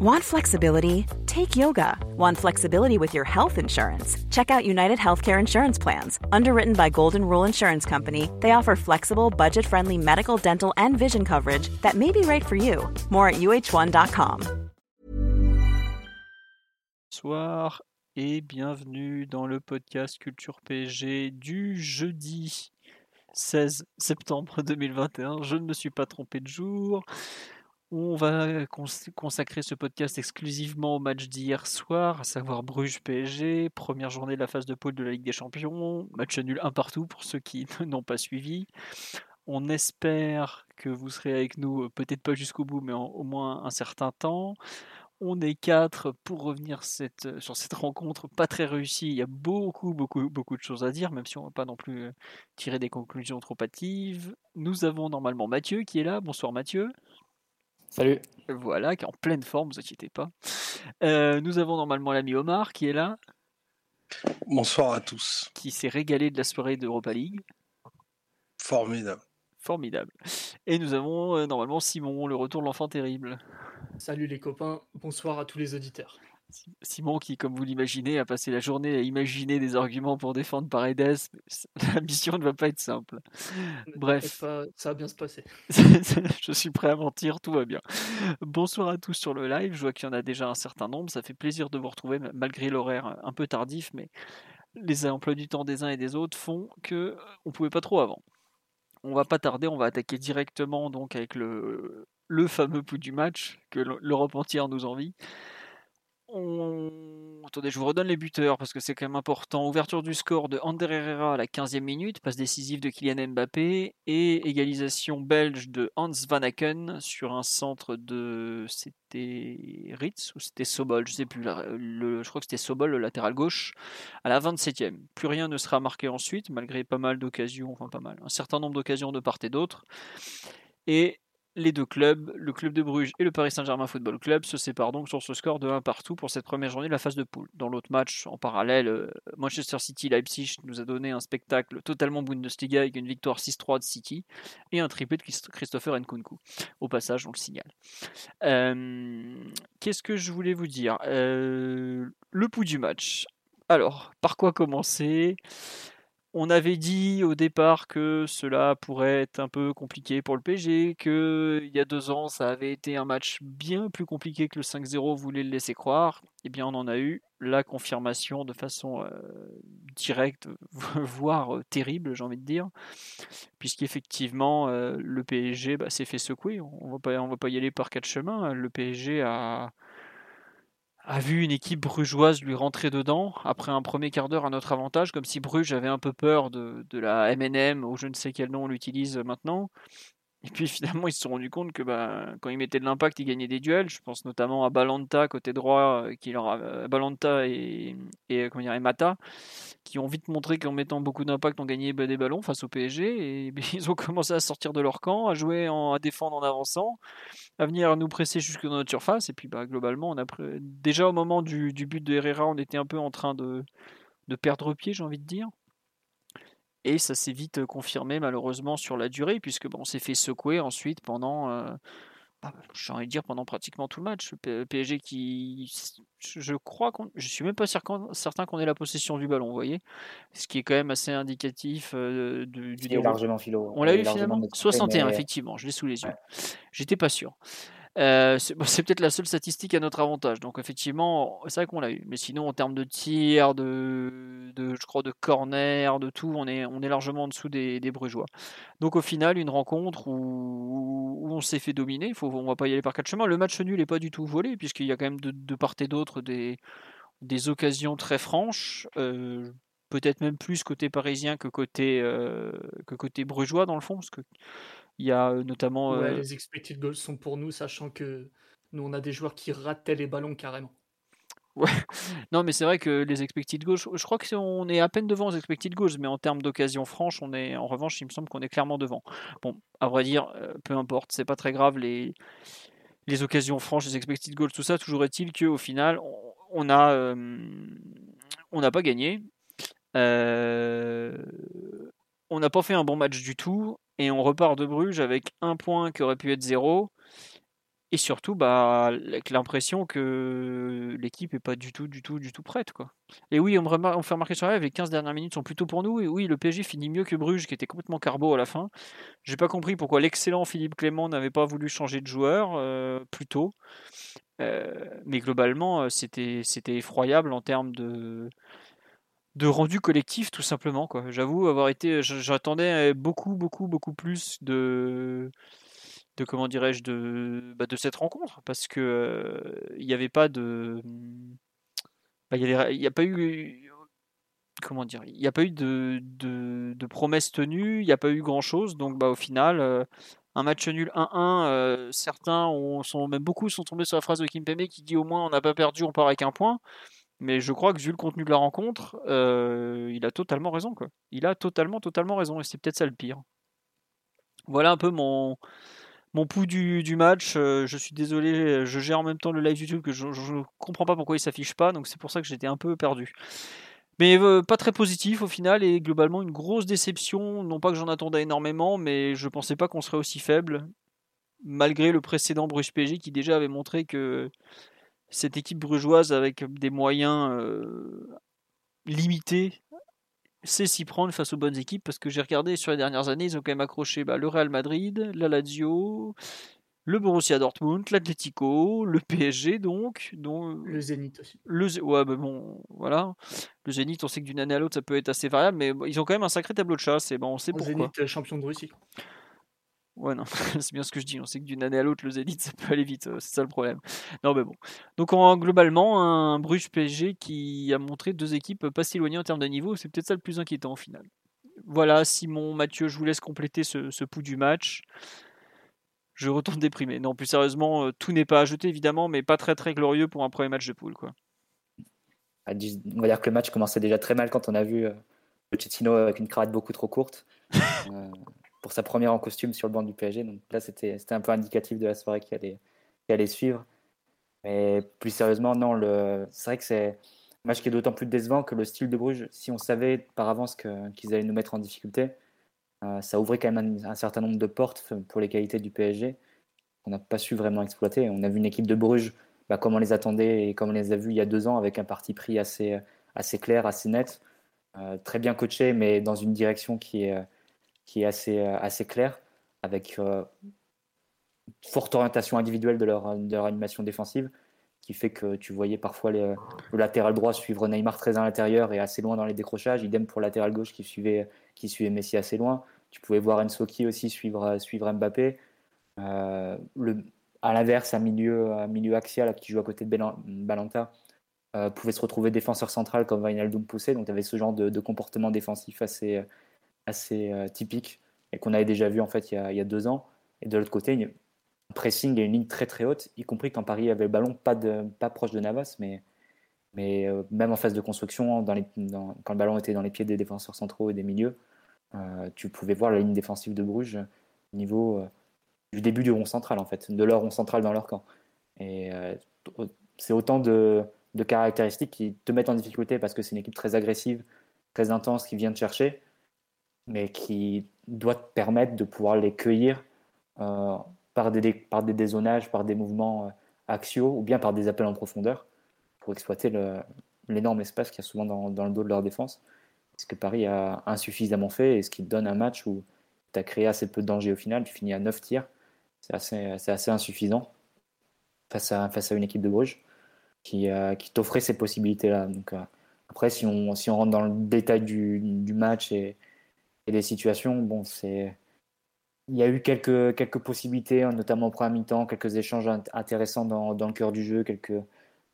Want flexibility? Take yoga. Want flexibility with your health insurance? Check out United Healthcare Insurance Plans. Underwritten by Golden Rule Insurance Company, they offer flexible, budget friendly medical, dental, and vision coverage that may be right for you. More at uh1.com. Bonsoir et bienvenue dans le podcast Culture PSG du jeudi 16 septembre 2021. Je ne me suis pas trompé de jour. On va consacrer ce podcast exclusivement au match d'hier soir, à savoir Bruges-PSG, première journée de la phase de poule de la Ligue des Champions, match nul un partout pour ceux qui n'ont pas suivi. On espère que vous serez avec nous, peut-être pas jusqu'au bout, mais au moins un certain temps. On est quatre pour revenir sur cette rencontre pas très réussie. Il y a beaucoup, beaucoup, beaucoup de choses à dire, même si on ne va pas non plus euh, tirer des conclusions trop hâtives. Nous avons normalement Mathieu qui est là. Bonsoir Mathieu. Salut. Voilà, qui est en pleine forme, vous inquiétez pas. Euh, nous avons normalement l'ami Omar qui est là. Bonsoir à tous. Qui s'est régalé de la soirée d'Europa League. Formidable. Formidable. Et nous avons euh, normalement Simon, le retour de l'enfant terrible. Salut les copains, bonsoir à tous les auditeurs. Simon qui, comme vous l'imaginez, a passé la journée à imaginer des arguments pour défendre Paredes. La mission ne va pas être simple. Bref. ça va bien se passer. je suis prêt à mentir, tout va bien. Bonsoir à tous sur le live. Je vois qu'il y en a déjà un certain nombre. Ça fait plaisir de vous retrouver, malgré l'horaire un peu tardif, mais les emplois du temps des uns et des autres font que on pouvait pas trop avant. On va pas tarder, on va attaquer directement donc avec le, le fameux pouls du match que l'Europe entière nous envie. Attendez, je vous redonne les buteurs parce que c'est quand même important. Ouverture du score de Ander Herrera à la 15e minute, passe décisive de Kylian Mbappé et égalisation belge de Hans Van Aken sur un centre de. C'était Ritz ou c'était Sobol Je sais plus. Le... Je crois que c'était Sobol, le latéral gauche, à la 27e. Plus rien ne sera marqué ensuite, malgré pas mal d'occasions, enfin pas mal, un certain nombre d'occasions de part et d'autre. Et les deux clubs, le club de Bruges et le Paris Saint-Germain Football Club, se séparent donc sur ce score de 1 partout pour cette première journée de la phase de poule. Dans l'autre match, en parallèle, euh, Manchester City-Leipzig nous a donné un spectacle totalement Bundesliga avec une victoire 6-3 de City et un triplé de Christopher Nkunku. Au passage, on le signale. Euh, qu'est-ce que je voulais vous dire? Euh, Le pouls du match. Alors, par quoi commencer? On avait dit au départ que cela pourrait être un peu compliqué pour le PSG, que il y a deux ans ça avait été un match bien plus compliqué que le 5-0 voulait le laisser croire. Eh bien, on en a eu la confirmation de façon euh, directe, voire euh, terrible, j'ai envie de dire, puisqu'effectivement euh, le PSG bah, s'est fait secouer. On on va pas y aller par quatre chemins. Le PSG a a vu une équipe brugeoise lui rentrer dedans après un premier quart d'heure à notre avantage, comme si Bruges avait un peu peur de, de la MNM ou je ne sais quel nom on l'utilise maintenant. Et puis finalement, ils se sont rendus compte que bah, quand ils mettaient de l'impact, ils gagnaient des duels. Je pense notamment à Balanta côté droit, euh, qui leur euh, Balanta et, et, comment dire, et Mata, qui ont vite montré qu'en mettant beaucoup d'impact, on gagnait des ballons face au PSG. Et ils ont commencé à sortir de leur camp, à jouer, à défendre en avançant, à venir nous presser jusque dans notre surface. Et puis bah, globalement, on a déjà au moment du, du, but de Herrera, on était un peu en train de, de perdre pied, j'ai envie de dire. Et ça s'est vite confirmé malheureusement sur la durée, puisque bon, on s'est fait secouer ensuite pendant, euh, bah, j'ai envie de dire pendant pratiquement tout le match. Le PSG qui, je crois qu'on, je suis même pas certain qu'on ait la possession du ballon, vous voyez, ce qui est quand même assez indicatif euh, du, du largement philo. On l'a eu finalement? 61 effectivement, je l'ai sous les yeux. J'étais pas sûr. Euh, c'est peut-être la seule statistique à notre avantage. Donc effectivement, c'est vrai qu'on l'a eu. Mais sinon, en termes de tir, de, je crois, de corner, de tout, on est, largement en dessous des, des Brugeois. Donc au final, une rencontre où, on s'est fait dominer. Faut, on va pas y aller par quatre chemins. Le match nul n'est pas du tout volé, puisqu'il y a quand même de, part et d'autre des, des occasions très franches. Euh, peut-être même plus côté parisien que côté, euh, que côté brugeois dans le fond, parce que il y a notamment. Ouais, les expected goals sont pour nous, sachant que nous, on a des joueurs qui rataient les ballons carrément. Ouais. Non, mais c'est vrai que les expected goals, je crois qu'on est à peine devant les expected goals, mais en termes d'occasion franche, on est, en revanche, il me semble qu'on est clairement devant. Bon, à vrai dire, peu importe, c'est pas très grave les, les occasions franches, les expected goals, tout ça. Toujours est-il qu'au final, on a, on n'a pas gagné. Euh, on n'a pas fait un bon match du tout et on repart de Bruges avec un point qui aurait pu être zéro Et surtout, bah, avec l'impression que l'équipe est pas du tout, du tout, du tout prête, quoi. Et oui, on me, fait remarquer sur la les 15 dernières minutes sont plutôt pour nous. Et oui, le PSG finit mieux que Bruges, qui était complètement carbo à la fin. J'ai pas compris pourquoi l'excellent Philippe Clément n'avait pas voulu changer de joueur euh, plus tôt. Euh, mais globalement, euh, c'était effroyable en termes de, de rendu collectif, tout simplement, quoi. J'avoue avoir été, j'attendais beaucoup, beaucoup, beaucoup plus de de comment dirais-je de, bah, de cette rencontre parce que euh, il n'y avait pas de bah, il y avait- il y a pas eu comment dire il n'y a pas eu de, promesses tenues il n'y a pas eu grand chose donc bah au final euh, un match nul 1-1 euh, certains ont, sont même beaucoup sont tombés sur la phrase de Kimpembe qui dit au moins on n'a pas perdu on part avec un point mais je crois que vu le contenu de la rencontre euh, il a totalement raison il a totalement totalement raison et c'est peut-être ça le pire voilà un peu mon mon pouls du, match, euh, je suis désolé, je gère en même temps le live YouTube que je ne comprends pas pourquoi il s'affiche pas, donc c'est pour ça que j'étais un peu perdu. Mais euh, pas très positif au final et globalement une grosse déception. Non pas que j'en attendais énormément, mais je pensais pas qu'on serait aussi faible, malgré le précédent Bruges PSG qui déjà avait montré que cette équipe brugeoise avec des moyens euh, limités sait s'y prendre face aux bonnes équipes parce que j'ai regardé sur les dernières années, ils ont quand même accroché bah, le Real Madrid, la Lazio, le Borussia Dortmund, l'Atlético, le PSG donc, dont Le Zénith aussi. le ouais bah bon voilà, le Zénith, on sait que d'une année à l'autre ça peut être assez variable, mais ils ont quand même un sacré tableau de chasse et bon on sait Le pourquoi. Zénith, euh, champion de Russie. Ouais, non, c'est bien ce que je dis. On sait que d'une année à l'autre, le Zénith, ça peut aller vite. euh, C'est ça le problème. Non, mais bon. Donc, en, globalement, un Bruges PSG qui a montré deux équipes pas si éloignées en termes de niveau. C'est peut-être ça le plus inquiétant au final. Voilà, Simon, Mathieu, je vous laisse compléter ce, ce pouls du match. Je retourne déprimé. Non, plus sérieusement, euh, tout n'est pas à jeter évidemment, mais pas très très glorieux pour un premier match de poule. Quoi. On va dire que le match commençait déjà très mal quand on a vu euh, Pochettino avec une cravate beaucoup trop courte euh, pour sa première en costume sur le banc du PSG. Donc là, c'était un peu indicatif de la soirée qui allait, qui allait suivre. Mais plus sérieusement, non, c'est vrai que c'est un match qui est d'autant plus décevant que le style de Bruges, si on savait par avance qu'ils allaient nous mettre en difficulté, euh, ça ouvrait quand même un, un certain nombre de portes pour les qualités du PSG qu'on n'a pas su vraiment exploiter. On a vu une équipe de Bruges bah, comme on les attendait et comme on les a vus il y a deux ans, avec un parti pris assez, assez clair, assez net, euh, très bien coaché, mais dans une direction qui est, qui est assez, euh, assez claire, avec euh, forte orientation individuelle de leur, de leur animation défensive, qui fait que tu voyais parfois le latéral droit suivre Neymar très à l'intérieur et assez loin dans les décrochages, idem pour le latéral gauche qui suivait, qui suivait Messi assez loin. Tu pouvais voir Ensoki aussi suivre, suivre Mbappé. Euh, à l'inverse, un milieu, un milieu axial qui joue à côté de Balanta pouvait se retrouver défenseur central comme Wijnaldum poussé. Donc, tu avais ce genre de comportement défensif assez, assez euh, typique et qu'on avait déjà vu en fait il y a, deux ans. Et de l'autre côté, une- un pressing et une ligne très très haute, y compris quand Paris avait le ballon, pas, de, pas proche de Navas, mais, mais euh, même en phase de construction, quand le ballon était dans les pieds des défenseurs centraux et des milieux, euh, tu pouvais voir la ligne défensive de Bruges au niveau du début du rond central, en fait, de leur rond central dans leur camp. Et c'est autant de, de caractéristiques qui te mettent en difficulté parce que c'est une équipe très agressive, très intense, qui vient te chercher, mais qui doit te permettre de pouvoir les cueillir euh, par, des, par des dézonages, par des mouvements euh, axiaux ou bien par des appels en profondeur pour exploiter l'énorme espace qu'il y a souvent dans, le dos de leur défense. Ce que Paris a insuffisamment fait et ce qui donne un match où tu as créé assez peu de danger au final. Tu finis à 9 tirs. C'est assez, assez insuffisant face à, face à une équipe de Bruges qui, euh, qui t'offrait ces possibilités-là. Après, si on, si on rentre dans le détail du, du match et, et des situations, bon, c'est. Il y a eu quelques, quelques possibilités, notamment au premier mi-temps, quelques échanges int- intéressants dans, dans le cœur du jeu, quelques,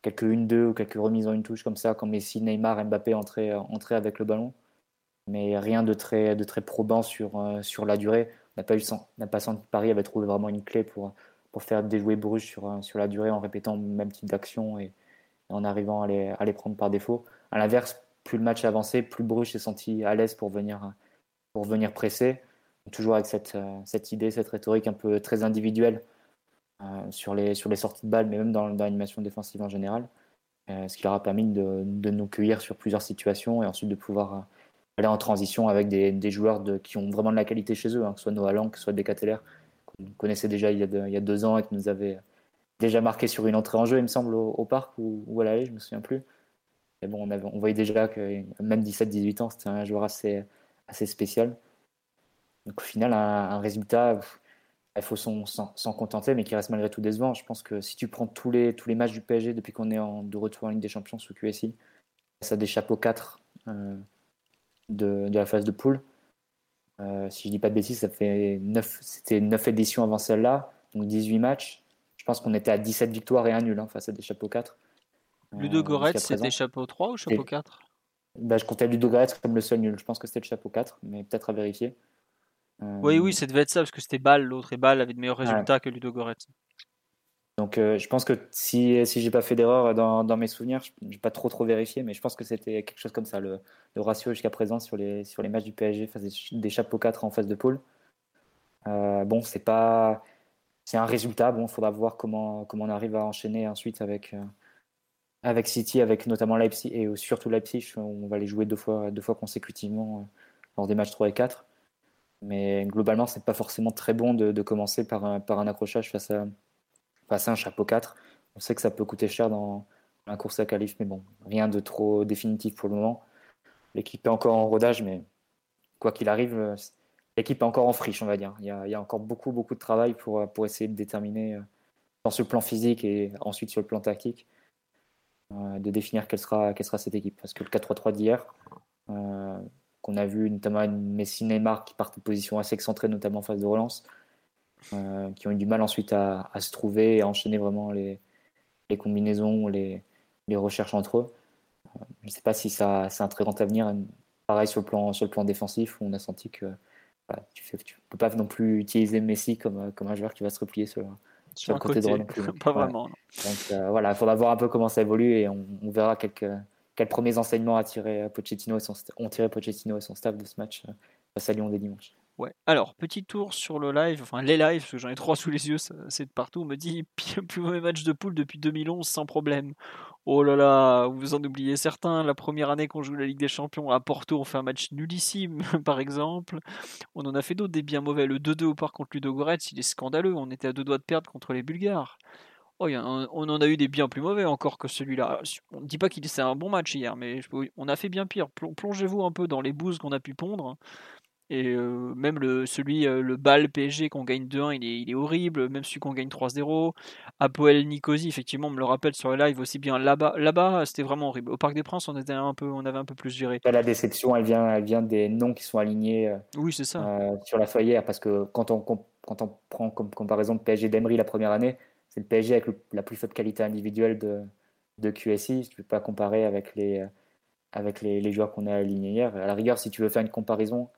quelques 1-2 ou quelques remises en une touche comme ça, quand Messi, Neymar, Mbappé entraient, entraient avec le ballon. Mais rien de très, de très probant sur, euh, sur la durée. On n'a pas, eu, on pas senti que Paris avait trouvé vraiment une clé pour, pour faire déjouer Bruges sur, euh, sur la durée en répétant le même type d'action et, et en arrivant à les, à les prendre par défaut. À l'inverse, plus le match avançait, plus Bruges s'est senti à l'aise pour venir, pour venir presser. Toujours avec cette, euh, cette idée, cette rhétorique un peu très individuelle euh, sur, les, sur les sorties de balles, mais même dans, l'animation défensive en général. Euh, ce qui leur a permis de, nous cueillir sur plusieurs situations et ensuite de pouvoir aller en transition avec des, joueurs qui ont vraiment de la qualité chez eux, hein, que ce soit Noah Lang, que ce soit Decateler, qu'on connaissait déjà il y, a il y a deux ans et qui nous avait, déjà marqué sur une entrée en jeu, il me semble, au, parc ou, à l'aller, je me souviens plus. Mais bon, on, avait, on voyait déjà que même 17-18 ans, c'était un joueur assez, assez spécial. Donc au final, un, résultat, il faut s'en contenter, mais qui reste malgré tout décevant. Je pense que si tu prends tous les, tous les matchs du PSG depuis qu'on est en, de retour en Ligue des Champions sous QSI, ça des chapeaux 4 euh, de, de, la phase de poule. Euh, si je dis pas de bêtises, ça fait 9, c'était 9 éditions avant celle-là, donc 18 matchs. Je pense qu'on était à 17 victoires et un nul hein, face à des chapeaux 4. Ludo Goretz, c'était chapeau 3 ou chapeau 4 bah, Je comptais Ludo Goretz comme le seul nul. Je pense que c'était le chapeau 4, mais peut-être à vérifier. Oui, oui, ça devait être ça, parce que c'était Bâle, l'autre, et Bâle avait de meilleurs résultats que Ludo Goretz. Donc euh, je pense que si, si j'ai pas fait d'erreur dans, dans, mes souvenirs, je n'ai pas trop trop vérifié, mais je pense que c'était quelque chose comme ça, le, le ratio jusqu'à présent sur les, sur les matchs du PSG face des, des chapeaux 4 en phase de pôle. Euh, bon, c'est pas c'est un résultat. Bon, il faudra voir comment, comment on arrive à enchaîner ensuite avec, euh, avec City, avec notamment Leipzig et surtout Leipzig. On va les jouer deux fois, deux fois consécutivement lors des matchs 3 et 4. Mais globalement, c'est pas forcément très bon de, commencer par un, par un accrochage face à, passer un chapeau 4. On sait que ça peut coûter cher dans la course à qualif, mais bon, rien de trop définitif pour le moment. L'équipe est encore en rodage, mais quoi qu'il arrive, euh, l'équipe est encore en friche, on va dire. Il y, a, encore beaucoup, beaucoup de travail pour, pour essayer de déterminer, euh, dans ce plan physique et ensuite sur le plan tactique, euh, de définir quelle sera, quelle sera cette équipe. Parce que le 4-3-3 d'hier, qu'on a vu notamment Messi Neymar qui partent de position assez excentrée, notamment en phase de relance, euh, qui ont eu du mal ensuite à, se trouver et à enchaîner vraiment les, combinaisons, les, recherches entre eux. Euh, je ne sais pas si ça c'est un très grand avenir. Pareil sur le plan, sur le plan défensif, où on a senti que tu ne peux pas non plus utiliser Messi comme, comme un joueur qui va se replier sur, sur, le côté, droit non plus. pas vraiment. Donc euh, voilà, il faudra voir un peu comment ça évolue et on, verra quelques, quels premiers enseignements a tiré Pochettino et son, ont tiré Pochettino et son staff de ce match face à Lyon des dimanches. Ouais. Alors, petit tour sur le live, enfin les lives, parce que j'en ai trois sous les yeux, c'est de partout. On me dit plus mauvais match de poule depuis 2011 sans problème. Oh là là, vous en oubliez certains. La première année qu'on joue la Ligue des Champions à Porto, on fait un match nullissime, par exemple. On en a fait d'autres des bien mauvais. Le 2-2 au parc contre Ludogorets, il est scandaleux. On était à deux doigts de perdre contre les Bulgares. Oh, on en a eu des bien plus mauvais encore que celui-là. On ne dit pas qu'il c'est un bon match hier, mais on a fait bien pire. Plongez-vous un peu dans les bouses qu'on a pu pondre. Et même le, celui, le bal PSG qu'on gagne 2-1, il est, il est, horrible. Même celui qu'on gagne 3-0. Apoel Nicosie, effectivement, on me le rappelle sur le live aussi bien. Là-bas, là-bas c'était vraiment horrible. Au Parc des Princes, on, était un peu, on avait un peu plus géré. La déception, elle vient, elle vient des noms qui sont alignés oui, c'est ça. Euh, sur la feuillère. Parce que quand on, quand on prend comme comparaison le PSG d'Emery la première année, c'est le PSG avec la plus faible qualité individuelle de, de QSI. Tu ne peux pas comparer avec les, avec les, les joueurs qu'on a alignés hier. À la rigueur, si tu veux faire une comparaison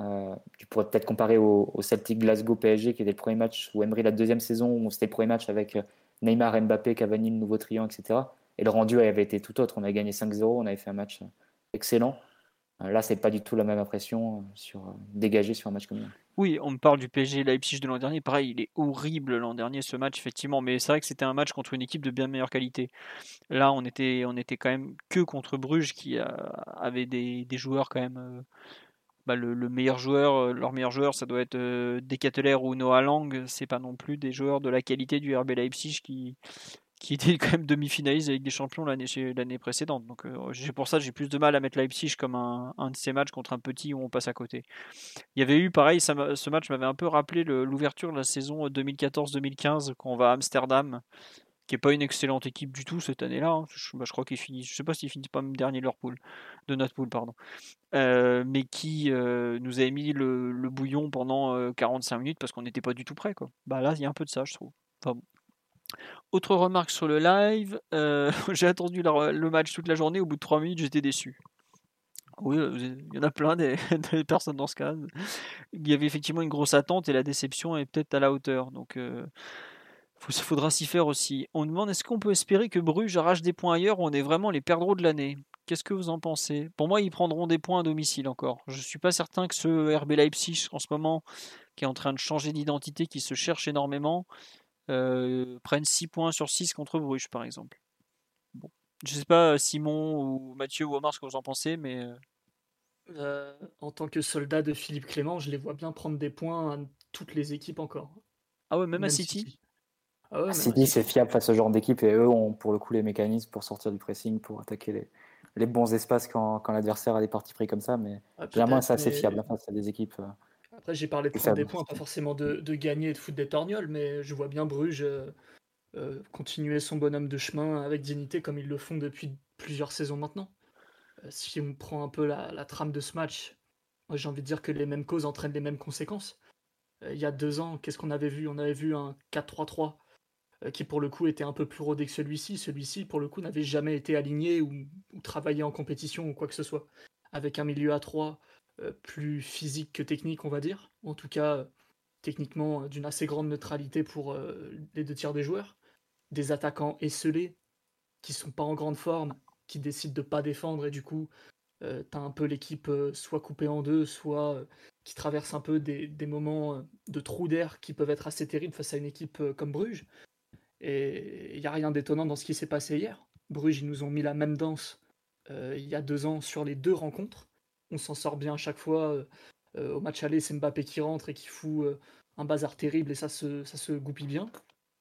euh, tu pourrais peut-être comparer au, Celtic Glasgow PSG, qui était le premier match, ou Emery la deuxième saison, où c'était le premier match avec euh, Neymar, Mbappé, Cavani, le nouveau triangle, etc. Et le rendu avait été tout autre. On a gagné 5-0, on avait fait un match euh, excellent. Là, c'est pas du tout la même impression sur dégagé sur un match comme ça. Oui, on me parle du PSG Leipzig de l'an dernier. Pareil, il est horrible l'an dernier ce match, effectivement. Mais c'est vrai que c'était un match contre une équipe de bien meilleure qualité. Là, on était, on était quand même que contre Bruges qui avait des, des joueurs quand même bah, le, meilleur joueur, euh, leur meilleur joueur, ça doit être euh, ou Noah Lang. C'est pas non plus des joueurs de la qualité du RB Leipzig qui, était quand même demi-finaliste avec des champions l'année, précédente. Donc euh, pour ça j'ai plus de mal à mettre Leipzig comme un, de ces matchs contre un petit où on passe à côté. Il y avait eu pareil, ce match m'avait un peu rappelé l'ouverture de la saison 2014-2015 quand on va à Amsterdam qui est pas une excellente équipe du tout cette année-là. Hein. Bah, je, crois qu'il finit, je sais pas s'il finit pas même dernier de leur poule, de notre poule, pardon. Euh, mais qui euh, nous avait mis le, bouillon pendant 45 euh, minutes parce qu'on n'était pas du tout prêt. Quoi. Bah là, il y a un peu de ça, je trouve. Autre remarque sur le live, j'ai attendu le match toute la journée, au bout de 3 minutes, j'étais déçu. Oui, il y en a plein des, personnes dans ce cas. Il y avait effectivement une grosse attente et la déception est peut-être à la hauteur. Donc il faudra s'y faire aussi. On demande est-ce qu'on peut espérer que Bruges arrache des points ailleurs ou on est vraiment les perdreaux de l'année? Qu'est-ce que vous en pensez? Pour moi, ils prendront des points à domicile encore. Je ne suis pas certain que ce RB Leipzig, en ce moment, qui est en train de changer d'identité, qui se cherche énormément, euh, prenne 6 points sur 6 contre Bruges, par exemple. Bon. Je ne sais pas, Simon ou Mathieu ou Omar, ce que vous en pensez, mais. Euh, euh, en tant que soldat de Philippe Clément, je les vois bien prendre des points à toutes les équipes encore. Ah ouais, même, à City Ah ouais, City, c'est fiable face à ce genre d'équipe et eux ont pour le coup les mécanismes pour sortir du pressing, pour attaquer les, les bons espaces quand, quand l'adversaire a des parties pris comme ça. Mais ouais, généralement, c'est assez fiable face à des équipes. euh, Après, j'ai parlé de prendre des points, pas forcément de, de gagner et de foutre des torgnoles, mais je vois bien Bruges euh, euh, continuer son bonhomme de chemin avec dignité comme ils le font depuis plusieurs saisons maintenant. Euh, si on prend un peu la, la trame de ce match, moi, j'ai envie de dire que les mêmes causes entraînent les mêmes conséquences. Euh, il y a deux ans, qu'est-ce qu'on avait vu? On avait vu un 4-3-3 euh, qui pour le coup était un peu plus rodé que celui-ci. Celui-ci, pour le coup, n'avait jamais été aligné ou, travaillé en compétition ou quoi que ce soit. Avec un milieu à 3 euh, plus physique que technique, on va dire. En tout cas, euh, techniquement, euh, d'une assez grande neutralité pour euh, les deux tiers des joueurs. Des attaquants esselés qui sont pas en grande forme, qui décident de pas défendre et du coup, euh, t'as un peu l'équipe euh, soit coupée en deux, soit euh, qui traverse un peu des, des moments euh, de trous d'air qui peuvent être assez terribles face à une équipe euh, comme Bruges. Et il n'y a rien d'étonnant dans ce qui s'est passé hier. Bruges, ils nous ont mis la même danse euh, il y a deux ans sur les deux rencontres. On s'en sort bien à chaque fois. euh, euh, au match aller, c'est Mbappé qui rentre et qui fout un bazar terrible et ça se, goupille bien.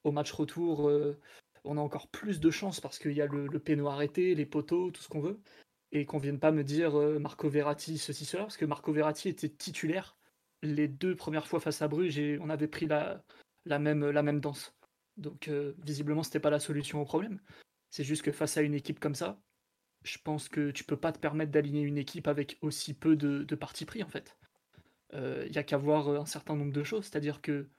Au match retour, on a encore plus de chance parce qu'il y a le, péno arrêté, les poteaux, tout ce qu'on veut. Et qu'on vienne pas me dire Marco Verratti, ceci, cela, parce que Marco Verratti était titulaire les deux premières fois face à Bruges et on avait pris la même danse. Donc euh, visiblement, c'était pas la solution au problème. C'est juste que face à une équipe comme ça, je pense que tu peux pas te permettre d'aligner une équipe avec aussi peu de, de parti pris en fait. Il y a qu'à voir euh, un certain nombre de choses, c'est-à-dire que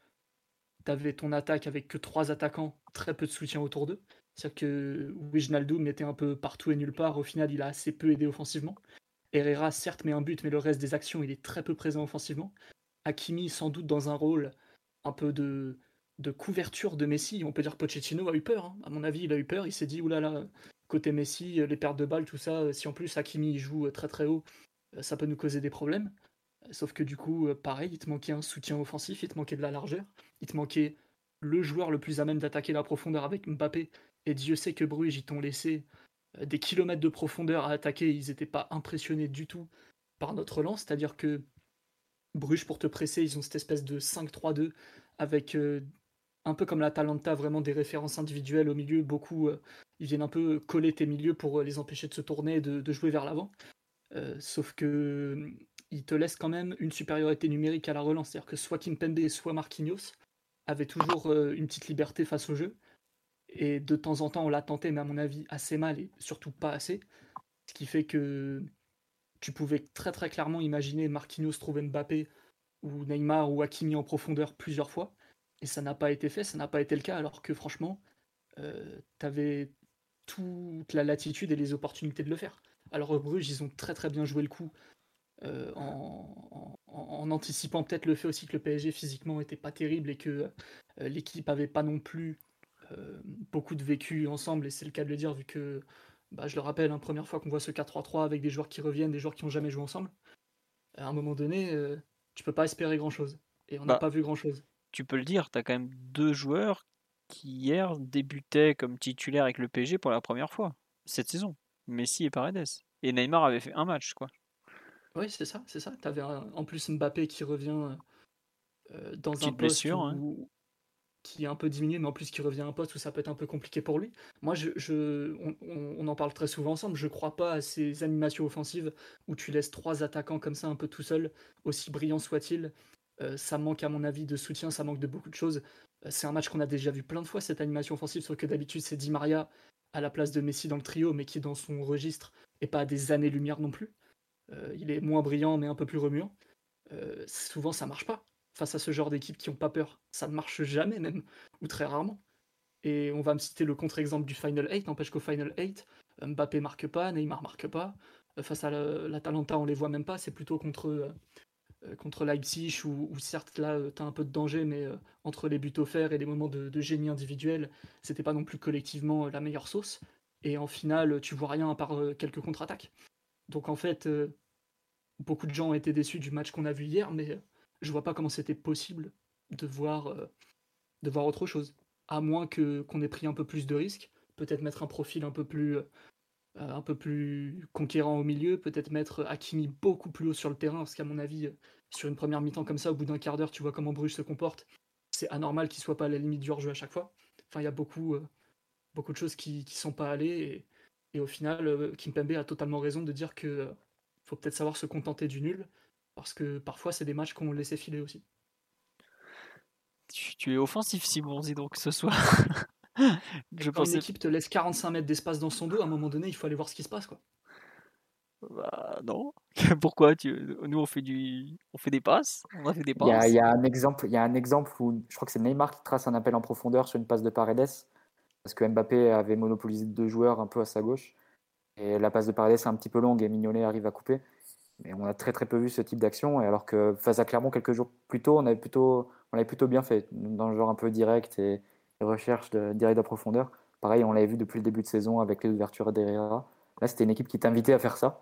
tu avais ton attaque avec que trois attaquants, très peu de soutien autour d'eux. C'est-à-dire que Wijnaldum était un peu partout et nulle part. Au final, il a assez peu aidé offensivement. Herrera, certes, met un but, mais le reste des actions, il est très peu présent offensivement. Hakimi, sans doute dans un rôle un peu de, de couverture de Messi. On peut dire Pochettino a eu peur. hein. À mon avis, il a eu peur. Il s'est dit, oulala, côté Messi, euh, les pertes de balles, tout ça, euh, si en plus Hakimi joue euh, très très haut, ça peut nous causer des problèmes. Sauf que du coup, pareil, il te manquait un soutien offensif, il te manquait de la largeur, il te manquait le joueur le plus à même d'attaquer la profondeur avec Mbappé. Et Dieu sait que Bruges, ils t'ont laissé des kilomètres de profondeur à attaquer. Ils n'étaient pas impressionnés du tout par notre lance. C'est-à-dire que Bruges, pour te presser, ils ont cette espèce de 5-3-2 avec un peu comme la Talenta, vraiment des références individuelles au milieu. Beaucoup, euh, ils viennent un peu coller tes milieux pour euh, les empêcher de se tourner et de, jouer vers l'avant. Euh, sauf que euh, ils te laissent quand même une supériorité numérique à la relance. C'est-à-dire que soit Kimpembe, soit Marquinhos avaient toujours une petite liberté face au jeu. Et de temps en temps, on l'a tenté, mais à mon avis, assez mal et surtout pas assez. Ce qui fait que tu pouvais très très clairement imaginer Marquinhos trouver Mbappé ou Neymar ou Hakimi en profondeur plusieurs fois. Et ça n'a pas été fait, ça n'a pas été le cas, alors que franchement, euh, tu avais toute la latitude et les opportunités de le faire. Alors Bruges, ils ont très très bien joué le coup euh, en, en- en anticipant peut-être le fait aussi que le PSG physiquement était pas terrible et que euh, l'équipe avait pas non plus euh, beaucoup de vécu ensemble, et c'est le cas de le dire vu que, bah, je le rappelle, hein, première fois qu'on voit ce 4-3-3 avec des joueurs qui reviennent, des joueurs qui n'ont jamais joué ensemble, à un moment donné, tu peux pas espérer grand-chose. Et on n'a Bah. pas vu grand-chose. Tu peux le dire, tu as quand même deux joueurs qui hier débutaient comme titulaires avec le PSG pour la première fois cette saison. Messi et Paredes. Et Neymar avait fait un match, quoi. Oui, c'est ça, c'est ça. T'avais un- en plus Mbappé qui revient euh, dans un poste blessure, où- hein. où- qui est un peu diminué, mais en plus qui revient à un poste où ça peut être un peu compliqué pour lui. Moi, je, je- on, on- on en parle très souvent ensemble. Je crois pas à ces animations offensives où tu laisses trois attaquants comme ça un peu tout seuls, aussi brillants soient-ils. Euh, ça manque à mon avis de soutien, ça manque de beaucoup de choses. Euh, c'est un match qu'on a déjà vu plein de fois cette animation offensive, sauf que d'habitude c'est Di Maria à la place de Messi dans le trio, mais qui dans son registre et pas à des années-lumière non plus. Euh, il est moins brillant, mais un peu plus remuant. Souvent, ça marche pas face à ce genre d'équipes qui ont pas peur. Ça ne marche jamais, même, ou très rarement. Et on va me citer le contre-exemple du Final 8, n'empêche qu'au Final 8, Mbappé marque pas, Neymar marque pas. Face à la- l'Atalanta, on les voit même pas, c'est plutôt contre, contre Leipzig, où, certes là, tu as un peu de danger, mais euh, entre les buts offerts et les moments de, génie individuel, c'était pas non plus collectivement euh, la meilleure sauce. Et en finale, tu vois rien à part euh, quelques contre-attaques. Donc en fait, euh, beaucoup de gens ont été déçus du match qu'on a vu hier, mais euh, je vois pas comment c'était possible de voir, euh, de voir autre chose. À moins que qu'on ait pris un peu plus de risques, peut-être mettre un profil un peu plus, euh, un peu plus conquérant au milieu, peut-être mettre Hakimi beaucoup plus haut sur le terrain, parce qu'à mon avis, euh, sur une première mi-temps comme ça, au bout d'un quart d'heure, tu vois comment Bruges se comporte. C'est anormal qu'il soit pas à la limite du hors-jeu à chaque fois. Enfin, il y a beaucoup, beaucoup de choses qui ne sont pas allées. Et, au final, Kim Kimpembe a totalement raison de dire que faut peut-être savoir se contenter du nul. Parce que parfois, c'est des matchs qu'on laissait filer aussi. Tu, es offensif, Simon, donc ce soir. Je Quand une équipe te laisse 45 mètres d'espace dans son dos, à un moment donné, il faut aller voir ce qui se passe. Quoi. Bah non. Pourquoi tu... Nous, on fait, du... on fait des passes. On a fait des passes. Il y a, un exemple, il y a un exemple où je crois que c'est Neymar qui trace un appel en profondeur sur une passe de Paredes. Parce que Mbappé avait monopolisé deux joueurs un peu à sa gauche. Et la passe de Paredes est un petit peu longue et Mignolet arrive à couper. Mais on a très très peu vu ce type d'action. Et alors que face à Clermont, quelques jours plus tôt, on avait plutôt, on avait plutôt bien fait. Dans le genre un peu direct et, recherche de, direct de profondeur. Pareil, on l'avait vu depuis le début de saison avec les ouvertures d'Herrera. Là, c'était une équipe qui t'invitait à faire ça.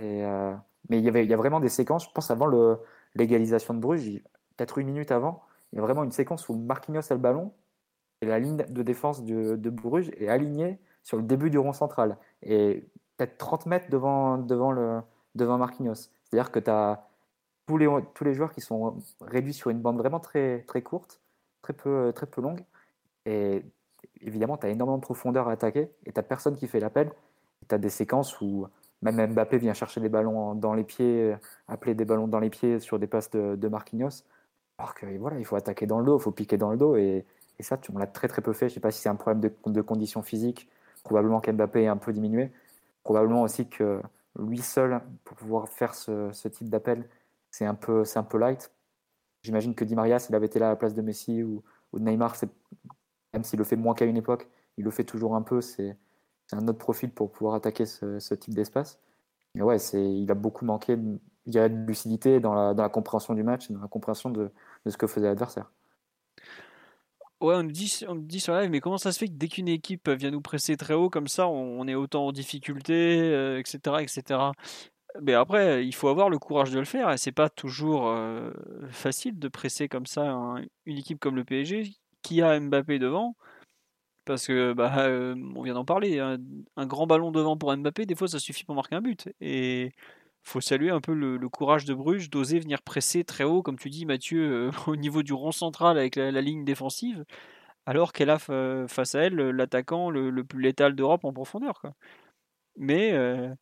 Euh, mais il y, avait, il y a vraiment des séquences, je pense, avant l'égalisation de Bruges, peut-être une minute avant, il y a vraiment une séquence où Marquinhos a le ballon et la ligne de défense de, de Bruges est alignée sur le début du rond central. Et peut-être 30 mètres devant, devant, le, devant Marquinhos. C'est-à-dire que tu as tous les, tous les joueurs qui sont réduits sur une bande vraiment très, très courte, très peu, très peu longue. Et évidemment, tu as énormément de profondeur à attaquer et tu n'as personne qui fait l'appel. Tu as des séquences où même Mbappé vient chercher des ballons dans les pieds, appeler des ballons dans les pieds sur des passes de, de Marquinhos. Alors que voilà, il faut attaquer dans le dos, il faut piquer dans le dos. Et, et ça, on l'a très très peu fait. Je ne sais pas si c'est un problème de, de conditions physiques. Probablement qu'Mbappé est un peu diminué. Probablement aussi que lui seul, pour pouvoir faire ce, ce type d'appel, c'est un, peu, un peu light. J'imagine que Di Maria, s'il avait été là à la place de Messi ou, ou de Neymar, même s'il le fait moins qu'à une époque, il le fait toujours un peu. C'est un autre profil pour pouvoir attaquer ce, type d'espace. Mais ouais, il a beaucoup manqué de, de lucidité dans la, compréhension du match, dans la compréhension de, ce que faisait l'adversaire. Ouais, on nous, dit, on dit sur live, mais comment ça se fait que dès qu'une équipe vient nous presser très haut comme ça, on, est autant en difficulté, etc., euh, etc. Mais après, il faut avoir le courage de le faire, et c'est pas toujours euh, facile de presser comme ça une équipe comme le PSG qui a Mbappé devant. Parce que, bah, euh, on vient d'en parler, un, grand ballon devant pour Mbappé, des fois ça suffit pour marquer un but. Et faut saluer un peu le, courage de Bruges d'oser venir presser très haut, comme tu dis Mathieu, euh, au niveau du rond central avec la, ligne défensive, alors qu'elle a face à elle l'attaquant le, plus létal d'Europe en profondeur. Mais euh,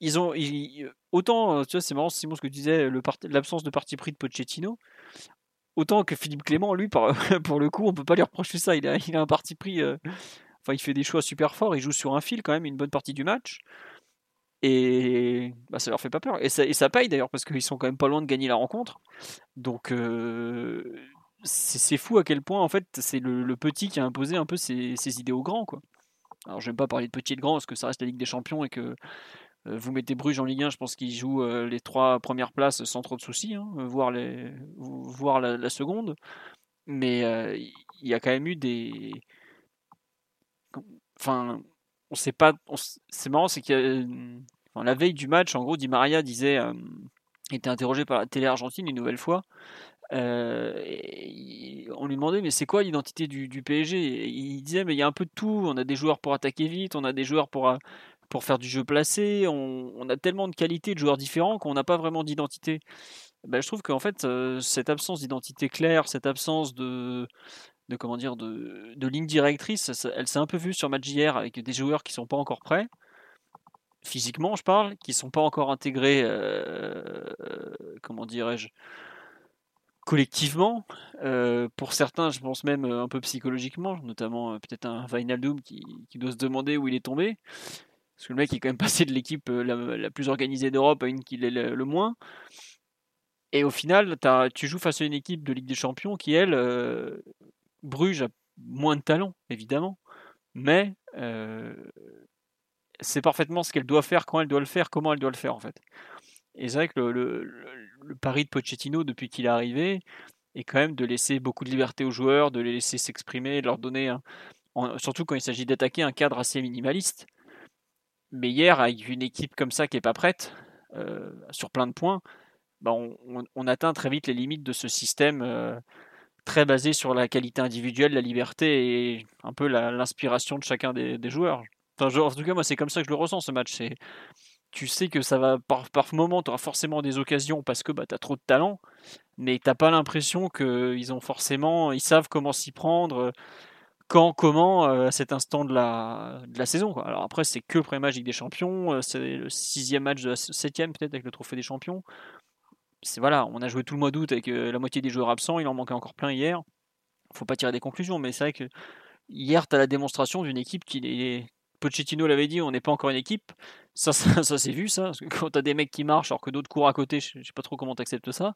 ils ont. autant, tu vois, c'est marrant, Simon, ce que tu disais, l'absence de parti pris de Pochettino. Autant que Philippe Clément, lui, pour le coup, on peut pas lui reprocher ça. Il a, un parti pris. Euh, enfin, il fait des choix super forts. Il joue sur un fil quand même une bonne partie du match. Et bah, ça leur fait pas peur. Et ça, paye d'ailleurs parce qu'ils sont quand même pas loin de gagner la rencontre. Donc euh, c'est fou à quel point en fait c'est le, petit qui a imposé un peu ses, idées aux grands. Quoi. Alors j'aime pas parler de petit et de grand parce que ça reste la Ligue des Champions et que vous mettez Bruges en Ligue 1, je pense qu'ils jouent euh, les trois premières places sans trop de soucis, hein, voire, la, seconde. Mais euh, il y a quand même eu des. Enfin, on sait pas. C'est marrant, c'est que la veille du match, en gros, Di Maria disait. était interrogé par la télé argentine une nouvelle fois. on lui demandait mais c'est quoi l'identité du, PSG Il disait mais il y a un peu de tout. On a des joueurs pour attaquer vite, on a des joueurs pour pour faire du jeu placé. On, a tellement de qualités de joueurs différents qu'on n'a pas vraiment d'identité. Ben, je trouve qu'en fait, euh, cette absence d'identité claire, cette absence de, de comment dire, de, ligne directrice, elle s'est un peu vue sur match hier avec des joueurs qui sont pas encore prêts, physiquement, je parle, qui sont pas encore intégrés, euh, comment dirais-je, collectivement. Euh, pour certains, je pense même un peu psychologiquement, notamment peut-être un Vinaldoom qui doit se demander où il est tombé. Parce que le mec est quand même passé de l'équipe euh, la, plus organisée d'Europe à une qui l'est le, moins. Et au final, tu joues face à une équipe de Ligue des Champions qui, elle, euh, Bruges a moins de talent, évidemment. Mais euh, c'est parfaitement ce qu'elle doit faire, quand elle doit le faire, comment elle doit le faire, en fait. Et c'est vrai que le, pari de Pochettino, depuis qu'il est arrivé, est quand même de laisser beaucoup de liberté aux joueurs, de les laisser s'exprimer, de leur donner, surtout quand il s'agit d'attaquer, un cadre assez minimaliste. Mais hier, avec une équipe comme ça qui n'est pas prête, euh, sur plein de points, bah on, atteint très vite les limites de ce système euh, très basé sur la qualité individuelle, la liberté et un peu l'inspiration de chacun des, joueurs. En tout cas, moi, c'est comme ça que je le ressens ce match. Tu sais que ça va par, par moment, tu auras forcément des occasions parce que bah, tu as trop de talent, mais t'as pas l'impression qu'ils ont forcément, ils savent comment s'y prendre, quand, comment, à cet instant de la, saison. Alors après, c'est que match des Champions, c'est le sixième match de la septième peut-être avec le Trophée des Champions. C'est voilà, on a joué tout le mois d'août avec la moitié des joueurs absents, il en manquait encore plein hier. Faut pas tirer des conclusions, mais c'est vrai que hier, tu as la démonstration d'une équipe qui est. Pochettino l'avait dit, on n'est pas encore une équipe. Ça, ça, s'est vu, ça. Parce que quand tu as des mecs qui marchent alors que d'autres courent à côté, je sais pas trop comment tu acceptes ça.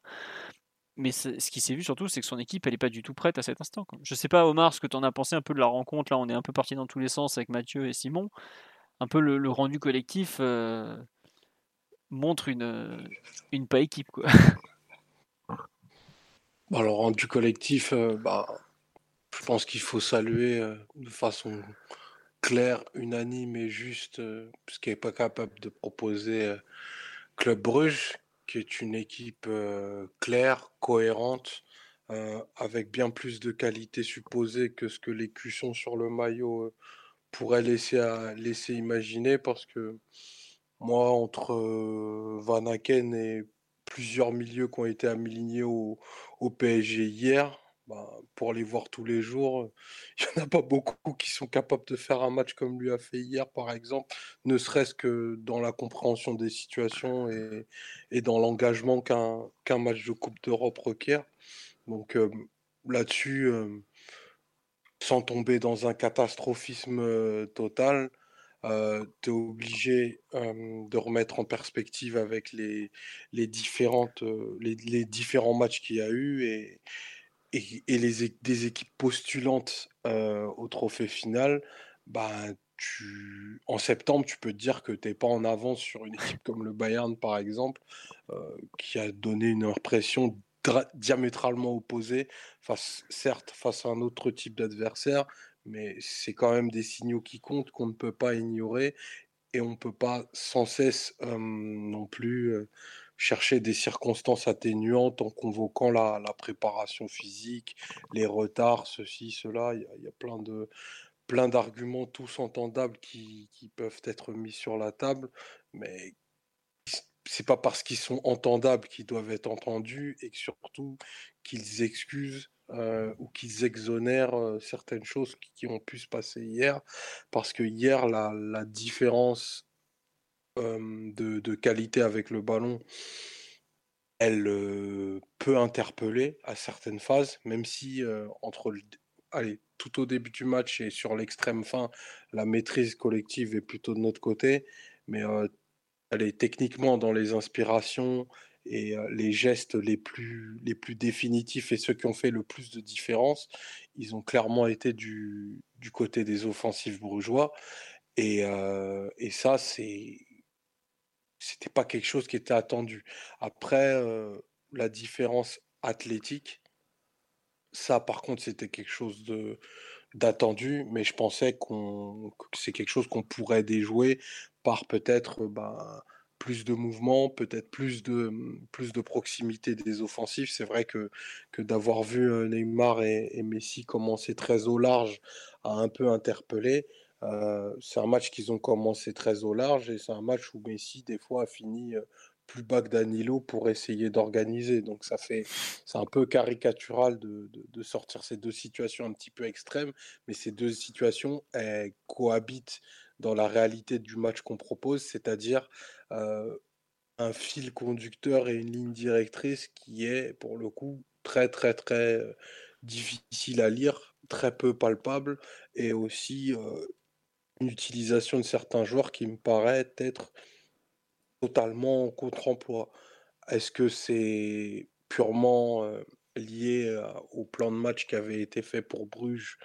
Mais ce qui s'est vu surtout, c'est que son équipe, elle n'est pas du tout prête à cet instant. Je sais pas, Omar, ce que tu en as pensé un peu de la rencontre. Là, on est un peu parti dans tous les sens avec Mathieu et Simon. Un peu le, rendu collectif euh, montre une, une pas équipe. Quoi. Bah, le rendu collectif, euh, bah, je pense qu'il faut saluer euh, de façon claire, unanime et juste ce qui n'est pas capable de proposer Club Bruges, qui est une équipe claire, cohérente, avec bien plus de qualité supposée que ce que les cuissons sur le maillot pourraient laisser, à, laisser imaginer, parce que moi, entre Van Aken et plusieurs milieux qui ont été alignés au PSG hier, bah, pour les voir tous les jours, il n'y en a pas beaucoup qui sont capables de faire un match comme lui a fait hier, par exemple, ne serait-ce que dans la compréhension des situations et, dans l'engagement qu'un match de Coupe d'Europe requiert. Donc là-dessus, sans tomber dans un catastrophisme total, tu es obligé de remettre en perspective avec les, différentes, les différents matchs qu'il y a eu et, et, les, des équipes postulantes au trophée final, bah, tu, en septembre, tu peux te dire que tu n'es pas en avance sur une équipe comme le Bayern, par exemple, qui a donné une impression diamétralement opposée, face, certes face à un autre type d'adversaire, mais c'est quand même des signaux qui comptent qu'on ne peut pas ignorer et on ne peut pas sans cesse non plus chercher des circonstances atténuantes en convoquant la, préparation physique, les retards, ceci, cela. Il y a, plein de plein d'arguments tous entendables qui, peuvent être mis sur la table, mais c'est pas parce qu'ils sont entendables qu'ils doivent être entendus et surtout qu'ils excusent euh, ou qu'ils exonèrent euh, certaines choses qui, ont pu se passer hier, parce que hier la, la différence de, qualité avec le ballon, elle peut interpeller à certaines phases, même si entre le, allez, tout au début du match et sur l'extrême fin, la maîtrise collective est plutôt de notre côté. Mais elle est techniquement dans les inspirations et les gestes les plus, définitifs et ceux qui ont fait le plus de différence, ils ont clairement été du, côté des offensifs bourgeois. Et ça, c'est c'était pas quelque chose qui était attendu. Après, la différence athlétique, ça par contre, c'était quelque chose de d'attendu, mais je pensais qu'on que c'est quelque chose qu'on pourrait déjouer par peut-être ben, plus de mouvement, peut-être plus de, mmh, plus de proximité des offensifs. C'est vrai que, que d'avoir vu Neymar et, et, Messi commencer très au large a un peu interpellé. Euh, c'est un match qu'ils ont commencé très au large et c'est un match où Messi, des fois, a fini plus bas que Danilo pour essayer d'organiser. Donc, ça fait, c'est un peu caricatural de, de, sortir ces deux situations un petit peu extrêmes, mais ces deux situations elles cohabitent dans la réalité du match qu'on propose, c'est-à-dire un fil conducteur et une ligne directrice qui est, pour le coup, très, très, très difficile à lire, très peu palpable et aussi utilisation de certains joueurs qui me paraît être totalement contre-emploi. Est-ce que c'est purement lié au plan de match qui avait été fait pour Bruges?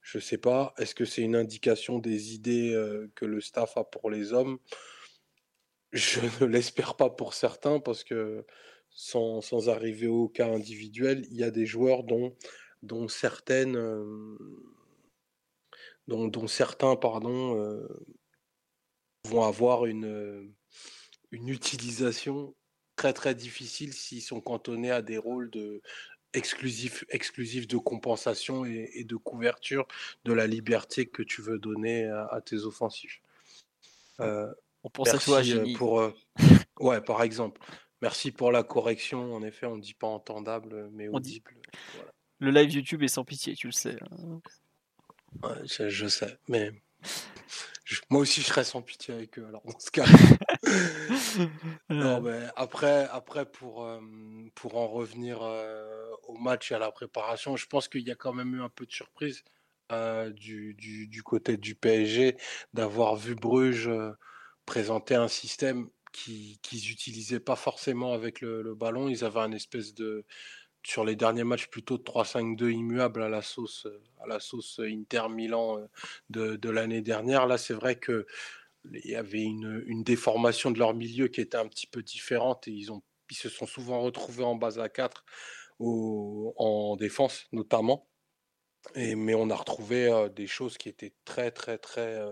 Je ne sais pas. Est-ce que c'est une indication des idées que le staff a pour les hommes? Je ne l'espère pas pour certains parce que sans, sans, arriver au cas individuel, il y a des joueurs dont, dont certaines dont, certains pardon, euh, vont avoir une, euh, une utilisation très très difficile s'ils sont cantonnés à des rôles de exclusifs exclusif de compensation et, de couverture de la liberté que tu veux donner à, tes offensifs. Euh, On pense à toi, pour ouais par exemple. Merci pour la correction. En effet, on ne dit pas entendable, mais audible. Le live YouTube est sans pitié, tu le sais. Je, sais, mais moi aussi, je serais sans pitié avec eux. Alors, dans ce cas. non, mais après, après pour, euh, pour en revenir euh, au match et à la préparation, je pense qu'il y a quand même eu un peu de surprise euh, du, du, côté du PSG d'avoir vu Bruges présenter un système qu'ils n'utilisaient pas forcément avec le, ballon. Ils avaient un espèce de, sur les derniers matchs plutôt de 3-5-2 immuable à la sauce à la sauce Inter Milan de, de l'année dernière. Là, c'est vrai que il y avait une, une, déformation de leur milieu qui était un petit peu différente et ils ont ils se sont souvent retrouvés en base à 4 au, en défense notamment. Et, mais on a retrouvé des choses qui étaient très très très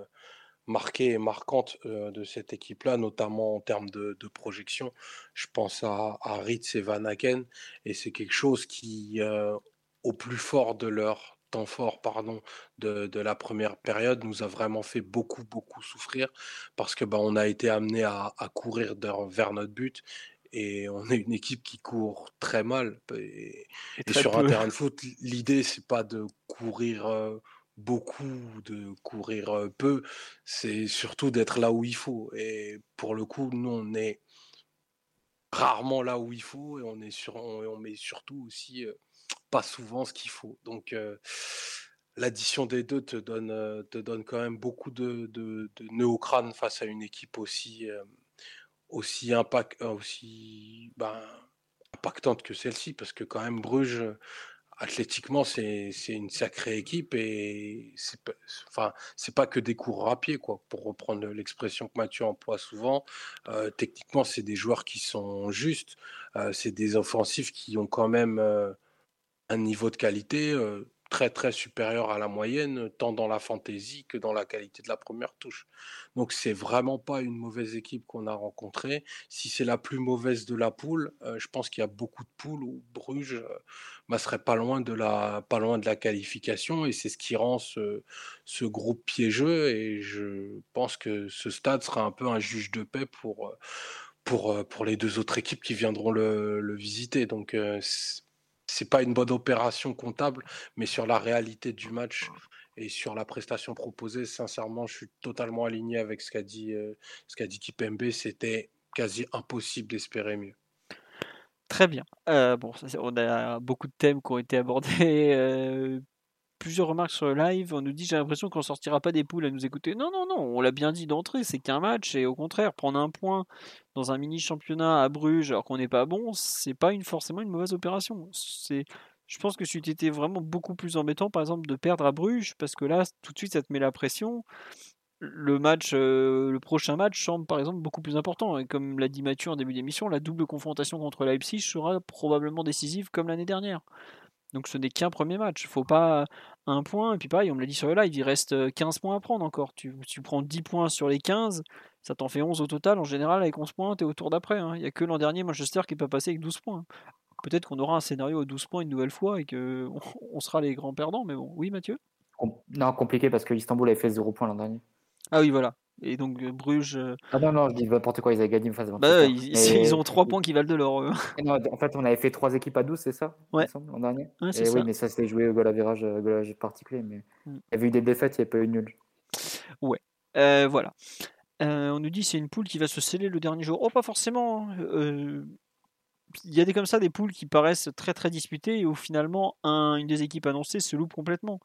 marquée et marquante de cette équipe-là, notamment en termes de, projection. Je pense à, à Ritz et Van Aken, et c'est quelque chose qui, au plus fort de leur temps fort pardon, de, de, la première période, nous a vraiment fait beaucoup, beaucoup souffrir, parce que bah, on a été amené à, à courir vers notre but, et on est une équipe qui court très mal. Et, sur un terrain de foot, l'idée, c'est pas de courir beaucoup, de courir peu, c'est surtout d'être là où il faut. Et pour le coup, nous, on est rarement là où il faut et on est sur, on, met surtout aussi pas souvent ce qu'il faut. Donc l'addition des deux te donne, te donne quand même beaucoup de, de, face à une équipe aussi, aussi, impact, aussi ben, impactante que celle-ci, parce que quand même Bruges athlétiquement, c'est une sacrée équipe et c'est enfin, pas que des cours à pied, quoi, pour reprendre l'expression que Mathieu emploie souvent. Euh, techniquement, c'est des joueurs qui sont justes, euh, c'est des offensifs qui ont quand même euh, un niveau de qualité très très supérieur à la moyenne, tant dans la fantaisie que dans la qualité de la première touche. Donc c'est vraiment pas une mauvaise équipe qu'on a rencontrée. Si c'est la plus mauvaise de la poule, euh, je pense qu'il y a beaucoup de poules où Bruges euh, bah, serait pas loin de la pas loin de la qualification et c'est ce qui rend ce, ce, groupe piégeux et je pense que ce stade sera un peu un juge de paix pour pour, pour les deux autres équipes qui viendront le, le visiter. Donc euh, c'est pas une bonne opération comptable, mais sur la réalité du match et sur la prestation proposée, sincèrement, je suis totalement aligné avec ce qu'a dit, euh, ce dit Kipembe. C'était quasi impossible d'espérer mieux. Très bien. Euh, bon, on a beaucoup de thèmes qui ont été abordés. Euh, plusieurs remarques sur le live. On nous dit j'ai l'impression qu'on sortira pas des poules à nous écouter. Non, non, non, on l'a bien dit d'entrée, c'est qu'un match et au contraire, prendre un point dans un mini championnat à Bruges alors qu'on n'est pas bon, c'est pas une, forcément une mauvaise opération. C'est je pense que tu été vraiment beaucoup plus embêtant, par exemple, de perdre à Bruges, parce que là, tout de suite, ça te met la pression. Le match, euh, le prochain match semble par exemple beaucoup plus important. Et comme l'a dit Mathieu en début d'émission, la double confrontation contre Leipzig sera probablement décisive comme l'année dernière. Donc ce n'est qu'un premier match. Faut pas un point. Et puis pareil, on me l'a dit sur le live, il reste 15 points à prendre encore. Tu, prends 10 points sur les 15, ça t'en fait 11 au total. En général, avec 11 points, tu es au tour d'après. Hein. Il n'y a que l'an dernier, Manchester, qui n'est pas passé avec 12 points. Peut-être qu'on aura un scénario à 12 points une nouvelle fois et qu'on on sera les grands perdants. Mais bon, oui, Mathieu? Non, compliqué parce que Istanbul avait fait 0 points l'an dernier. Ah oui, voilà. Et donc euh, Bruges. Euh, ah non, non, je dis n'importe quoi, ils avaient gagné une phase bah, ils, ont 3 points qui valent de l'or. en fait, on avait fait 3 équipes à 12, c'est ça Ouais. L'an dernier ouais, et Oui, mais ça s'est joué au goal euh, particulier. Mais mm. il y avait eu des défaites, il n'y avait pas eu nul. Ouais. voilà. on nous dit c'est une poule qui va se sceller le dernier jour. Oh, pas forcément. Hein. il y a des comme ça des poules qui paraissent très très disputées et où finalement un, une des équipes annoncées se loupe complètement.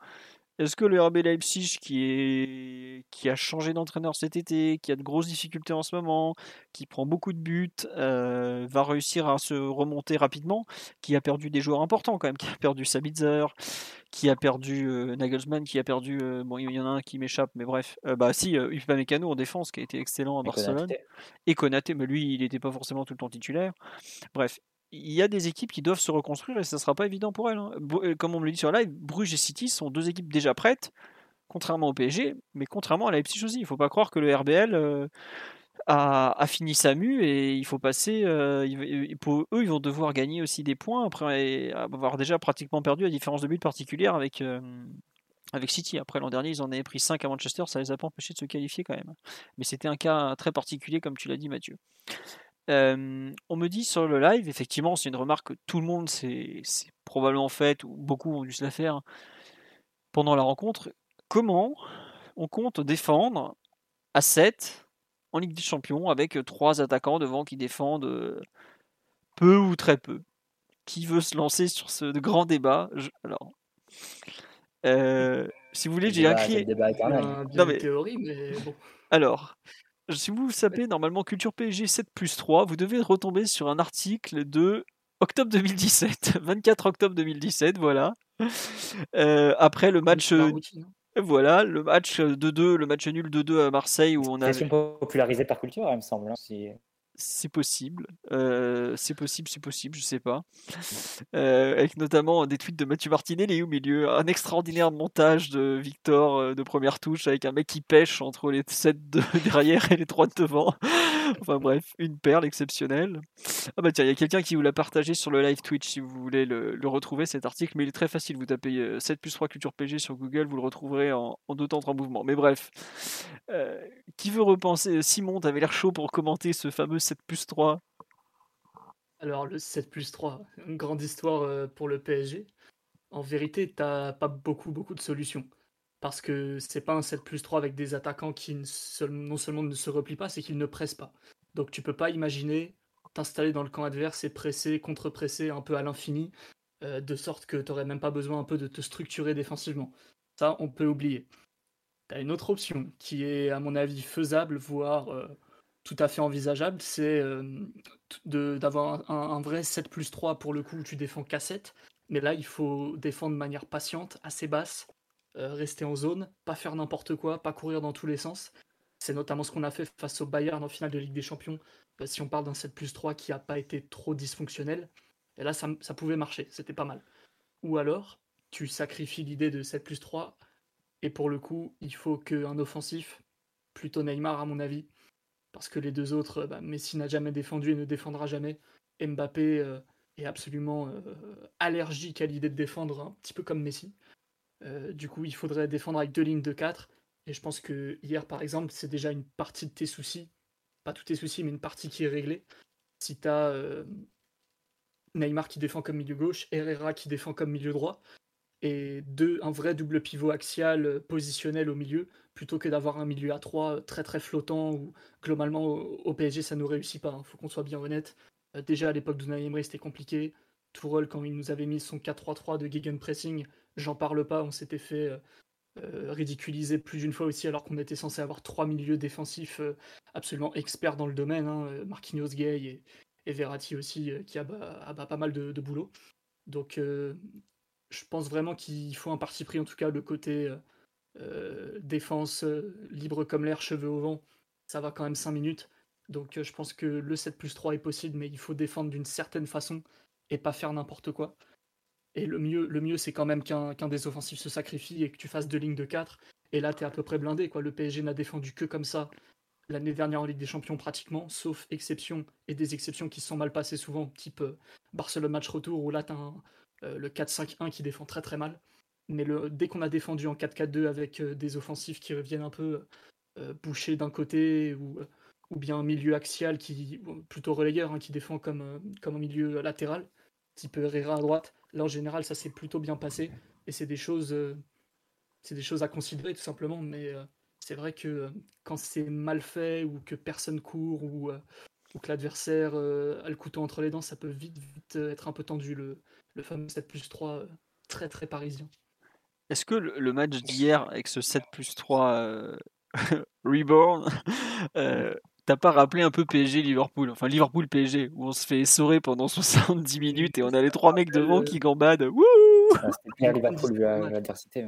Est-ce que le RB Leipzig, qui, est, qui a changé d'entraîneur cet été, qui a de grosses difficultés en ce moment, qui prend beaucoup de buts, euh, va réussir à se remonter rapidement Qui a perdu des joueurs importants quand même, qui a perdu Sabitzer, qui a perdu euh, Nagelsmann, qui a perdu. Euh, bon, il y en a un qui m'échappe, mais bref. bah si, Upamecano en défense, qui a été excellent à Barcelone. Et Konaté, mais lui, il n'était pas forcément tout le temps titulaire. Bref, il y a des équipes qui doivent se reconstruire et ça ne sera pas évident pour elles. Hein. Euh, comme on me le dit sur live, Bruges et City sont deux équipes déjà prêtes, contrairement au PSG, mais contrairement à Leipzig aussi. Il ne faut pas croire que le RBL euh, a, fini sa mue et il faut passer. Euh, eux, ils vont devoir gagner aussi des points après avoir déjà pratiquement perdu la différence de but particulière avec. avec City, après l'an dernier, ils en avaient pris 5 à Manchester, ça les a pas empêchés de se qualifier quand même. Mais c'était un cas très particulier, comme tu l'as dit, Mathieu. Euh, on me dit sur le live, effectivement, c'est une remarque que tout le monde s'est probablement faite, ou beaucoup ont dû se la faire pendant la rencontre. Comment on compte défendre à 7 en Ligue des Champions avec trois attaquants devant qui défendent peu ou très peu? Qui veut se lancer sur ce grand débat? Alors, euh, si vous voulez, j'ai écrit. Non, mais... théorie, mais bon. Alors, si vous sapez normalement Culture PSG 7 plus 3, vous devez retomber sur un article de octobre 2017, 24 octobre 2017, voilà. Euh, après le match. Voilà, le match 2-2, le match nul 2-2 à Marseille où on a. popularisé par Culture, il me semble. Hein, si... C'est possible, euh, c'est possible, c'est possible, je sais pas. Euh, avec notamment des tweets de Mathieu Martinelli au milieu, un extraordinaire montage de Victor euh, de première touche avec un mec qui pêche entre les 7 de derrière et les 3 de devant. enfin bref, une perle exceptionnelle. Ah bah tiens, il y a quelqu'un qui vous l'a partagé sur le live Twitch si vous voulez le, retrouver cet article, mais il est très facile. Vous tapez 7 plus 3 culture PG sur Google, vous le retrouverez en, deux temps en mouvement. Mais bref, qui veut repenser? Simon, t'avais l'air chaud pour commenter ce fameux 7 plus 3 Alors, le 7 plus 3, une grande histoire euh, pour le PSG. En vérité, t'as pas beaucoup, beaucoup de solutions. Parce que c'est pas un 7 plus 3 avec des attaquants qui non seulement ne se replient pas, c'est qu'ils ne pressent pas. Donc tu peux pas imaginer t'installer dans le camp adverse et presser, contre-presser un peu à l'infini, euh, de sorte que tu n'aurais même pas besoin un peu de te structurer défensivement. Ça, on peut oublier. Tu as une autre option qui est, à mon avis, faisable, voire euh, tout à fait envisageable, c'est euh, d'avoir un, vrai 7 plus 3 pour le coup où tu défends qu'à 7. Mais là, il faut défendre de manière patiente, assez basse, euh, rester en zone, pas faire n'importe quoi, pas courir dans tous les sens. C'est notamment ce qu'on a fait face au Bayern en finale de Ligue des Champions. Euh, si on parle d'un 7 plus 3 qui n'a pas été trop dysfonctionnel, et là, ça, ça pouvait marcher, c'était pas mal. Ou alors, tu sacrifies l'idée de 7 plus 3, et pour le coup, il faut qu'un offensif, plutôt Neymar à mon avis, parce que les deux autres, bah, Messi n'a jamais défendu et ne défendra jamais. Mbappé euh, est absolument euh, allergique à l'idée de défendre, un petit peu comme Messi. Euh, du coup, il faudrait défendre avec deux lignes de 4. Et je pense que hier, par exemple, c'est déjà une partie de tes soucis. Pas tous tes soucis, mais une partie qui est réglée. Si tu as Neymar qui défend comme milieu gauche, Herrera qui défend comme milieu droit, et deux, un vrai double pivot axial positionnel au milieu, plutôt que d'avoir un milieu à 3 très très flottant où globalement au, PSG ça ne nous réussit pas, hein. faut qu'on soit bien honnête. Euh, déjà à l'époque d'Unai Emery c'était compliqué. Tourelle quand il nous avait mis son 4-3-3 de gegenpressing, j'en parle pas, on s'était fait euh, euh, ridiculiser plus d'une fois aussi alors qu'on était censé avoir trois milieux défensifs absolument experts dans le domaine, hein, Marquinhos Gay et, Verratti aussi qui a, pas mal de, de boulot. Donc je pense vraiment qu'il faut un parti pris en tout cas le côté euh, défense euh, libre comme l'air, cheveux au vent, ça va quand même 5 minutes. Donc euh, je pense que le 7 plus 3 est possible, mais il faut défendre d'une certaine façon et pas faire n'importe quoi. Et le mieux, le mieux c'est quand même qu'un des offensifs se sacrifie et que tu fasses deux lignes de 4. Et là, tu es à peu près blindé. Quoi. Le PSG n'a défendu que comme ça l'année dernière en Ligue des Champions pratiquement, sauf exception et des exceptions qui se sont mal passées souvent, type Barcelone match retour, où là, tu as le 4-5-1 qui défend très très mal. Mais le, dès qu'on a défendu en 4-4-2 avec euh, des offensifs qui reviennent un peu euh, bouchés d'un côté ou, ou bien un milieu axial qui plutôt relayeur hein, qui défend comme, euh, comme un milieu latéral, type Herrera à droite, là en général ça s'est plutôt bien passé. Et c'est des choses c'est des choses à considérer tout simplement. Mais c'est vrai que quand c'est mal fait ou que personne court ou, ou que l'adversaire a le couteau entre les dents ça peut vite vite être un peu tendu. Le, le fameux 7 plus 3 très très parisien. Est-ce que le, match d'hier avec ce 7 plus 3 euh, Reborn, euh, t'as pas rappelé un peu PSG Liverpool? Enfin Liverpool PSG, où on se fait essorer pendant 70 minutes et on a les trois mecs devant qui gambadent. Wouh C'était bien Liverpool vu l'adversité.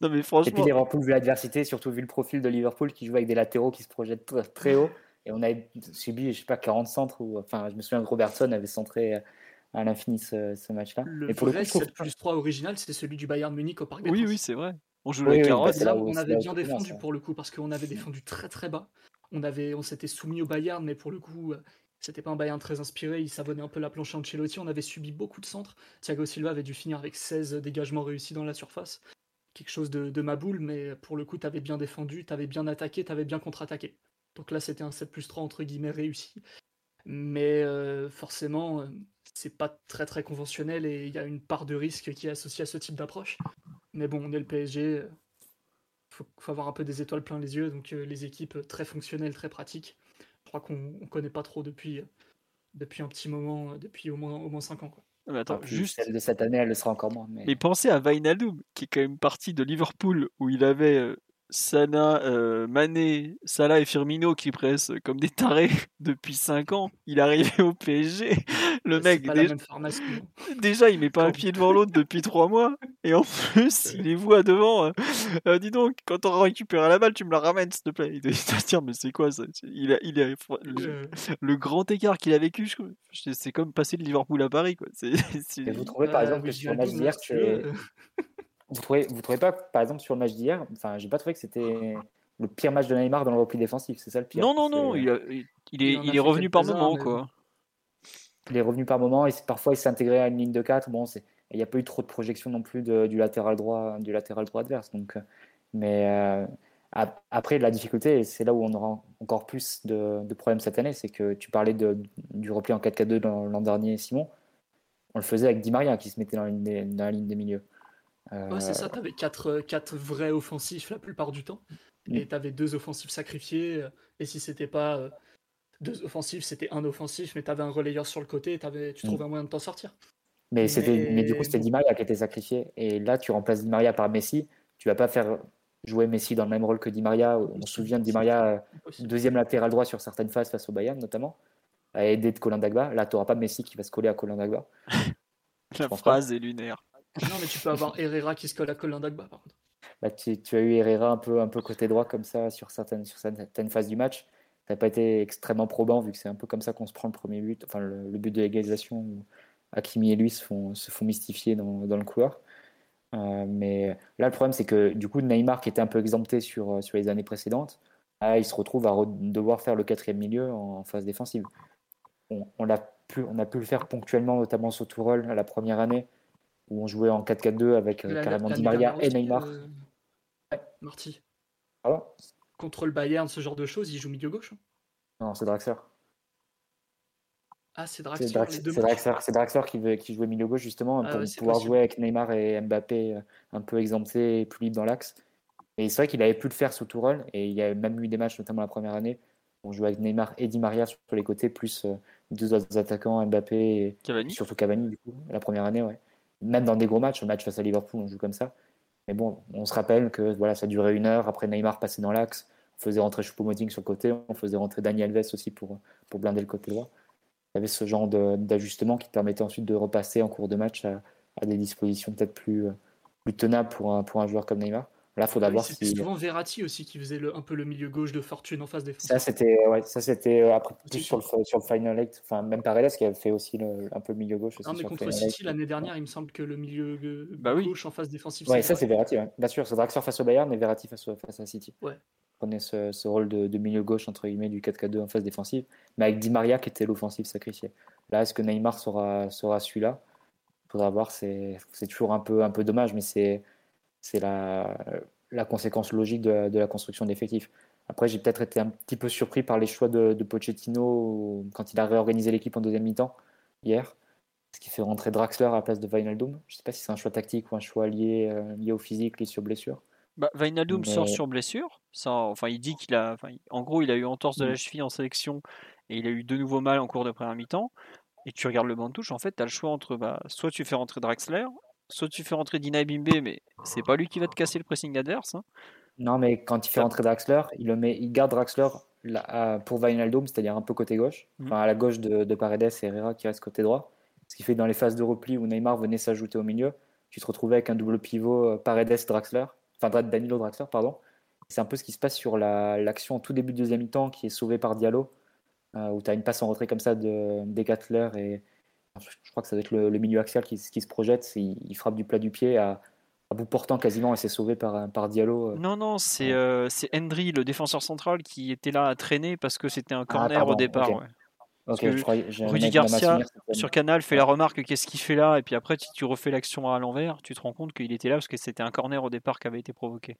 Non mais franchement. C'était Liverpool vu l'adversité, surtout vu le profil de Liverpool qui joue avec des latéraux qui se projettent très, haut. Et on a subi, je sais pas, 40 centres. Ou, enfin, je me souviens que Robertson avait centré à l'infini ce, ce match-là. Le pour vrai le coup, 7 plus 3 original, c'est celui du Bayern Munich au Parc des Oui, oui, c'est vrai. On joue oui, la là, on avait bien défendu pour le coup, parce qu'on avait défendu très très bas. On, avait, on s'était soumis au Bayern, mais pour le coup, euh, c'était pas un Bayern très inspiré. Il savonnait un peu la planche à Ancelotti. On avait subi beaucoup de centres. Thiago Silva avait dû finir avec 16 dégagements réussis dans la surface. Quelque chose de, de ma boule, mais pour le coup, tu avais bien défendu, tu avais bien attaqué, tu avais bien contre-attaqué. Donc là, c'était un 7 plus 3 entre guillemets réussi. Mais euh, forcément, c'est pas très très conventionnel et il y a une part de risque qui est associée à ce type d'approche. Mais bon, on est le PSG, faut, faut avoir un peu des étoiles plein les yeux, donc les équipes très fonctionnelles, très pratiques. Je crois qu'on ne connaît pas trop depuis, depuis un petit moment, depuis au moins, au moins 5 ans. Quoi. Mais attends, juste. Celle de cette année, elle le sera encore moins. Mais, mais pensez à Wijnaldum, qui est quand même parti de Liverpool, où il avait Sana, euh, Mané, Salah et Firmino qui pressent comme des tarés depuis 5 ans. Il est arrivé au PSG. Le mec, déjà, déjà, il met pas un pied devant l'autre depuis 3 mois. Et en plus, il les voit devant. Euh, euh, dis donc, quand on récupère la balle, tu me la ramènes, s'il te plaît. Il doit se dire, mais c'est quoi ça? Il a, il a, le, grand écart qu'il a vécu, c'est comme passer de Liverpool à Paris. Quoi. vous trouvez par exemple que sur le match d'hier, vous trouvez, vous trouvez pas, par exemple, sur le match d'hier, enfin, j'ai pas trouvé que c'était le pire match de Neymar dans le repli défensif, c'est ça le pire Non, non, non, il, est, il, est revenu par moment, quoi. Il est revenu par moment et parfois il s'est intégré à une ligne de 4. Bon, il n'y a pas eu trop de projection non plus du latéral droit, du latéral droit adverse. Donc, euh, mais euh, après, la difficulté, et c'est là où on aura encore plus de, problèmes cette année, c'est que tu parlais de, du repli en 4-4-2 l'an dernier, Simon. On le faisait avec Di Maria qui se mettait dans des, dans la ligne des milieux. Ouais, c'est ça, tu avais 4, quatre vrais offensifs la plupart du temps. Mm. Et tu avais deux offensifs sacrifiés. Et si c'était pas euh, deux offensifs, c'était un offensif, mais tu avais un relayeur sur le côté et avais, tu mm. trouvais un moyen de t'en sortir. Mais, mais... mais du coup, c'était Di Maria qui était sacrifié. Et là, tu remplaces Di Maria par Messi. Tu vas pas faire jouer Messi dans le même rôle que Di Maria. On se souvient de Di Maria, euh, deuxième latéral droit sur certaines phases face au Bayern, notamment, à aider de Colin Dagba. Là, tu n'auras pas Messi qui va se coller à Colin Dagba. La phrase est lunaire. Non, mais tu peux avoir Herrera qui se colle à Colin Dagba, par contre. Bah, tu, as eu Herrera un peu, un peu côté droit comme ça sur certaines, sur certaines phases du match. Ça n'a pas été extrêmement probant vu que c'est un peu comme ça qu'on se prend le premier but, enfin le, but de l'égalisation où Hakimi et lui se font, mystifier dans, dans le couloir. Euh, mais là, le problème, c'est que du coup, Neymar, qui était un peu exempté sur, sur les années précédentes, il se retrouve à devoir faire le quatrième milieu en, phase défensive. On, on, a pu, on a pu le faire ponctuellement, notamment sur Tourelle la première année, où on jouait en 4-4-2 avec euh, carrément Di Maria et Neymar. Euh, Marty. Ah Contre le Bayern, ce genre de choses, il joue milieu gauche hein? Non, c'est Draxler. Ah, c'est Draxler. C'est Draxler, qui, qui jouait milieu gauche justement ah pour pouvoir jouer avec Neymar et Mbappé euh, un peu exemptés et plus libre dans l'axe. Et c'est vrai qu'il avait pu le faire sous Tourelle et il y a même eu des matchs, notamment la première année, où on jouait avec Neymar et Di Maria sur les côtés, plus deux autres attaquants, Mbappé et surtout Cavani, du coup, la première année, ouais même dans des gros matchs, un match face à Liverpool, on joue comme ça. Mais bon, on se rappelle que voilà, ça durait une heure. Après, Neymar passait dans l'axe. On faisait rentrer Choupo-Moting sur le côté. On faisait rentrer Daniel Alves aussi pour, pour blinder le côté droit. Il y avait ce genre d'ajustement qui permettait ensuite de repasser en cours de match à, des dispositions peut-être plus, plus tenables pour un, pour un joueur comme Neymar. Là, il faudra voir si. C'était souvent Verratti aussi qui faisait le, un peu le milieu gauche de fortune en face des Ça, c'était ouais, ça c'était euh, après plus sur le, sur le Final Eight. Enfin, même Paredes qui avait fait aussi le, un peu le milieu gauche. Aussi non, mais contre City l'année dernière, il me semble que le milieu bah gauche en face défensif. Ouais, ça c'est Verratti. Bien sûr, c'est Draxler face au Bayern et Verratti face, face à City. Ouais. Prenait ce, ce rôle de, de, milieu gauche entre guillemets du 4-4-2 en phase défensive, mais avec Di Maria qui était l'offensive sacrifié. Là, est-ce que Neymar sera, sera celui-là? Faudra voir. C'est toujours un peu, un peu dommage, mais c'est la la conséquence logique de, la construction d'effectifs. Après, j'ai peut-être été un petit peu surpris par les choix de, Pochettino quand il a réorganisé l'équipe en deuxième mi-temps hier. Ce qui fait rentrer Draxler à la place de Vinaldoom. Je ne sais pas si c'est un choix tactique ou un choix lié, euh, lié au physique, lié sur blessure. Bah, sort sur blessure. Ça, enfin, il dit qu'il a, en gros, il a eu entorse de la mm. cheville en sélection et il a eu de nouveau mal en cours de première mi-temps. Et tu regardes le banc de touche, en fait, tu as le choix entre bah, soit tu fais rentrer Draxler, soit tu fais rentrer Dina Bimbe, mais c'est pas lui qui va te casser le pressing adverse. Hein. Non, mais quand il fait rentrer Draxler, il, le met, il garde Draxler pour Vinaldum, c'est-à-dire un peu côté gauche, mhm. enfin à la gauche de, Paredes et Herrera qui reste côté droit. Ce qui fait dans les phases de repli où Neymar venait s'ajouter au milieu, tu te retrouvais avec un double pivot euh, Paredes-Draxler, enfin Danilo Draxler, pardon. C'est un peu ce qui se passe sur l'action en tout début de deuxième mi-temps qui est sauvée par Diallo, euh, où tu as une passe en retrait comme ça de Decathleur et, je crois que ça doit être le, milieu axial qui, se projette, il, frappe du plat du pied à, bout portant quasiment et c'est sauvé par, par Diallo. Euh. Non, non, c'est euh, Hendry, le défenseur central, qui était là à traîner parce que c'était un ah, corner au départ. Rudy Garcia sur Canal fait la remarque qu'est-ce qu'il fait là? Et puis après si tu refais l'action à l'envers tu te rends compte qu'il était là parce que c'était un corner au départ qui avait été provoqué.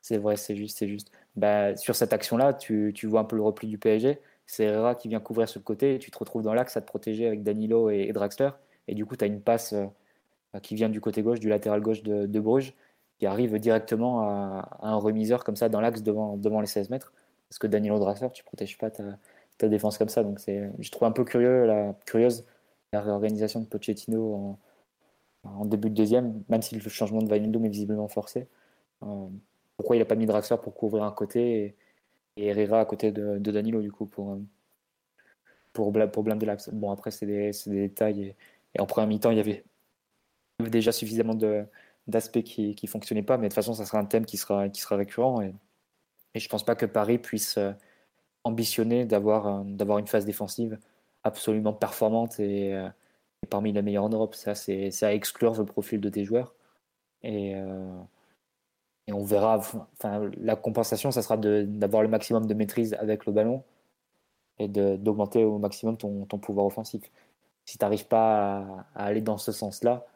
C'est vrai, c'est juste, c'est juste. Bah, sur cette action-là, tu, tu, vois un peu le repli du PSG. C'est Herrera qui vient couvrir sur le côté tu te retrouves dans l'axe à te protéger avec Danilo et, Draxler. Et du coup, tu as une passe euh, qui vient du côté gauche, du latéral gauche de, de Bruges, qui arrive directement à, un remiseur comme ça dans l'axe devant, les 16 mètres. Parce que Danilo Draxler, tu protèges pas ta, défense comme ça. Donc je trouve un peu curieux, la, curieuse la réorganisation de Pochettino en, début de deuxième, même si le changement de Wijnaldum est visiblement forcé. Euh, pourquoi il n'a pas mis Draxler pour couvrir un côté Herrera à côté de, Danilo du coup pour, euh, pour, pour blinder l'axe Bon après c'est des, détails et, en première mi-temps il y avait déjà suffisamment d'aspects qui ne fonctionnaient pas, mais de toute façon ça sera un thème qui sera, qui sera récurrent et, et je pense pas que Paris puisse euh, ambitionner d'avoir d'avoir une phase défensive absolument performante et, parmi les meilleurs en Europe. Ça, c'est à exclure le profil de tes joueurs. Et, euh, et on verra. Enfin, la compensation, ça sera d'avoir le maximum de maîtrise avec le ballon et d'augmenter au maximum ton, ton, pouvoir offensif. Si tu n'arrives pas à, aller dans ce sens-là,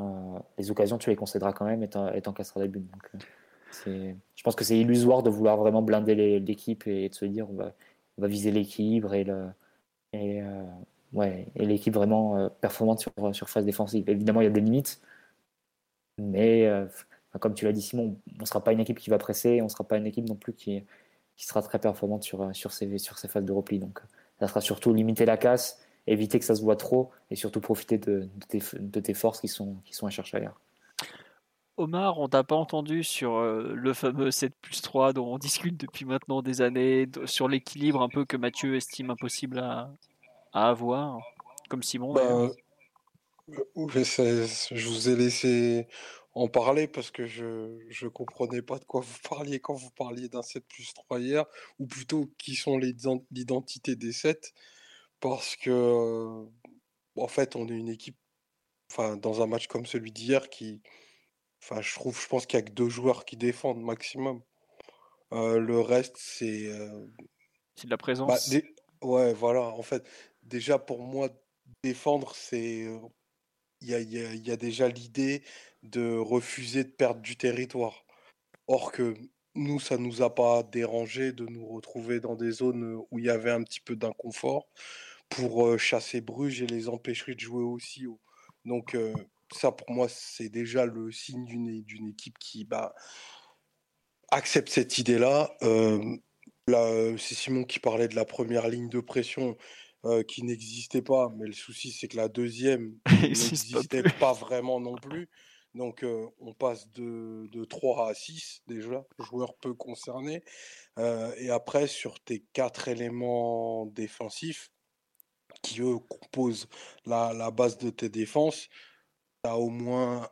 euh, les occasions, tu les concéderas quand même et t'en casseras des buts. Donc, euh, je pense que c'est illusoire de vouloir vraiment blinder l'équipe et de se dire on va, on va viser l'équilibre et, le, et, ouais, et l'équipe vraiment euh, performante sur, sur défensive. Évidemment, il y a des limites, mais euh, comme tu l'as dit, Simon, on ne sera pas une équipe qui va presser, on ne sera pas une équipe non plus qui, qui sera très performante sur, euh, sur, ces, sur ces phases de repli. Donc, ça sera surtout limiter la casse, éviter que ça se voit trop et surtout profiter de, de, tes, de tes, forces qui sont, qui sont à chercher ailleurs. Omar, on t'a pas entendu sur le fameux 7 plus 3 dont on discute depuis maintenant des années, sur l'équilibre un peu que Mathieu estime impossible à, à avoir, comme Simon bah, Je vous ai laissé en parler parce que je ne comprenais pas de quoi vous parliez quand vous parliez d'un 7 plus 3 hier, ou plutôt qui sont les l'identité des 7, parce que en fait on est une équipe, enfin dans un match comme celui d'hier qui, enfin je trouve, je pense qu'il y a que deux joueurs qui défendent maximum. Euh, le reste c'est euh, c'est de la bah, présence. Ouais, voilà. En fait, déjà pour moi, défendre, c'est. Il y a, y a déjà l'idée de refuser de perdre du territoire. Or que nous, ça nous a pas dérangé de nous retrouver dans des zones où il y avait un petit peu d'inconfort pour chasser Bruges et les empêcher de jouer aussi haut. Donc ça, pour moi, c'est déjà le signe d'une d'une équipe qui bah, accepte cette idée-là. Là, c'est Simon qui parlait de la première ligne de pression qui n'existait pas, mais le souci c'est que la deuxième n'existait pas, vraiment non plus. Donc on passe de, de 3 à 6 déjà, joueurs peu concernés. et après, sur tes quatre éléments défensifs, qui eux composent la, base de tes défenses, tu as au moins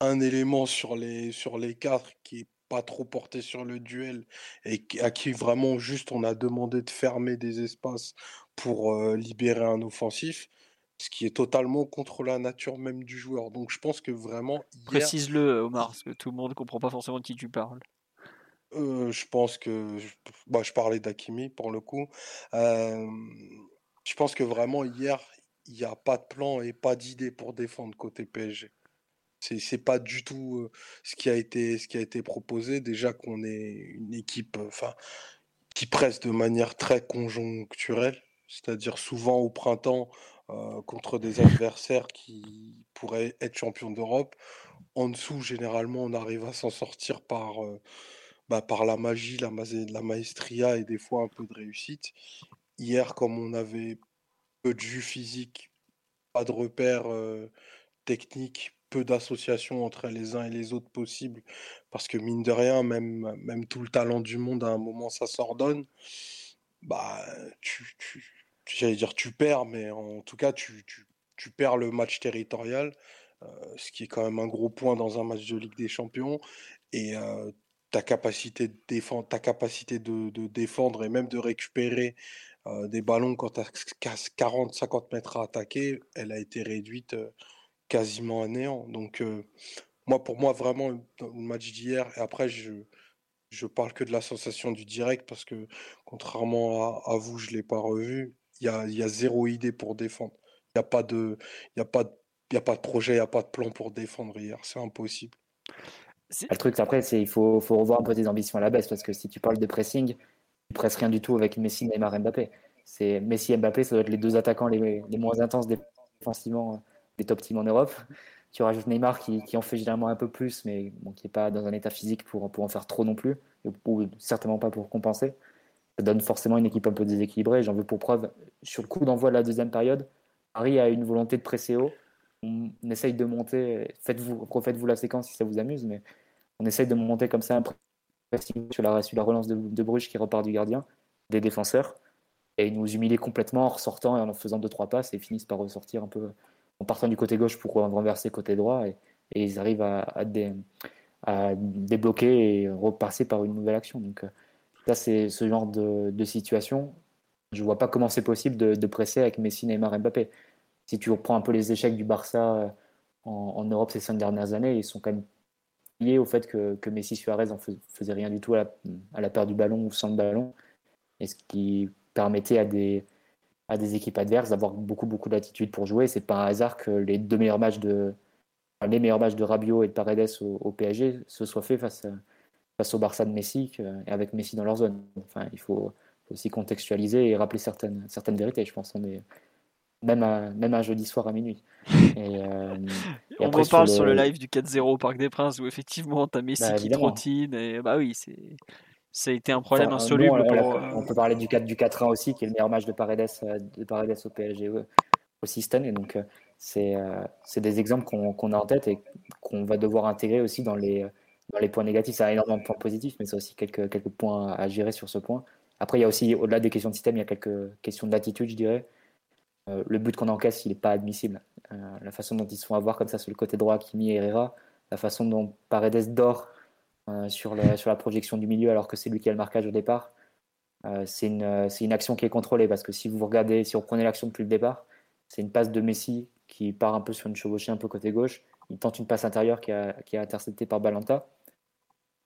un élément sur les, sur les quatre qui est pas trop porté sur le duel et à qui vraiment juste on a demandé de fermer des espaces pour libérer un offensif, ce qui est totalement contre la nature même du joueur. Donc je pense que vraiment... Précise-le Omar, parce que tout le monde ne comprend pas forcément de qui tu parles. je pense que... Bah, je parlais d'Akimi pour le coup. je pense que vraiment hier, il n'y a pas de plan et pas d'idée pour défendre côté PSG. C'est c'est pas du tout, ce qui a été ce qui a été proposé. Déjà qu'on est une équipe, enfin, qui presse de manière très conjoncturelle, c'est-à-dire souvent au printemps, contre des adversaires qui pourraient être champions d'Europe. En dessous, généralement, on arrive à s'en sortir par, bah, par la magie, la la maestria et des fois un peu de réussite. Hier, comme on avait peu de jus physique, pas de repères, techniques peu d'associations entre les uns et les autres possibles, parce que mine de rien, même, même tout le talent du monde, à un moment, ça s'ordonne, bah, tu, tu j'allais dire tu perds, mais en tout cas, tu, tu, perds le match territorial, euh, ce qui est quand même un gros point dans un match de Ligue des Champions, et euh, ta capacité de défendre, ta capacité de, défendre et même de récupérer euh, des ballons quand tu as 40-50 mètres à attaquer, elle a été réduite quasiment à néant. Donc, moi, pour moi, vraiment, le match d'hier, et après, je, je parle que de la sensation du direct parce que, contrairement à, vous, je ne l'ai pas revu. Il y a, y a, zéro idée pour défendre. Il n'y a, pas de, y a, pas de, y a pas de projet, il n'y a pas de plan pour défendre hier. C'est impossible. Le truc après, c'est il faut, faut, revoir un peu tes ambitions à la baisse parce que si tu parles de pressing, tu presses rien du tout avec Messi, Neymar, Mbappé. C'est Messi, Mbappé, ça doit être les deux attaquants les, les moins intenses défensivement des top teams en Europe. Tu rajoutes Neymar qui, qui en fait généralement un peu plus, mais bon, qui n'est pas dans un état physique pour, pour en faire trop non plus, ou certainement pas pour compenser. Ça donne forcément une équipe un peu déséquilibrée. J'en veux pour preuve, sur le coup d'envoi de la deuxième période, Paris a une volonté de presser haut. On essaye de monter, faites-vous, refaites-vous la séquence si ça vous amuse, mais on essaye de monter comme ça un sur la, sur la relance de, Bruges qui repart du gardien, des défenseurs, et ils nous humilient complètement en ressortant et en faisant deux trois passes et finissent par ressortir un peu en partant du côté gauche pour renverser côté droit et, ils arrivent à, à, débloquer et repasser par une nouvelle action. Donc ça c'est ce genre de, situation. Je vois pas comment c'est possible de, presser avec Messi, Neymar, Mbappé. Si tu reprends un peu les échecs du Barça euh, en, Europe ces cinq dernières années, ils sont quand même liés au fait que, Messi Suarez en faisait rien du tout à la, à perte du ballon ou sans le ballon, et ce qui permettait à des, à des équipes adverses d'avoir beaucoup beaucoup d'attitude pour jouer. C'est pas un hasard que les deux meilleurs matchs de les meilleurs matchs de Rabiot et de Paredes au, PSG se soient faits face, face au Barça de Messi et avec Messi dans leur zone. Enfin, il faut, aussi contextualiser et rappeler certaines, certaines vérités, je pense. Mais même, un, même un jeudi soir à minuit. Et, euh, On reparle sur le... live du 4-0 au Parc des Princes où effectivement tu as Messi bah, qui trottine. Et bah oui, c'est ça a été un problème insoluble. Euh, on, peut parler du 4 du 4-1 aussi, qui est le meilleur match de Paredes, euh, de Paredes au PSG aussi cette année. Donc, euh, c'est des exemples qu'on a en tête et qu'on va devoir intégrer aussi dans les, dans les points négatifs. Ça a énormément de points positifs, mais c'est aussi quelques, quelques points à gérer sur ce point. Après, il y a aussi, au-delà des questions de système, il y a quelques questions d'attitude, je dirais. le but qu'on encaisse, il n'est pas admissible. la façon dont ils se font avoir comme ça sur le côté droit, Kimi et Herrera, la façon dont Paredes dort euh, sur, la, sur la projection du milieu alors que c'est lui qui a le marquage au départ. Euh, c'est une, une, action qui est contrôlée parce que si vous regardez, si on prenait l'action depuis le départ, c'est une passe de Messi qui part un peu sur une chevauchée un peu côté gauche. Il tente une passe intérieure qui, a, qui est interceptée par Balanta.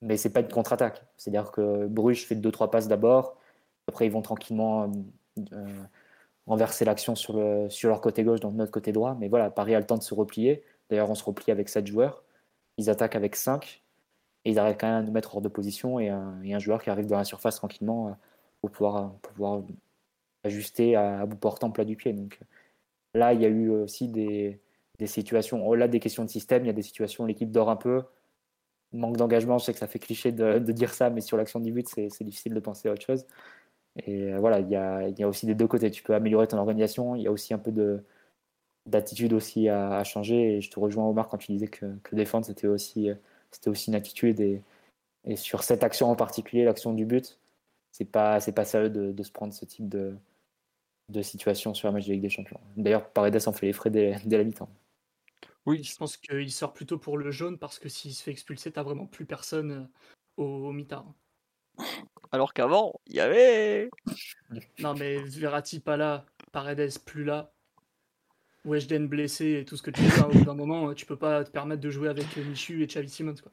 Mais c'est pas une contre-attaque. C'est-à-dire que Bruges fait deux trois passes d'abord. Après, ils vont tranquillement euh, renverser l'action sur, le, sur leur côté gauche, dans notre côté droit. Mais voilà, Paris a le temps de se replier. D'ailleurs, on se replie avec 7 joueurs. Ils attaquent avec 5. Et ils arrivent quand même à nous mettre hors de position et un, joueur qui arrive dans la surface tranquillement euh, pour pouvoir, pouvoir ajuster à, bout portant plat du pied. Donc là, il y a eu aussi des, des situations, au-delà des questions de système, il y a des situations où l'équipe dort un peu, manque d'engagement, je sais que ça fait cliché de, dire ça, mais sur l'action du but, c'est difficile de penser à autre chose. Et euh, voilà, il y, a, aussi des deux côtés. Tu peux améliorer ton organisation, il y a aussi un peu de d'attitude aussi à, changer. Et je te rejoins Omar quand tu disais que, défendre, c'était aussi aussi une attitude. Et, sur cette action en particulier, l'action du but, c'est pas, pas sérieux de, se prendre ce type de, situation sur un match de Ligue des Champions. D'ailleurs, Paredes en fait les frais dès, la mi-temps. Oui, je pense qu'il sort plutôt pour le jaune parce que s'il se fait expulser, t'as vraiment plus personne euh, au, mi-temps. Alors qu'avant, il y avait. Non, mais Verratti pas là, Paredes plus là, Weshden blessé et tout ce que tu veux, au bout d'un moment, tu peux pas te permettre de jouer avec Michu et Xavi Simons. Quoi.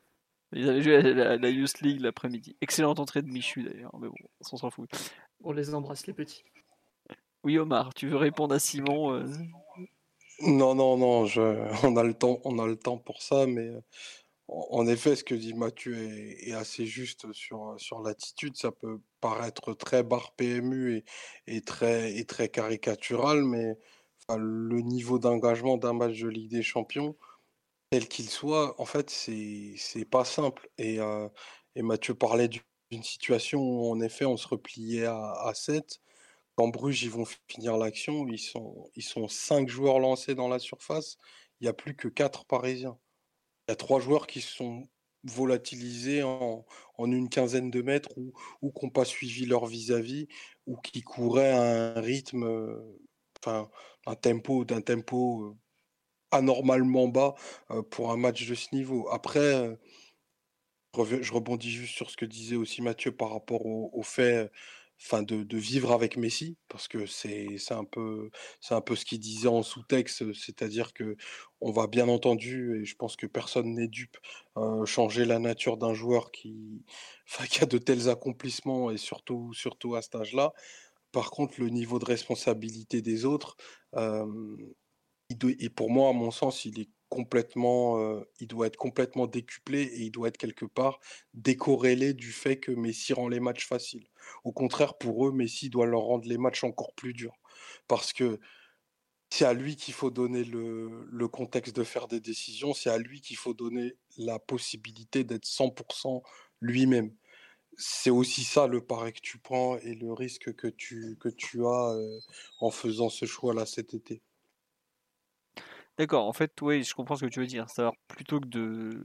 Ils avaient joué à la, Youth League l'après-midi. Excellente entrée de Michu d'ailleurs, mais bon, on s'en fout. On les embrasse les petits. Oui Omar, tu veux répondre à Simon euh Non, non, non, on, a le temps, on a le temps pour ça, mais euh, en effet, ce que dit Mathieu est, assez juste sur, sur l'attitude. Ça peut paraître très bar PMU et, très, et très caricatural, mais le niveau d'engagement d'un match de Ligue des Champions, tel qu'il soit, en fait, c'est pas simple. Et, euh, et Mathieu parlait d'une situation où, en effet, on se repliait à, à 7. Quand Bruges, ils vont finir l'action, ils sont, ils sont 5 joueurs lancés dans la surface. Il n'y a plus que 4 Parisiens. Il y a 3 joueurs qui sont volatilisés en, une quinzaine de mètres ou, ou qui n'ont pas suivi leur vis-à-vis ou qui couraient à un rythme enfin, un tempo, d'un tempo anormalement bas pour un match de ce niveau. Après, je rebondis juste sur ce que disait aussi Mathieu par rapport au, fait enfin de, vivre avec Messi parce que c'est un peu c'est un peu ce qu'il disait en sous-texte c'est-à-dire que on va bien entendu et je pense que personne n'est dupe changer la nature d'un joueur qui a de tels accomplissements et surtout surtout à cet âge-là. Par contre, le niveau de responsabilité des autres, et pour moi, à mon sens, il est complètement, euh, il doit être complètement décuplé et il doit être quelque part décorrélé du fait que Messi rend les matchs faciles. Au contraire, pour eux, Messi doit leur rendre les matchs encore plus durs. Parce que c'est à lui qu'il faut donner le, contexte de faire des décisions, c'est à lui qu'il faut donner la possibilité d'être 100% lui-même. C'est aussi ça le pari que tu prends et le risque que tu, que tu as euh, en faisant ce choix-là cet été. D'accord, en fait, oui, je comprends ce que tu veux dire. cest plutôt que de,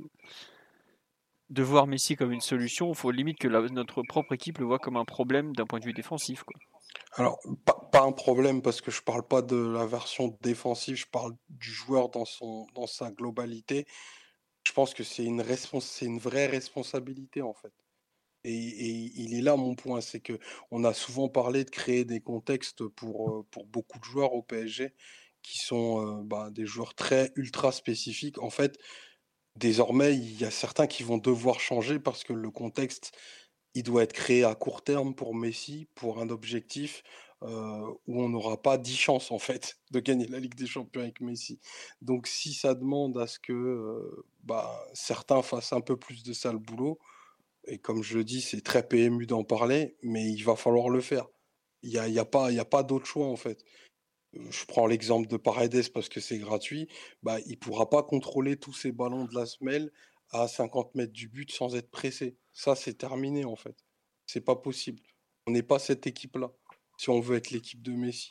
de voir Messi comme une solution, il faut limite que notre propre équipe le voit comme un problème d'un point de vue défensif. Alors, pas, un problème parce que je parle pas de la version défensive, je parle du joueur dans, son, dans sa globalité. Je pense que c'est une, c'est une vraie responsabilité en fait. Et, il est là mon point, c'est que on a souvent parlé de créer des contextes pour, euh, pour beaucoup de joueurs au PSG qui sont euh, bah, des joueurs très ultra spécifiques. En fait, désormais, il y a certains qui vont devoir changer parce que le contexte il doit être créé à court terme pour Messi, pour un objectif où on n'aura pas 10 chances en fait de gagner la Ligue des Champions avec Messi. Donc si ça demande à ce que bah, certains fassent un peu plus de ça le boulot, et comme je le dis, c'est très PMU d'en parler, mais il va falloir le faire. Il n'y a pas d'autre choix en fait. Je prends l'exemple de Paredes parce que c'est gratuit. Bah, il ne pourra pas contrôler tous ces ballons de la semelle à 50 mètres du but sans être pressé. Ça, c'est terminé en fait. C'est pas possible. On n'est pas cette équipe-là. Si on veut être l'équipe de Messi.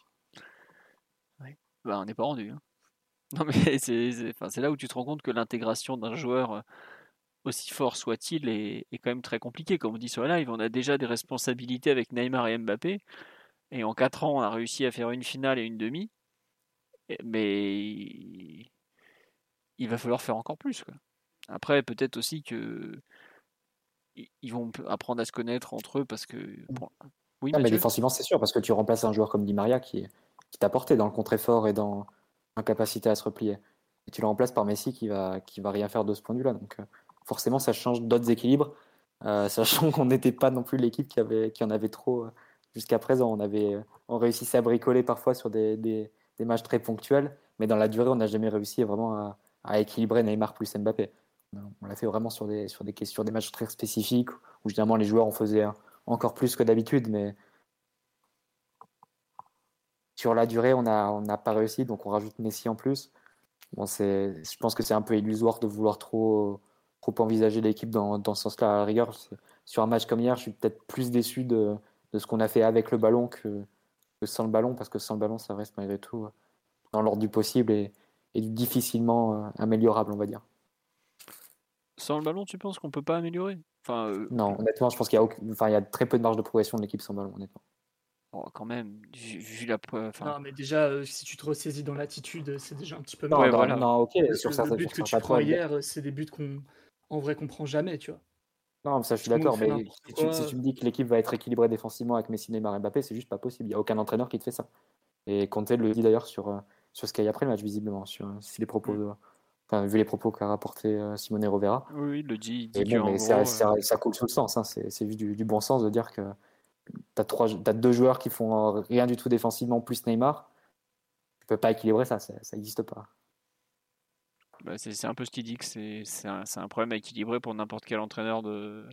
Ouais. Bah, on n'est pas rendu. Hein. Non mais c'est là où tu te rends compte que l'intégration d'un joueur euh, aussi fort soit-il est, est, quand même très compliqué. Comme on dit sur la live, on a déjà des responsabilités avec Neymar et Mbappé. Et en 4 ans, on a réussi à faire une finale et une demi. Mais il va falloir faire encore plus. Quoi. Après, peut-être aussi que ils vont apprendre à se connaître entre eux parce que. Mmh. oui, mais défensivement, c'est sûr, parce que tu remplaces un joueur comme Di Maria qui, qui t'a porté dans le contre-effort et dans l'incapacité à se replier. Et tu le remplaces par Messi qui va, qui va rien faire de ce point de vue-là. Donc, euh, forcément, ça change d'autres équilibres, euh, sachant qu'on n'était pas non plus l'équipe qui, avait, qui en avait trop euh, jusqu'à présent. On, avait, on réussissait à bricoler parfois sur des, des, matchs très ponctuels, mais dans la durée, on n'a jamais réussi vraiment à, équilibrer Neymar plus Mbappé. On l'a fait vraiment sur des, sur des, des matchs très spécifiques où généralement les joueurs en faisaient encore plus que d'habitude, mais sur la durée, on n'a on pas réussi, donc on rajoute Messi en plus. Bon, je pense que c'est un peu illusoire de vouloir trop, trop envisager l'équipe dans, dans, ce sens-là. À la rigueur, sur un match comme hier, je suis peut-être plus déçu de, de ce qu'on a fait avec le ballon que, que, sans le ballon, parce que sans le ballon, ça reste malgré tout dans l'ordre du possible et, et difficilement euh, améliorable, on va dire. Sans le ballon, tu penses qu'on peut pas améliorer? Enfin, euh, Non, honnêtement, je pense qu'il y, a enfin, il y a très peu de marge de progression de l'équipe sans ballon, honnêtement. Oh, quand même, vu, la. Enfin... Non, mais déjà, euh, si tu te ressaisis dans l'attitude, c'est déjà un petit peu. Non, ouais, voilà. non, ok. Sur le but que tu prends hier, c'est des buts qu'on, en vrai, qu'on prend jamais, tu vois. Non, ça, je suis d'accord, mais si tu, si tu, me dis que l'équipe va être équilibrée défensivement avec Messi, Neymar et Mbappé, c'est juste pas possible. Il n'y a aucun entraîneur qui te fait ça. Et Conte le dit d'ailleurs sur, euh, sur ce qu'il y a après le match, visiblement, sur si les propos. Mm vu les propos qu'a rapporté euh, Simone Rovera. Oui, il le dit. mais ça, ça, coule sous le sens. Hein. C'est vu du, bon sens de dire que tu as, as, deux joueurs qui font rien du tout défensivement, plus Neymar. Tu peux pas équilibrer ça, ça n'existe pas. Bah, c'est un peu ce qu'il dit que c'est un, problème à équilibrer pour n'importe quel entraîneur de.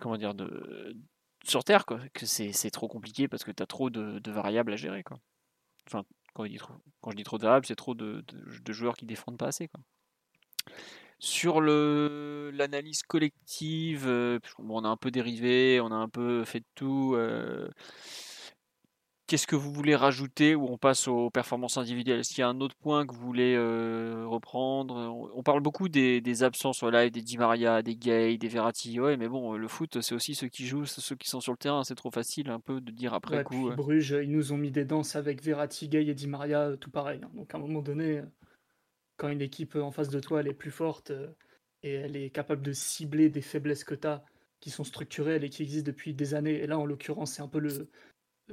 Comment dire de, Sur Terre, quoi. Que c'est trop compliqué parce que tu as trop de, variables à gérer, quoi. Enfin, quand, quand je dis trop de variables, c'est trop de, de, joueurs qui défendent pas assez. Quoi. Sur l'analyse collective, euh, on a un peu dérivé, on a un peu fait de tout. Euh, Qu'est-ce que vous voulez rajouter ou on passe aux performances individuelles? Est-ce qu'il y a un autre point que vous voulez euh, reprendre? On parle beaucoup des, des, absences au live, des Di Maria, des Gay, des Verratti. Ouais, mais bon, le foot, c'est aussi ceux qui jouent, ceux qui sont sur le terrain. C'est trop facile un peu de dire après coup. Puis Bruges, ils nous ont mis des danses avec Verratti, Gay et Di Maria, tout pareil. Hein. Donc à un moment donné, quand une équipe en face de toi, elle est plus forte et elle est capable de cibler des faiblesses que tu as, qui sont structurelles et qui existent depuis des années. Et là, en l'occurrence, c'est un peu le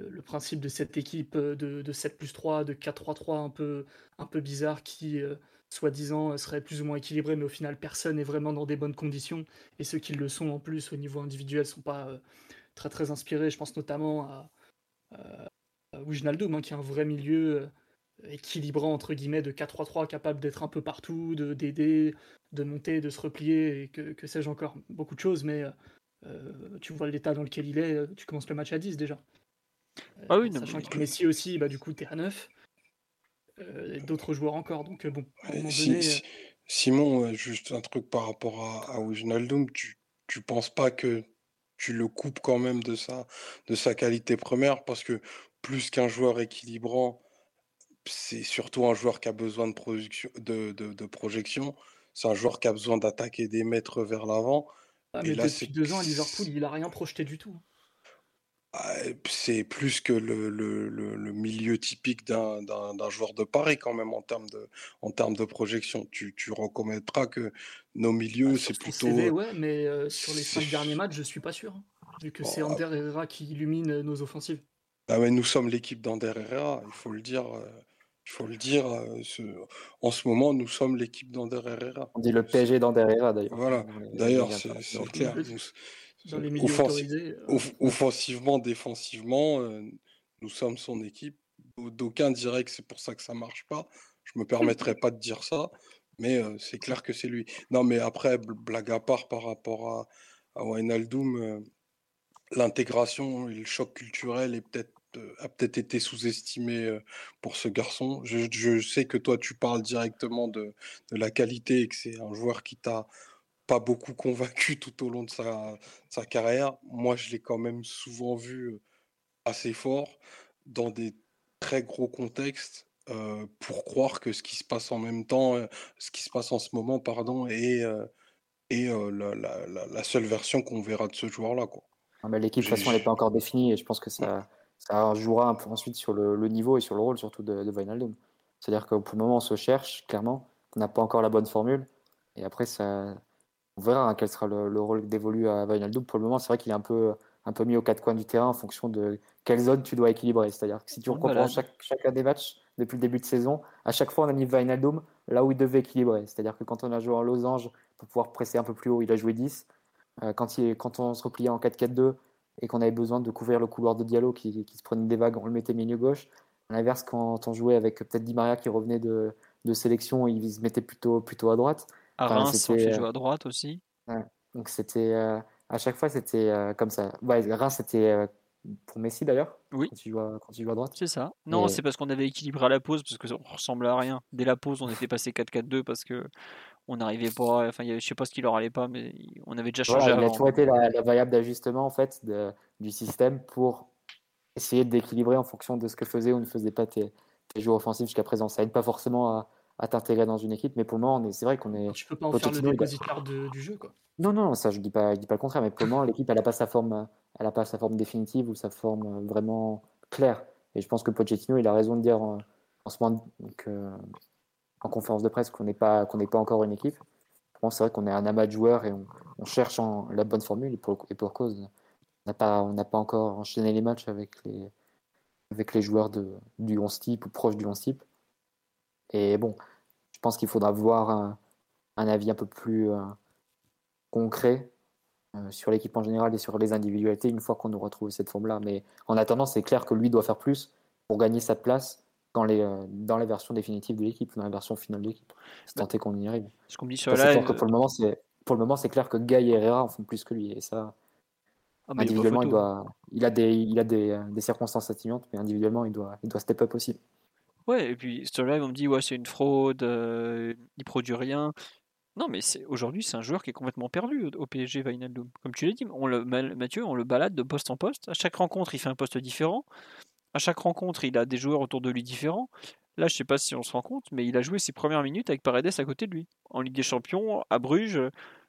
le principe de cette équipe euh, de, de 7 plus 3, de 4-3-3 un peu, un peu bizarre qui, euh, soi-disant, serait plus ou moins équilibré, mais au final, personne n'est vraiment dans des bonnes conditions. Et ceux qui le sont en plus au niveau individuel sont pas très très inspirés. Je pense notamment à, Wijnaldum, hein, qui est un vrai milieu équilibrant entre guillemets de 4-3-3, capable d'être un peu partout, de d'aider, de monter, de se replier, et que, que sais-je encore, beaucoup de choses, mais tu vois l'état dans lequel il est, tu commences le match à 10 déjà. Ah oui, sachant que Messi aussi, bah, du coup, t'es à 9. D'autres joueurs encore, donc bon, à un moment donné, Simon, juste un truc par rapport à, à Wijnaldum, tu, tu penses pas que tu le coupes quand même de sa, de sa qualité première? Parce que plus qu'un joueur équilibrant, c'est surtout un joueur qui a besoin de, production, de, de, projection. C'est un joueur qui a besoin d'attaquer des mètres vers l'avant. Ah, mais depuis deux ans à Liverpool, il a rien projeté du tout. C'est plus que le, le, le, milieu typique d'un joueur de Paris quand même en termes de, en termes de projection. Tu, tu reconnaîtras que nos milieux, bah, c'est plutôt... CV, ouais, mais euh, sur les cinq derniers matchs, je suis pas sûr. Hein, vu que c'est Ander Herrera qui illumine nos offensives. Ah mais nous sommes l'équipe d'Ander Herrera, il faut le dire. Euh, il faut le dire, euh, ce... en ce moment, nous sommes l'équipe d'Ander Herrera. On dit le PSG d'Ander Herrera d'ailleurs. Voilà, d'ailleurs, c'est clair. Euh, offensivement, défensivement, euh, nous sommes son équipe. D'aucuns diraient que c'est pour ça que ça marche pas. Je me permettrai pas de dire ça, mais euh, c'est clair que c'est lui. Non, mais après, blague à part par rapport à, à Wijnaldum, l'intégration et le choc culturel est peut-être a peut-être été sous-estimé pour ce garçon. Je, je, sais que toi, tu parles directement de, de la qualité et que c'est un joueur qui t'a pas beaucoup convaincu tout au long de sa, sa carrière. Moi, je l'ai quand même souvent vu assez fort dans des très gros contextes pour croire que ce qui se passe en même temps, ce qui se passe en ce moment, pardon, est, est la, la, la, seule version qu'on verra de ce joueur-là. L'équipe, de toute façon, elle n'est pas encore définie et je pense que ça, ça jouera un peu ensuite sur le, niveau et sur le rôle surtout de, de C'est-à-dire que pour le moment, on se cherche, clairement. On n'a pas encore la bonne formule. Et après, ça, on verra hein, quel sera le, rôle dévolu à Wijnaldum. Pour le moment, c'est vrai qu'il est un peu, un peu mis aux quatre coins du terrain en fonction de quelle zone tu dois équilibrer. C'est-à-dire que si tu reprends chaque, chacun des matchs depuis le début de saison, à chaque fois, on a mis Wijnaldum là où il devait équilibrer. C'est-à-dire que quand on a joué en losange pour pouvoir presser un peu plus haut, il a joué 10. Euh, quand, il, quand on se repliait en 4-4-2 et qu'on avait besoin de couvrir le couloir de Diallo qui, qui, se prenait des vagues, on le mettait milieu gauche. À l'inverse, quand on jouait avec peut-être Di Maria qui revenait de, de sélection, il se mettait plutôt, plutôt à droite. À Reims, on fait jouer à droite aussi. Donc c'était euh, à chaque fois c'était euh, comme ça. Ouais, Reims c'était euh, pour Messi d'ailleurs. Oui. Quand tu joues à, quand tu joues à droite. C'est ça. Non, c'est parce qu'on avait équilibré à la pause parce que ça ressemblait à rien. Dès la pause, on était passé 4-4-2 parce que on n'arrivait pas. Enfin, je sais pas ce qu'il leur allait pas, mais on avait déjà changé. il a toujours été la, variable d'ajustement en fait de, du système pour essayer d'équilibrer en fonction de ce que faisait ou ne faisait pas tes, tes joueurs offensifs jusqu'à présent. Ça aide pas forcément à, à t'intégrer dans une équipe. Mais pour le moment, c'est vrai qu'on est. Tu peux pas en faire le dépositaire du jeu, quoi. Non, non, ça je dis pas, je dis pas le contraire. Mais pour le moment, l'équipe, elle a pas sa forme, elle a pas sa forme définitive ou sa forme vraiment claire. Et je pense que Pochettino, il a raison de dire en, ce moment, donc, euh, en conférence de presse, qu'on n'est pas, qu'on n'est pas encore une équipe. Pour c'est vrai qu'on est un amas de joueurs et on, cherche en, la bonne formule et pour, et pour cause. On n'a pas, on n'a pas encore enchaîné les matchs avec les, avec les joueurs de, du 11 type ou proche du 11 type. Et bon, je pense qu'il faudra voir un, avis un peu plus euh, concret euh, sur l'équipe en général et sur les individualités une fois qu'on aura trouvé cette forme-là. Mais en attendant, c'est clair que lui doit faire plus pour gagner sa place dans les, euh, dans la version définitive de l'équipe, dans la version finale de l'équipe. C'est bah, tenté qu'on y arrive. Ce qu'on dit sur la pour le moment, c'est pour le moment, c'est clair que Guy et Herrera en font plus que lui. Et ça, ah, individuellement, il, doit, il a, des, il a des, des circonstances atténuantes, mais individuellement, il doit, il doit step up aussi. Ouais, et puis live on me dit, ouais, c'est une fraude, euh, il produit rien. Non, mais c'est aujourd'hui, c'est un joueur qui est complètement perdu au, PSG, Vainaldum. Comme tu l'as dit, on le, Mathieu, on le balade de poste en poste. À chaque rencontre, il fait un poste différent. À chaque rencontre, il a des joueurs autour de lui différents. Là, je sais pas si on se rend compte, mais il a joué ses premières minutes avec Paredes à côté de lui. En Ligue des Champions, à Bruges,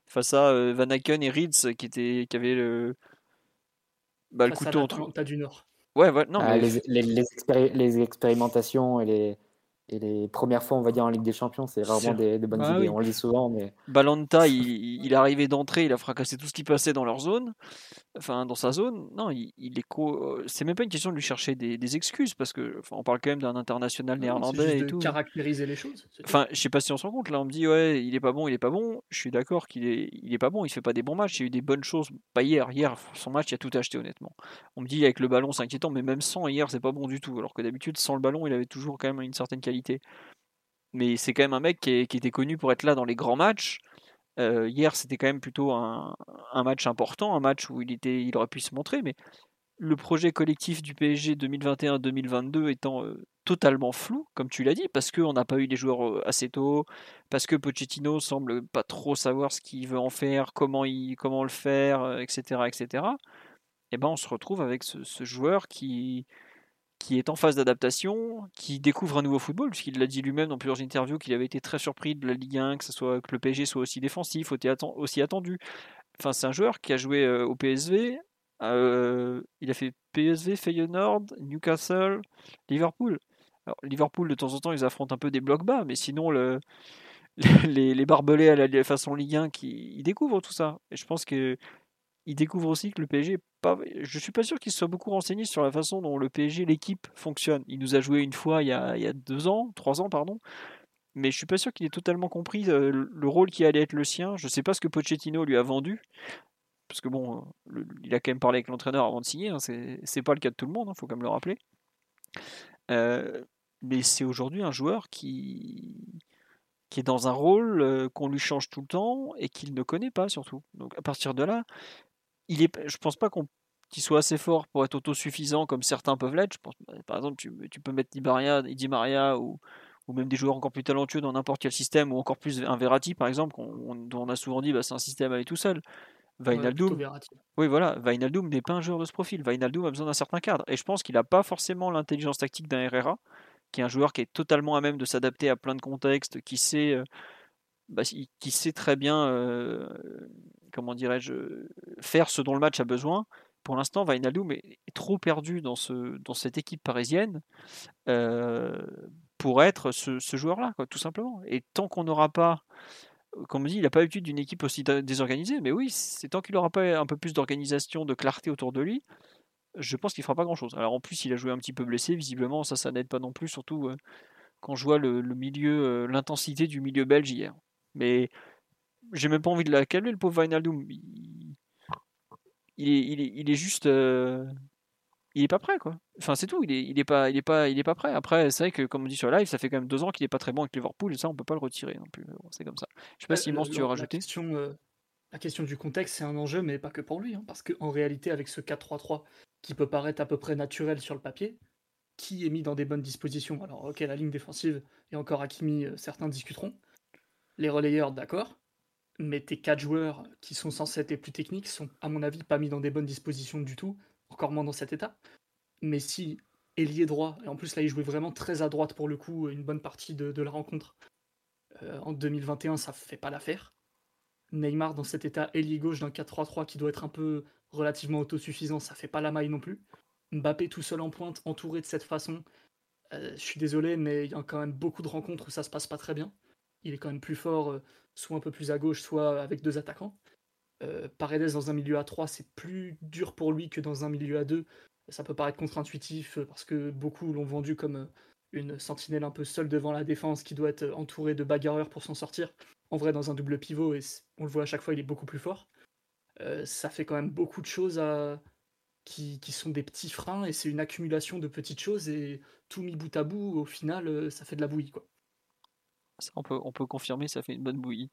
face à Van Aken et Rieds, qui, étaient, qui avaient le, bah, le couteau entre. du Nord. Ouais, non, ah, les, les, les, expérimentations et les, et les premières fois, on va dire, en Ligue des Champions, c'est rarement des, bonnes ah idées. On le dit souvent, mais. Balanta, il, il est arrivé d'entrée, il a fracassé tout ce qui passait dans leur zone, enfin dans sa zone. Non, il, est co... c'est même pas une question de lui chercher des, excuses parce que, enfin, on parle quand même d'un international néerlandais et de tout. Caractériser les choses. Enfin, je sais pas si on se rend compte. Là, on me dit ouais, il est pas bon, il est pas bon. Je suis d'accord qu'il est, il est pas bon. Il fait pas des bons matchs. Il y a eu des bonnes choses. Pas hier. Hier, son match, il a tout acheté honnêtement. On me dit avec le ballon, c'est inquiétant, mais même sans hier, c'est pas bon du tout. Alors que d'habitude, sans le ballon, il avait toujours quand même une certaine qualité mais c'est quand même un mec qui, était connu pour être là dans les grands matchs. Euh, hier, c'était quand même plutôt un, match important, un match où il, était, il aurait pu se montrer, mais le projet collectif du PSG 2021-2022 étant euh, totalement flou, comme tu l'as dit, parce qu'on n'a pas eu les joueurs euh, assez tôt, parce que Pochettino semble pas trop savoir ce qu'il veut en faire, comment, il, comment le faire, etc., etc. Et ben on se retrouve avec ce joueur qui, qui est en phase d'adaptation, qui découvre un nouveau football, puisqu'il l'a dit lui-même dans plusieurs interviews qu'il avait été très surpris de la Ligue 1, que, ce soit, que le PSG soit aussi défensif, aussi attendu. Enfin, c'est un joueur qui a joué euh, au PSV, euh, il a fait PSV, Feyenoord, Newcastle, Liverpool. Liverpool, de temps en temps, ils affrontent un peu des blocs bas, mais sinon, le, les, les, barbelés à la façon Ligue 1, qui, ils découvrent tout ça. Et je pense que il découvre aussi que le PSG. Je suis pas sûr qu'il soit beaucoup renseigné sur la façon dont le PSG, l'équipe, fonctionne. Il nous a joué une fois il y a, deux ans, trois ans, pardon. Mais je suis pas sûr qu'il ait totalement compris euh, le rôle qui allait être le sien. Je sais pas ce que Pochettino lui a vendu. Parce que bon, il a quand même parlé avec l'entraîneur avant de signer. Hein. C'est pas le cas de tout le monde, il hein, faut quand même le rappeler. Euh, mais c'est aujourd'hui un joueur qui, est dans un rôle euh, qu'on lui change tout le temps et qu'il ne connaît pas surtout. Donc à partir de là, il est, je pense pas qu'on qu'il soit assez fort pour être autosuffisant comme certains peuvent l'être. Bah, par exemple, tu, tu, peux mettre Di Maria, Di Maria ou, ou, même des joueurs encore plus talentueux dans n'importe quel système, ou encore plus un Verratti par exemple, dont on a souvent dit bah, c'est un système à aller tout seul. Vainaldum, oui voilà, Vainaldum n'est pas un joueur de ce profil. Vainaldum a besoin d'un certain cadre, et je pense qu'il n'a pas forcément l'intelligence tactique d'un Herrera, qui est un joueur qui est totalement à même de s'adapter à plein de contextes, qui sait, euh, bah, qui sait très bien euh, comment dirais-je, faire ce dont le match a besoin. Pour l'instant, Vainaldum est, trop perdu dans, ce, dans cette équipe parisienne euh, pour être ce, joueur-là, tout simplement. Et tant qu'on n'aura pas, comme on dit, il n'a pas l'habitude d'une équipe aussi désorganisée, mais oui, c'est tant qu'il n'aura pas un peu plus d'organisation, de clarté autour de lui, je pense qu'il fera pas grand-chose. Alors en plus, il a joué un petit peu blessé, visiblement, ça, ça n'aide pas non plus, surtout euh, quand je vois le, l'intensité du milieu belge hier. Mais j'ai même pas envie de la calmer, le pauvre Wijnaldum. Il, il, est, il, est, juste. Euh, il est pas prêt, quoi. Enfin, c'est tout. Il est, il est, pas, il est, pas, il est pas prêt. Après, c'est vrai que, comme on dit sur live, ça fait quand même deux ans qu'il est pas très bon avec Liverpool, et ça, on peut pas le retirer non plus. c'est comme ça. Je sais pas si Mons, tu veux rajouter? La question, euh, la question du contexte, c'est un enjeu, mais pas que pour lui. Hein, parce qu'en réalité, avec ce 4-3-3, qui peut paraître à peu près naturel sur le papier, qui est mis dans des bonnes dispositions? Alors, ok, la ligne défensive et encore Hakimi, euh, certains discuteront. Les relayeurs, d'accord mais tes quatre joueurs qui sont censés être les plus techniques sont, à mon avis, pas mis dans des bonnes dispositions du tout, encore moins dans cet état. Mais si ailier droit, et en plus là il jouait vraiment très à droite pour le coup, une bonne partie de, la rencontre, euh, en 2021 ça fait pas l'affaire. Neymar dans cet état ailier gauche d'un 4-3-3 qui doit être un peu relativement autosuffisant, ça fait pas la maille non plus. Mbappé tout seul en pointe, entouré de cette façon, euh, je suis désolé, mais il y a quand même beaucoup de rencontres où ça se passe pas très bien. Il est quand même plus fort euh, soit un peu plus à gauche, soit avec deux attaquants. Euh, Paredes dans un milieu à 3, c'est plus dur pour lui que dans un milieu à 2. Ça peut paraître contre-intuitif euh, parce que beaucoup l'ont vendu comme euh, une sentinelle un peu seule devant la défense qui doit être entourée de bagarreurs pour s'en sortir. En vrai, dans un double pivot, on le voit à chaque fois, il est beaucoup plus fort. ça fait quand même beaucoup de choses qui, qui sont des petits freins et c'est une accumulation de petites choses et tout mis bout à bout, au final, ça fait de la bouillie. Quoi on peut, on peut confirmer, ça fait une bonne bouillie.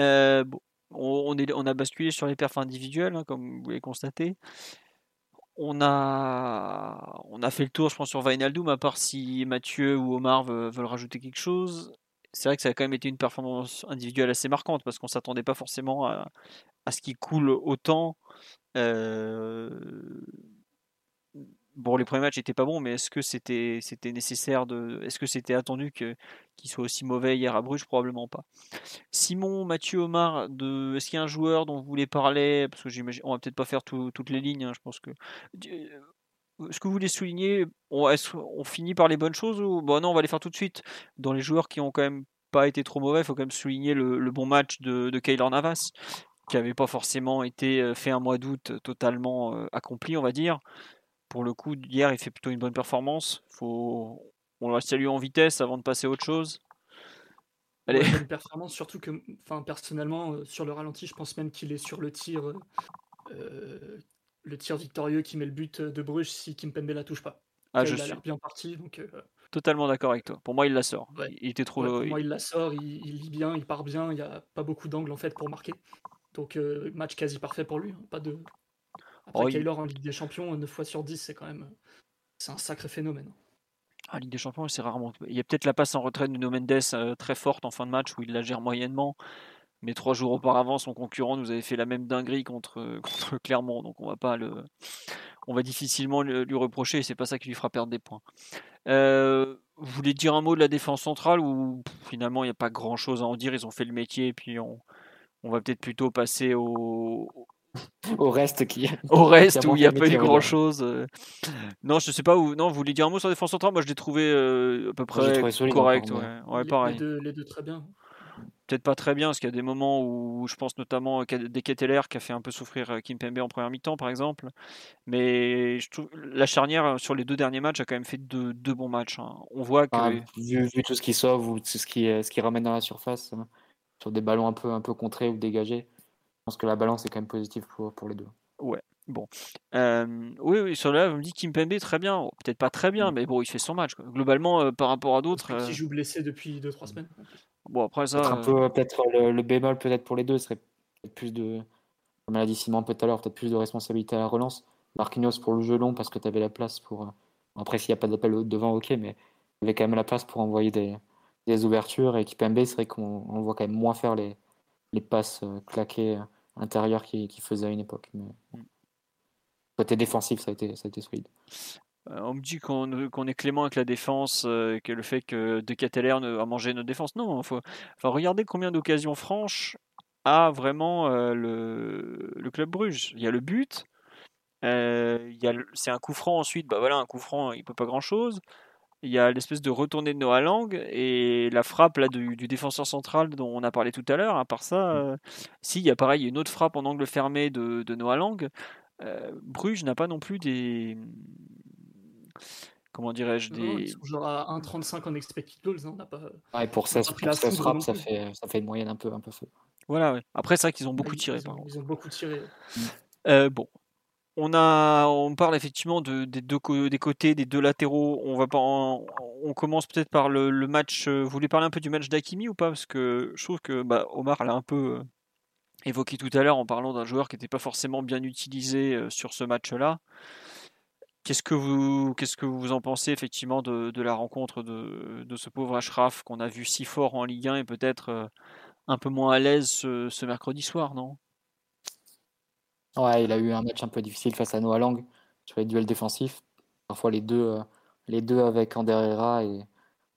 Euh, on, est, on a basculé sur les perfs individuels, hein, comme vous l'avez constaté. On a, on a fait le tour, je pense, sur Vainaldum, à part si Mathieu ou Omar veulent, rajouter quelque chose. C'est vrai que ça a quand même été une performance individuelle assez marquante, parce qu'on ne s'attendait pas forcément à, ce qu'il coule autant. Euh, bon, les premiers matchs n'étaient pas bons, mais est-ce que c'était c'était nécessaire de, est-ce que c'était attendu que qu'il soit aussi mauvais hier à Bruges Probablement pas. Simon, Mathieu, Omar, de, est-ce qu'il y a un joueur dont vous voulez parler? Parce que j'imagine, on va peut-être pas faire toutes les lignes. Hein, je pense que ce que vous voulez souligner on, finit par les bonnes choses ou bon non on va les faire tout de suite dans les joueurs qui ont quand même pas été trop mauvais il faut quand même souligner le, bon match de, de Kaylor Navas qui n'avait pas forcément été euh, fait un mois d'août totalement euh, accompli on va dire pour le coup hier il fait plutôt une bonne performance faut on le salue en vitesse avant de passer à autre chose Allez. une performance surtout que enfin personnellement euh, sur le ralenti je pense même qu'il est sur le tir le tir victorieux qui met le but de Bruges si Kimpembe la touche pas. Ah, je il a l'air bien parti. Donc, euh, Totalement d'accord avec toi. Pour moi, il la sort. Il était trop. pour moi, il la sort, il, lit bien, il part bien. Il n'y a pas beaucoup d'angles en fait pour marquer. Donc, euh, match quasi parfait pour lui. Hein. Pas de. Après, oh, en Ligue des Champions, 9 fois sur 10, c'est quand même. C'est un sacré phénomène. En Ligue des Champions, c'est rarement. Il y a peut-être la passe en retraite de No Mendes euh, très forte en fin de match où il la gère moyennement. Mais trois jours auparavant, son concurrent nous avait fait la même dinguerie contre, contre Clermont, donc on va pas le, on va difficilement lui reprocher, et c'est pas ça qui lui fera perdre des points. Euh, vous voulez dire un mot de la défense centrale ou finalement il n'y a pas grand chose à en dire, ils ont fait le métier et puis on, on va peut-être plutôt passer au, au reste qui au reste où il n'y a pas eu grand chose euh. non je sais pas où non vous voulez dire un mot sur la défense centrale moi je l'ai trouvé euh, à peu près correct ouais. pareil les deux, très bien peut-être pas très bien, parce qu'il y a des moments où je pense notamment à des Ketteler qui a fait un peu souffrir euh, Kim Pembe en première mi-temps, par exemple. Mais je trouve la charnière euh, sur les deux derniers matchs a quand même fait deux, deux bons matchs. Hein. On voit que. Ah, vu, tout ce qui sauve ou ce qui, ce qui ramène dans la surface, hein, sur des ballons un peu, un peu contrés ou dégagés, pense que la balance est quand même positive pour, pour les deux. Ouais. Bon, euh, oui, oui, sur là, vous me dites Kim Pembe très bien, peut-être pas très bien, mm. mais bon, il fait son match. Globalement, par rapport à d'autres. Qui joue blessé depuis 2-3 semaines. Bon, après ça. Peut-être un peu, peut-être le, bémol, peut-être pour les deux, serait plus de. Comme l'a dit Simon un peu tout à l'heure, peut-être plus de responsabilité à la relance. Marquinhos pour le jeu long, parce que tu avais la place pour. Euh, après, s'il n'y a pas d'appel devant, ok, mais il y avait quand même la place pour envoyer des, des ouvertures. Et MB, c'est vrai qu'on voit quand même moins faire les, les passes euh, claquées euh, intérieures qu'il qui faisait à une époque. Mais... Mm. Côté défensif, ça a été, ça a été solide. Euh, on me dit qu'on est clément avec la défense, euh, que le fait que De Cateler a mangé notre défense. Non, faut, regarder combien d'occasions franches a vraiment euh, le, club Bruges. Il y a le but, c'est un coup franc ensuite. Bah voilà, un coup franc, il peut pas grand chose. Il y a l'espèce de retournée de Noah Lang et la frappe là du, défenseur central dont on a parlé tout à l'heure. À part ça, si il y a pareil une autre frappe en angle fermé de, de Noah Lang. Bruges n'a pas non plus des, comment dirais-je des genre à 1,35 en expected goals hein, on pas ouais, pour ça, ça, frappe, ça fait ça fait une moyenne un peu un peu feu voilà ouais. après c'est vrai qu'ils ont beaucoup tiré ils, ont, ils ont beaucoup tiré mm. euh, bon on a on parle effectivement de, des deux côtés des deux latéraux. On va pas on commence peut-être par le, match euh, vous voulez parler un peu du match d'Akimi ou pas? Parce que je trouve que bah, Omar l'a un peu euh, évoqué tout à l'heure en parlant d'un joueur qui n'était pas forcément bien utilisé sur ce match là Qu'est-ce que vous en pensez effectivement de, la rencontre de, ce pauvre Ashraf qu'on a vu si fort en Ligue 1 et peut-être euh, un peu moins à l'aise ce, mercredi soir, non? Ouais, il a eu un match un peu difficile face à Noah Lang sur les duels défensifs. Parfois les deux, euh, les deux avec Ander Herrera et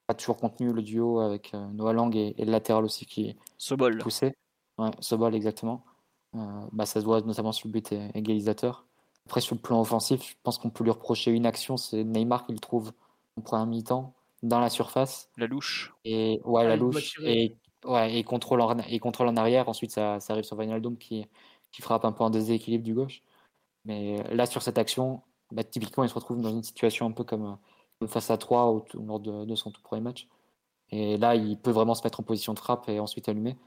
pas toujours contenu le duo avec euh, Noah Lang et, le latéral aussi qui Sobol. poussé. Ouais, Sobol exactement. bah, ça se voit notamment sur le but égalisateur. Après, sur le plan offensif, je pense qu'on peut lui reprocher une action, c'est Neymar qui le trouve en première mi-temps dans la surface. La louche. Et ouais, la louche. Et, ouais, et contrôle en, et contrôle en arrière. Ensuite, ça, ça arrive sur Wijnaldum qui, qui frappe un peu en déséquilibre du gauche. Mais là, sur cette action, bah, typiquement, il se retrouve dans une situation un peu comme, face à 3 au, lors de, de, son tout premier match. Et là, il peut vraiment se mettre en position de frappe et ensuite allumer.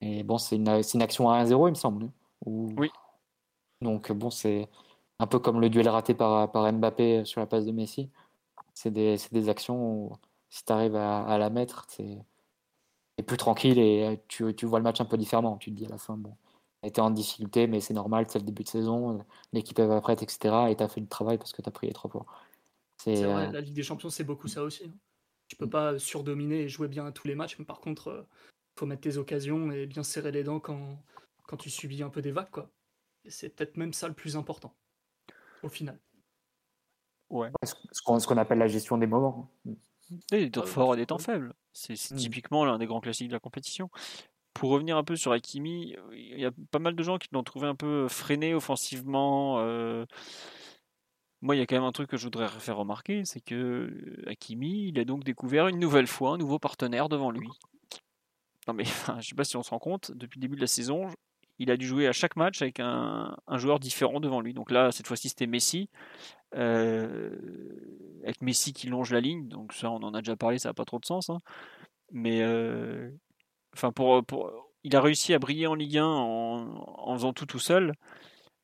Et bon, c'est une, une, action à 1-0, il me semble. Oui. Donc, bon, c'est un peu comme le duel raté par, par Mbappé sur la passe de Messi. C'est des, des, actions où si tu arrives à, la mettre, c'est plus tranquille et tu, tu, vois le match un peu différemment. Tu te dis à la fin, bon, tu été en difficulté, mais c'est normal, c'est le début de saison, l'équipe va prête, etc. Et tu as fait le travail parce que tu as pris les trois points. C'est vrai, euh, la Ligue des Champions, c'est beaucoup ça aussi. Hein. Tu peux pas surdominer et jouer bien à tous les matchs, mais par contre, il euh, faut mettre tes occasions et bien serrer les dents quand, quand tu subis un peu des vagues. Quoi. Et c'est peut-être même ça le plus important au final. Ouais. Ce qu'on appelle la gestion des moments. des temps forts et des temps faibles. C'est mm. typiquement l'un des grands classiques de la compétition. Pour revenir un peu sur Hakimi, il y a pas mal de gens qui l'ont trouvé un peu freiné offensivement. Euh. moi, il y a quand même un truc que je voudrais faire remarquer, c'est que euh, Hakimi, il a donc découvert une nouvelle fois un nouveau partenaire devant lui. Non mais, enfin, je sais pas si on se rend compte, depuis le début de la saison, il a dû jouer à chaque match avec un, joueur différent devant lui. Donc là, cette fois-ci, c'était Messi. Euh, avec Messi qui longe la ligne. Donc ça, on en a déjà parlé, ça n'a pas trop de sens. Hein. Mais enfin, pour, pour, il a réussi à briller en Ligue 1 en, faisant tout tout seul.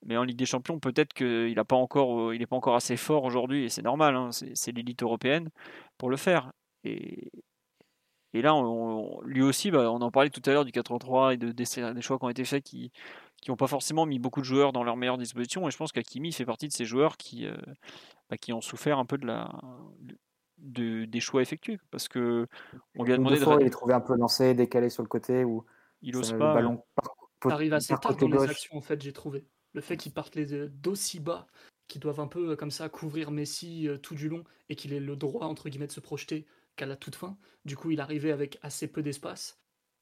Mais en Ligue des Champions, peut-être qu'il n'est pas, encore, il pas encore assez fort aujourd'hui, et c'est normal, hein. c'est l'élite européenne pour le faire. Et, et là, lui aussi, bah, on en parlait tout à l'heure du 4-3 et de, des, choix qui ont été faits qui n'ont pas forcément mis beaucoup de joueurs dans leur meilleure disposition. Et je pense qu'Akimi fait partie de ces joueurs qui, euh, bah, qui ont souffert un peu de la, de, des choix effectués. Parce que on lui a demandé de. Fois, il est trouvé un peu lancé, décalé sur le côté. Ou il n'ose pas. Le ballon arrive assez tard dans les actions, en fait, j'ai trouvé. Le fait qu'il parte d'aussi bas, qu'ils doivent un peu comme ça couvrir Messi euh, tout du long et qu'il ait le droit, entre guillemets, de se projeter qu'à la toute fin. Du coup, il arrivait avec assez peu d'espace.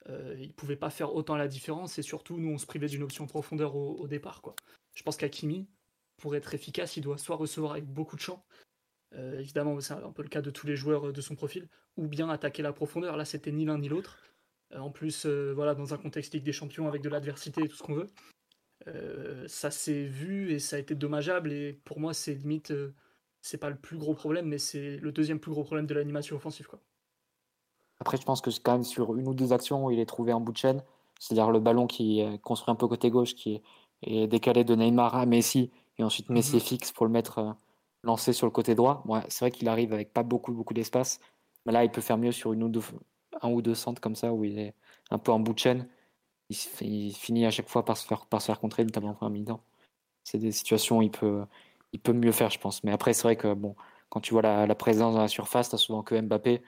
Euh, il pouvait pas faire autant la différence et surtout, nous, on se privait d'une option profondeur au, départ. Quoi. Je pense qu'Akimi, pour être efficace, il doit soit recevoir avec beaucoup de champ, euh, évidemment, c'est un peu le cas de tous les joueurs de son profil, ou bien attaquer la profondeur. Là, c'était ni l'un ni l'autre. Euh, en plus, euh, voilà, dans un contexte Ligue des Champions avec de l'adversité et tout ce qu'on veut, ça s'est vu et ça a été dommageable. Et pour moi, c'est limite c'est pas le plus gros problème, mais c'est le deuxième plus gros problème de l'animation offensive. Quoi. Après, je pense que c'est quand même sur une ou deux actions où il est trouvé en bout de chaîne, c'est-à-dire le ballon qui est construit un peu côté gauche, qui est, décalé de Neymar à Messi, et ensuite mhm. Messi fixe pour le mettre euh, lancé sur le côté droit. c'est vrai qu'il arrive avec pas beaucoup, beaucoup d'espace, mais là, il peut faire mieux sur une ou deux, un ou deux centres comme ça, où il est un peu en bout de chaîne. Il, finit à chaque fois par se faire, par se faire contrer, notamment en mi-temps. C'est des situations où il peut, il peut mieux faire, je pense. Mais après, c'est vrai que bon, quand tu vois la, présence dans la surface, tu souvent que Mbappé.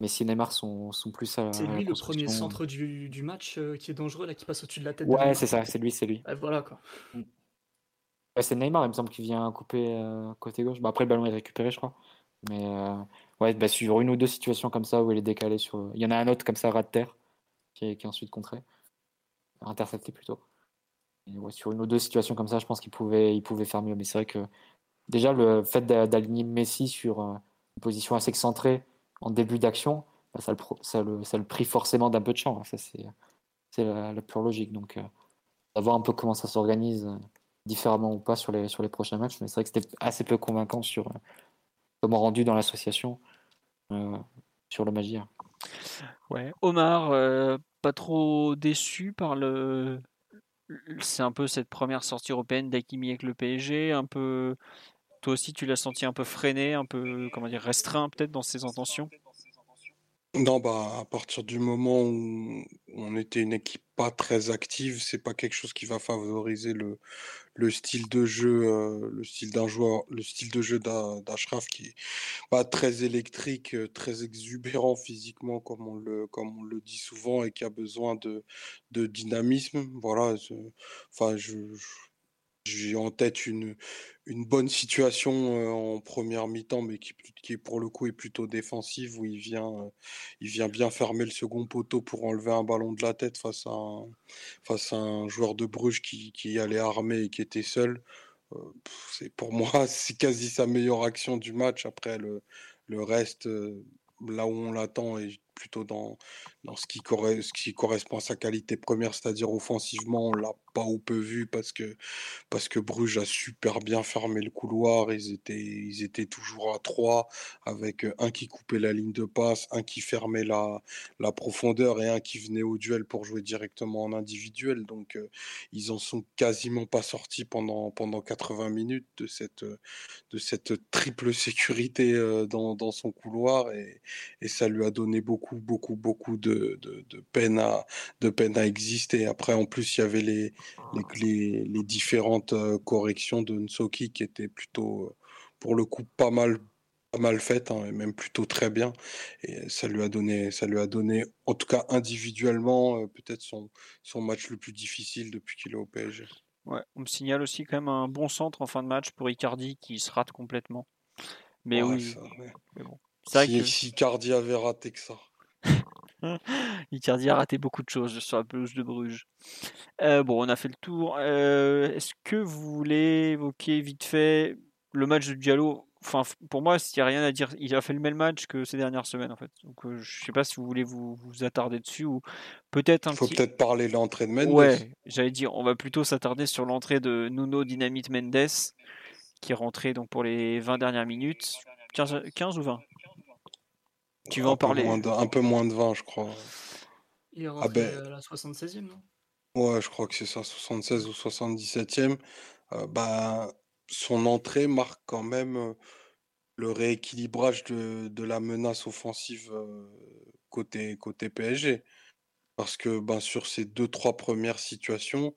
Mais si Neymar sont, sont plus à. C'est lui le premier centre du, du match euh, qui est dangereux, là, qui passe au-dessus de la tête. Ouais, c'est ça, c'est lui, c'est lui. voilà quoi. Mm. C'est Neymar, il me semble, qui vient couper euh, côté gauche. Bah, après, le ballon est récupéré, je crois. Mais euh, ouais, bah, sur une ou deux situations comme ça où il est décalé sur. Il y en a un autre comme ça, ras de terre, qui est, ensuite contré. Intercepté plutôt sur une ou deux situations comme ça, je pense qu'il pouvait, il pouvait faire mieux. Mais c'est vrai que déjà, le fait d'aligner Messi sur euh, une position assez excentrée en début d'action, bah, ça, le, ça, le, ça, le, prie forcément d'un peu de champ. Ça, c'est la, la, pure logique. Donc, euh, à voir un peu comment ça s'organise différemment ou pas sur les, sur les prochains matchs. Mais c'est vrai que c'était assez peu convaincant sur comment rendu dans l'association sur le Magia. Ouais, Omar, pas trop déçu par le, c'est un peu cette première sortie européenne d'Akimi avec le PSG, un peu. Toi aussi, tu l'as senti un peu freiné, un peu, comment dire, restreint peut-être dans ses intentions? Non, bah, à partir du moment où on était une équipe pas très active, c'est pas quelque chose qui va favoriser le, le style de jeu, euh, le style d'un joueur, le style de jeu d'Ashraf qui est pas très électrique, euh, très exubérant physiquement comme on le, comme on le dit souvent et qui a besoin de, de dynamisme. Voilà, enfin, je j'ai en tête une, une bonne situation euh, en première mi-temps, mais qui, pour le coup est plutôt défensive, où il vient, euh, il vient bien fermer le second poteau pour enlever un ballon de la tête face à un, face à un joueur de Bruges qui, qui allait armé et qui était seul. Euh, c'est pour moi, c'est quasi sa meilleure action du match. Après, le, le reste, là où on l'attend, est plutôt dans, dans ce, qui ce qui correspond à sa qualité première, c'est-à-dire offensivement, on l'a pas ou peu vu parce que, parce que Bruges a super bien fermé le couloir. Ils étaient, ils étaient toujours à trois avec un qui coupait la ligne de passe, un qui fermait la, la profondeur et un qui venait au duel pour jouer directement en individuel. Donc, euh, ils en sont quasiment pas sortis pendant, pendant 80 minutes de cette, de cette triple sécurité euh, dans, dans son couloir et, et ça lui a donné beaucoup, beaucoup, beaucoup de, de, de peine à, de peine à exister. Après, en plus, il y avait les, les, les, différentes euh, corrections de Nsoki qui étaient plutôt, euh, pour le coup, pas mal, pas mal faites, hein, et même plutôt très bien. Et ça lui a donné, ça lui a donné, en tout cas individuellement, euh, peut-être son, son match le plus difficile depuis qu'il est au PSG. Ouais, on me signale aussi quand même un bon centre en fin de match pour Icardi qui se rate complètement. Mais oui. si, si Icardi avait raté que ça. Icardi a raté beaucoup de choses sur la pelouse de Bruges. Euh, bon, on a fait le tour. Euh, est-ce que vous voulez évoquer vite fait le match de Diallo, enfin, pour moi, il n'y a rien à dire. Il a fait le même match que ces dernières semaines, en fait. Donc, euh, je sais pas si vous voulez vous, vous attarder dessus ou peut-être un Il faut petit. peut-être parler de l'entrée de Mendes. Ouais, j'allais dire, on va plutôt s'attarder sur l'entrée de Nuno Dynamite Mendes, qui est rentré donc pour les 20 dernières minutes. 15, 15 ou 20 Tu veux un en peu parler moins de- un peu moins de 20, je crois. Il est Ah rentré ben, à la 76e, non? Ouais, je crois que c'est ça, 76 ou 77e. Euh, bah, son entrée marque quand même euh, le rééquilibrage de, de la menace offensive euh, côté, côté PSG. Parce que ben, sur ces deux, trois premières situations,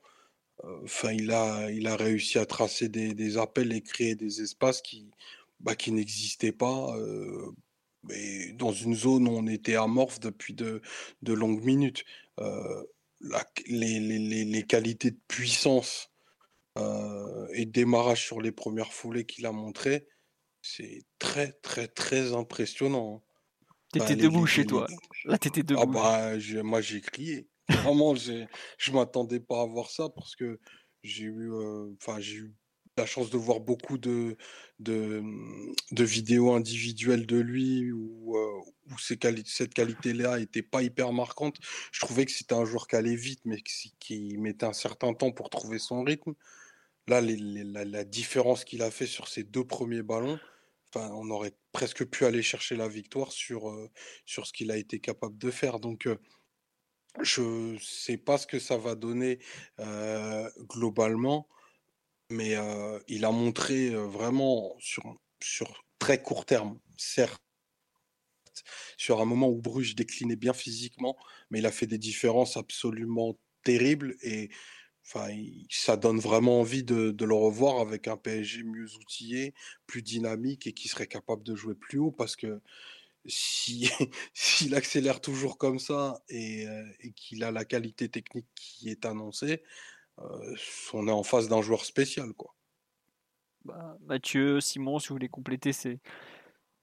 euh, enfin, il a, il a réussi à tracer des, des appels et créer des espaces qui, bah, qui n'existaient pas euh, mais dans une zone où on était amorphe depuis de, de longues minutes. Euh, la- les, les- les- les qualités de puissance euh, et de démarrage sur les premières foulées qu'il a montré, c'est très, très, très impressionnant. hein. Bah, T'étais les- debout les- chez toi. Là, t'étais Ah debout. bah, j'ai- moi j'ai crié. Vraiment, je m'attendais pas à voir ça parce que j'ai eu, euh, j'ai eu la chance de voir beaucoup de, de, de vidéos individuelles de lui où, euh, où cette qualité-là n'était pas hyper marquante. Je trouvais que c'était un joueur qui allait vite, mais qui, mettait un certain temps pour trouver son rythme. Là, les- la, différence qu'il a fait sur ses deux premiers ballons, on aurait presque pu aller chercher la victoire sur, euh, sur ce qu'il a été capable de faire. Donc, euh, je sais pas ce que ça va donner globalement, mais euh, il a montré euh, vraiment sur, sur très court terme, certes, sur un moment où Bruges déclinait bien physiquement, mais il a fait des différences absolument terribles et ça donne vraiment envie de, le revoir avec un PSG mieux outillé, plus dynamique et qui serait capable de jouer plus haut parce que si, s'il accélère toujours comme ça et, euh, et qu'il a la qualité technique qui est annoncée, on est en face d'un joueur spécial, quoi. Bah, Mathieu, Simon, si vous voulez compléter ces-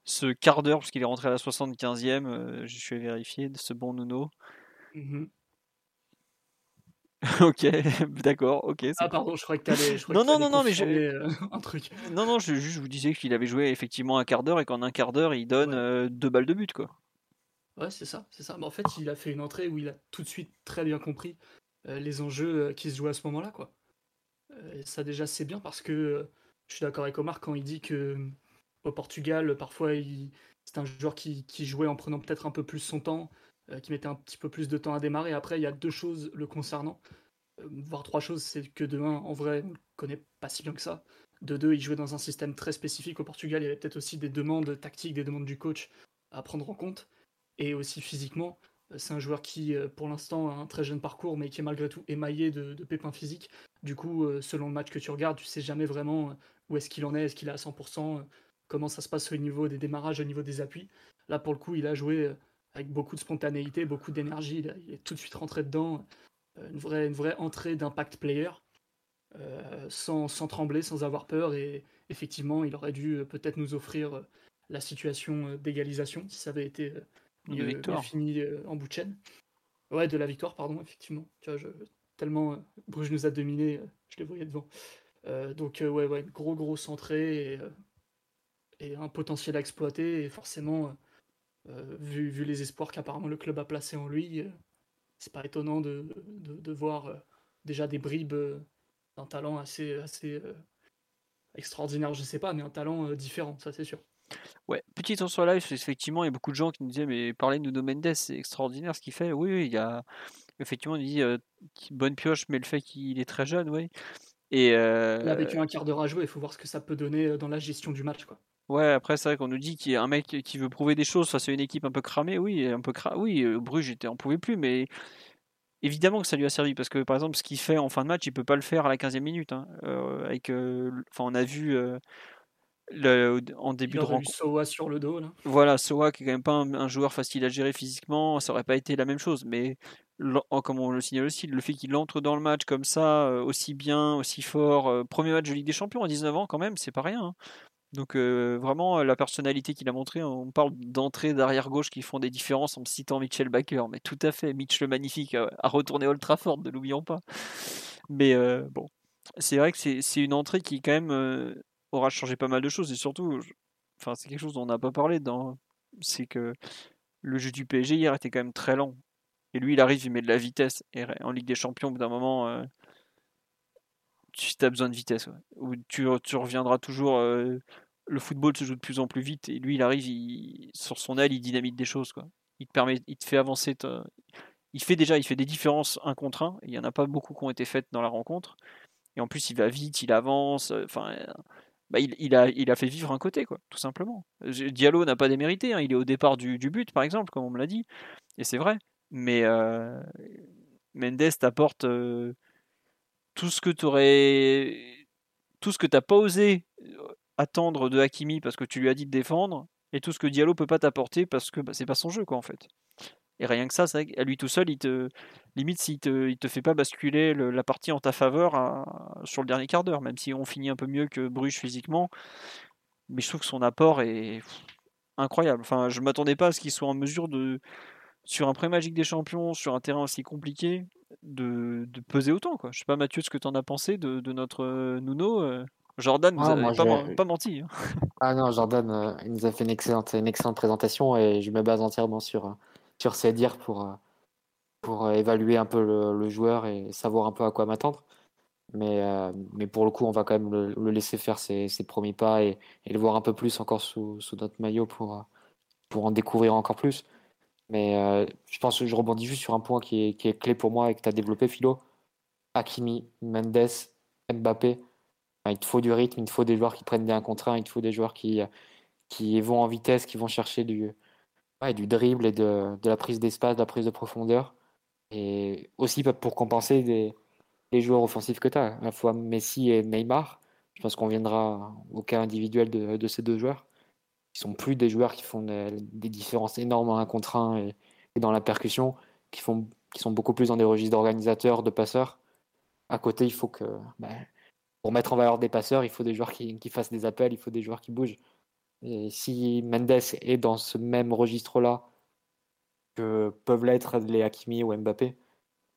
ce quart d'heure, parce qu'il est rentré à la 75e, euh, je suis de ce bon Nuno. Mhm. ok, d'accord, ok. c'est Ah, pardon, je croyais que t'allais. Non, non, non, non, mais je- euh, un truc. Non, non, je, juste, je vous disais qu'il avait joué effectivement un quart d'heure et qu'en un quart d'heure, il donne Ouais. euh, deux balles de but, quoi. Ouais, c'est ça, c'est ça. Mais en fait, il a fait une entrée où il a tout de suite très bien compris euh, les enjeux euh, qui se jouaient à ce moment-là, quoi. Euh, ça déjà c'est bien parce que euh, je suis d'accord avec Omar quand il dit que euh, au Portugal, parfois, c'est un joueur qui, jouait en prenant peut-être un peu plus son temps, euh, qui mettait un petit peu plus de temps à démarrer. Après, il y a deux choses le concernant, euh, voire trois choses. C'est que de un, en vrai, on le connaît pas si bien que ça. De deux, il jouait dans un système très spécifique au Portugal. Il y avait peut-être aussi des demandes tactiques, des demandes du coach à prendre en compte. Et aussi physiquement, euh, c'est un joueur qui, euh, pour l'instant, a un très jeune parcours, mais qui est malgré tout émaillé de, pépins physiques. Du coup, euh, selon le match que tu regardes, tu sais jamais vraiment euh, où est-ce qu'il en est, est-ce qu'il est à 100%, euh, comment ça se passe au niveau des démarrages, au niveau des appuis. Là, pour le coup, il a joué avec beaucoup de spontanéité, beaucoup d'énergie. Il, est tout de suite rentré dedans. Une vraie, entrée d'impact player, sans, trembler, sans avoir peur. Et effectivement, il aurait dû peut-être nous offrir la situation d'égalisation si ça avait été mieux victoire. fini euh, en bout de chaîne. Ouais, de la victoire, pardon, effectivement. Tu vois, je- tellement euh, Bruges nous a dominé, euh, je les voyais devant. Euh, donc, ouais, ouais, gros, grosse entrée et, et un potentiel à exploiter. Et forcément, vu, vu les espoirs qu'apparemment le club a placés en lui, c'est pas étonnant de, de, de voir déjà des bribes d'un talent assez, assez extraordinaire, je sais pas, mais un talent différent, ça c'est sûr. Ouais, petite sur live, effectivement, il y a beaucoup de gens qui nous disaient, mais parler de Nuno Mendes, c'est extraordinaire ce qu'il fait. Oui, oui, il y a effectivement, il dit euh, bonne pioche, mais le fait qu'il est très jeune, oui. Et euh, Là, avec un quart d'heure à jouer, il faut voir ce que ça peut donner euh, dans la gestion du match, quoi. ouais, après, c'est vrai qu'on nous dit qu'il y a un mec qui veut prouver des choses face à une équipe un peu cramée. Oui, un peu cra... oui, euh, Bruges on pouvait plus, mais évidemment que ça lui a servi parce que par exemple, ce qu'il fait en fin de match, il peut pas le faire à la 15e minute. hein. Euh, avec, enfin, on a vu le, en début Il de rencontre. Soa sur le dos, là. Voilà, Soa qui est quand même pas un, un joueur facile à gérer physiquement, ça aurait pas été la même chose. Mais comme on le signale aussi, le fait qu'il entre dans le match comme ça, euh, aussi bien, aussi fort, euh, premier match de Ligue des Champions à 19 ans quand même, c'est pas rien. hein. Donc euh, vraiment la personnalité qu'il a montré, on parle d'entrée d'arrière gauche qui font des différences en citant Mitchell Baker, mais tout à fait, Mitch le magnifique a, retourné Old Trafford, ne l'oublions pas. Mais euh, bon, c'est vrai que c'est c'est une entrée qui est quand même euh, aura changé pas mal de choses et surtout, enfin, c'est quelque chose dont on n'a pas parlé c'est que le jeu du PSG hier était quand même très lent. Et lui, il arrive, il met de la vitesse. Et en Ligue des Champions, au bout d'un moment, euh, tu as besoin de vitesse. Ou tu, reviendras toujours. Euh, le football se joue de plus en plus vite. Et lui, il arrive, sur son aile, il dynamite des choses. Quoi. Il, te permet, il fait avancer. Il fait déjà il des différences un contre un. Il n'y en a pas beaucoup qui ont été faites dans la rencontre. Et en plus, il va vite, il avance. Enfin, bah, il, a, fait vivre un côté, tout simplement. Diallo n'a pas démérité, hein, il est au départ du, but, par exemple, comme on me l'a dit, et c'est vrai. Mais euh, Mendes t'apporte euh, tout ce que tu aurais. Tout ce que t'as pas osé euh, attendre de Hakimi parce que tu lui as dit de défendre, et tout ce que Diallo peut pas t'apporter parce que bah, c'est pas son jeu, quoi, en fait. Et rien que ça, à lui tout seul, il te limite s'il te, il te fait pas basculer la partie en ta faveur sur le dernier quart d'heure, même si on finit un peu mieux que Bruges physiquement. Mais je trouve que son apport est incroyable. Enfin, je m'attendais pas à ce qu'il soit en mesure de, sur un pré-magique des champions, sur un terrain aussi compliqué, de, de peser autant. Quoi. Je sais pas, Mathieu, ce que tu en as pensé de, de notre euh, Nuno. Euh, Jordan vous ah, pas, pas, menti. Hein. Ah non, Jordan, euh, il nous a fait une excellente, une excellente présentation et je me base entièrement sur, sur ses dires pour, euh, pour euh, évaluer un peu le, joueur et savoir un peu à quoi m'attendre. Mais, euh, mais pour le coup, on va quand même le, laisser faire ses, ses, premiers pas et, le voir un peu plus encore sous, sous notre maillot pour, pour en découvrir encore plus. Mais je pense que je rebondis juste sur un point qui est, qui est clé pour moi et que tu as développé, Philo. Hakimi, Mendes, Mbappé. Il te faut du rythme, il te faut des joueurs qui prennent des 1 contre 1, il te faut des joueurs qui, qui vont en vitesse, qui vont chercher du, du dribble et de, de la prise d'espace, de la prise de profondeur. Et aussi pour compenser les joueurs offensifs que tu as, à la fois Messi et Neymar. Je pense qu'on viendra au cas individuel de, de, ces deux joueurs. Ils sont plus des joueurs qui font des, différences énormes en un contre un et, dans la percussion, qui, font, qui sont beaucoup plus dans des registres d'organisateurs, de passeurs. À côté, il faut que, bah, pour mettre en valeur des passeurs, il faut des joueurs qui, qui fassent des appels, il faut des joueurs qui bougent. Si Mendes est dans ce même registre-là que peuvent l'être les Hakimi ou Mbappé,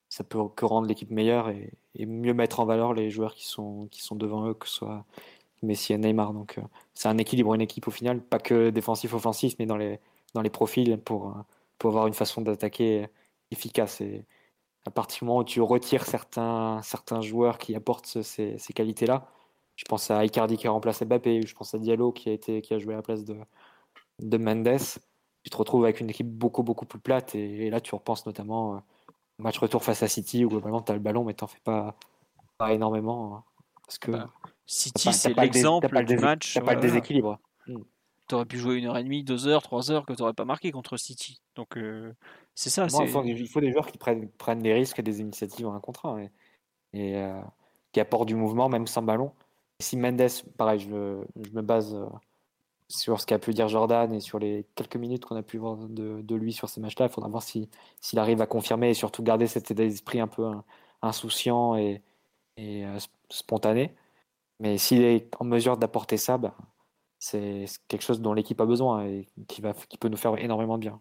ça peut que rendre l'équipe meilleure et, mieux mettre en valeur les joueurs qui sont, qui sont devant eux, que ce soit Messi et Neymar. Donc euh, c'est un équilibre, une équipe au final, pas que défensif-offensif, mais dans les, dans les profils pour, pour avoir une façon d'attaquer efficace. Et à partir du moment où tu retires certains, certains joueurs qui apportent ces, ces qualités-là, je pense à Icardi qui a remplacé Mbappé, je pense à Diallo qui a, été, qui a joué à la place de, de Mendes. Tu te retrouves avec une équipe beaucoup, beaucoup plus plate. Et, là, tu repenses notamment euh, au match retour face à City où globalement, tu as le ballon, mais tu n'en fais pas, pas énormément. Hein, parce que bah, City, c'est l'exemple du match. Tu pas le déséquilibre. Hmm. Tu aurais pu jouer une heure et demie, deux heures, trois heures que tu n'aurais pas marqué contre City. Donc, euh, c'est ça. il, faut, des joueurs qui prennent, prennent des risques et des initiatives en un contre un. Et, euh, qui apportent du mouvement, même sans ballon si Mendes, pareil, je, me base euh, sur ce qu'a pu dire Jordan et sur les quelques minutes qu'on a pu voir de, lui sur ces matchs-là, il faudra voir s'il arrive à confirmer et surtout garder cet état d'esprit un peu insouciant et, euh, spontané. Mais s'il est en mesure d'apporter ça, bah, c'est quelque chose dont l'équipe a besoin et qui, peut nous faire énormément de bien.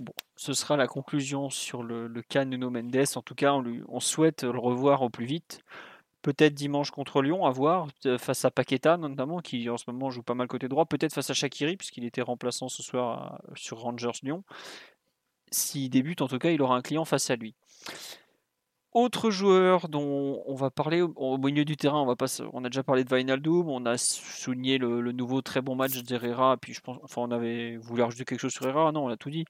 Bon, ce sera la conclusion sur le, cas Nuno Mendes. En tout cas, on souhaite le revoir au plus vite. Peut-être dimanche contre Lyon, à voir, face à Paqueta notamment, qui en ce moment joue pas mal côté droit. Peut-être face à Shakiri, puisqu'il était remplaçant ce soir sur Rangers Lyon. S'il débute, en tout cas, il aura un client face à lui. Autre joueur dont on va parler au milieu du terrain, on, a déjà parlé de Wijnaldum, on a souligné le, nouveau très bon match d'Herrera, puis je pense, enfin on avait voulu rajouter quelque chose sur Herrera, non, on a tout dit.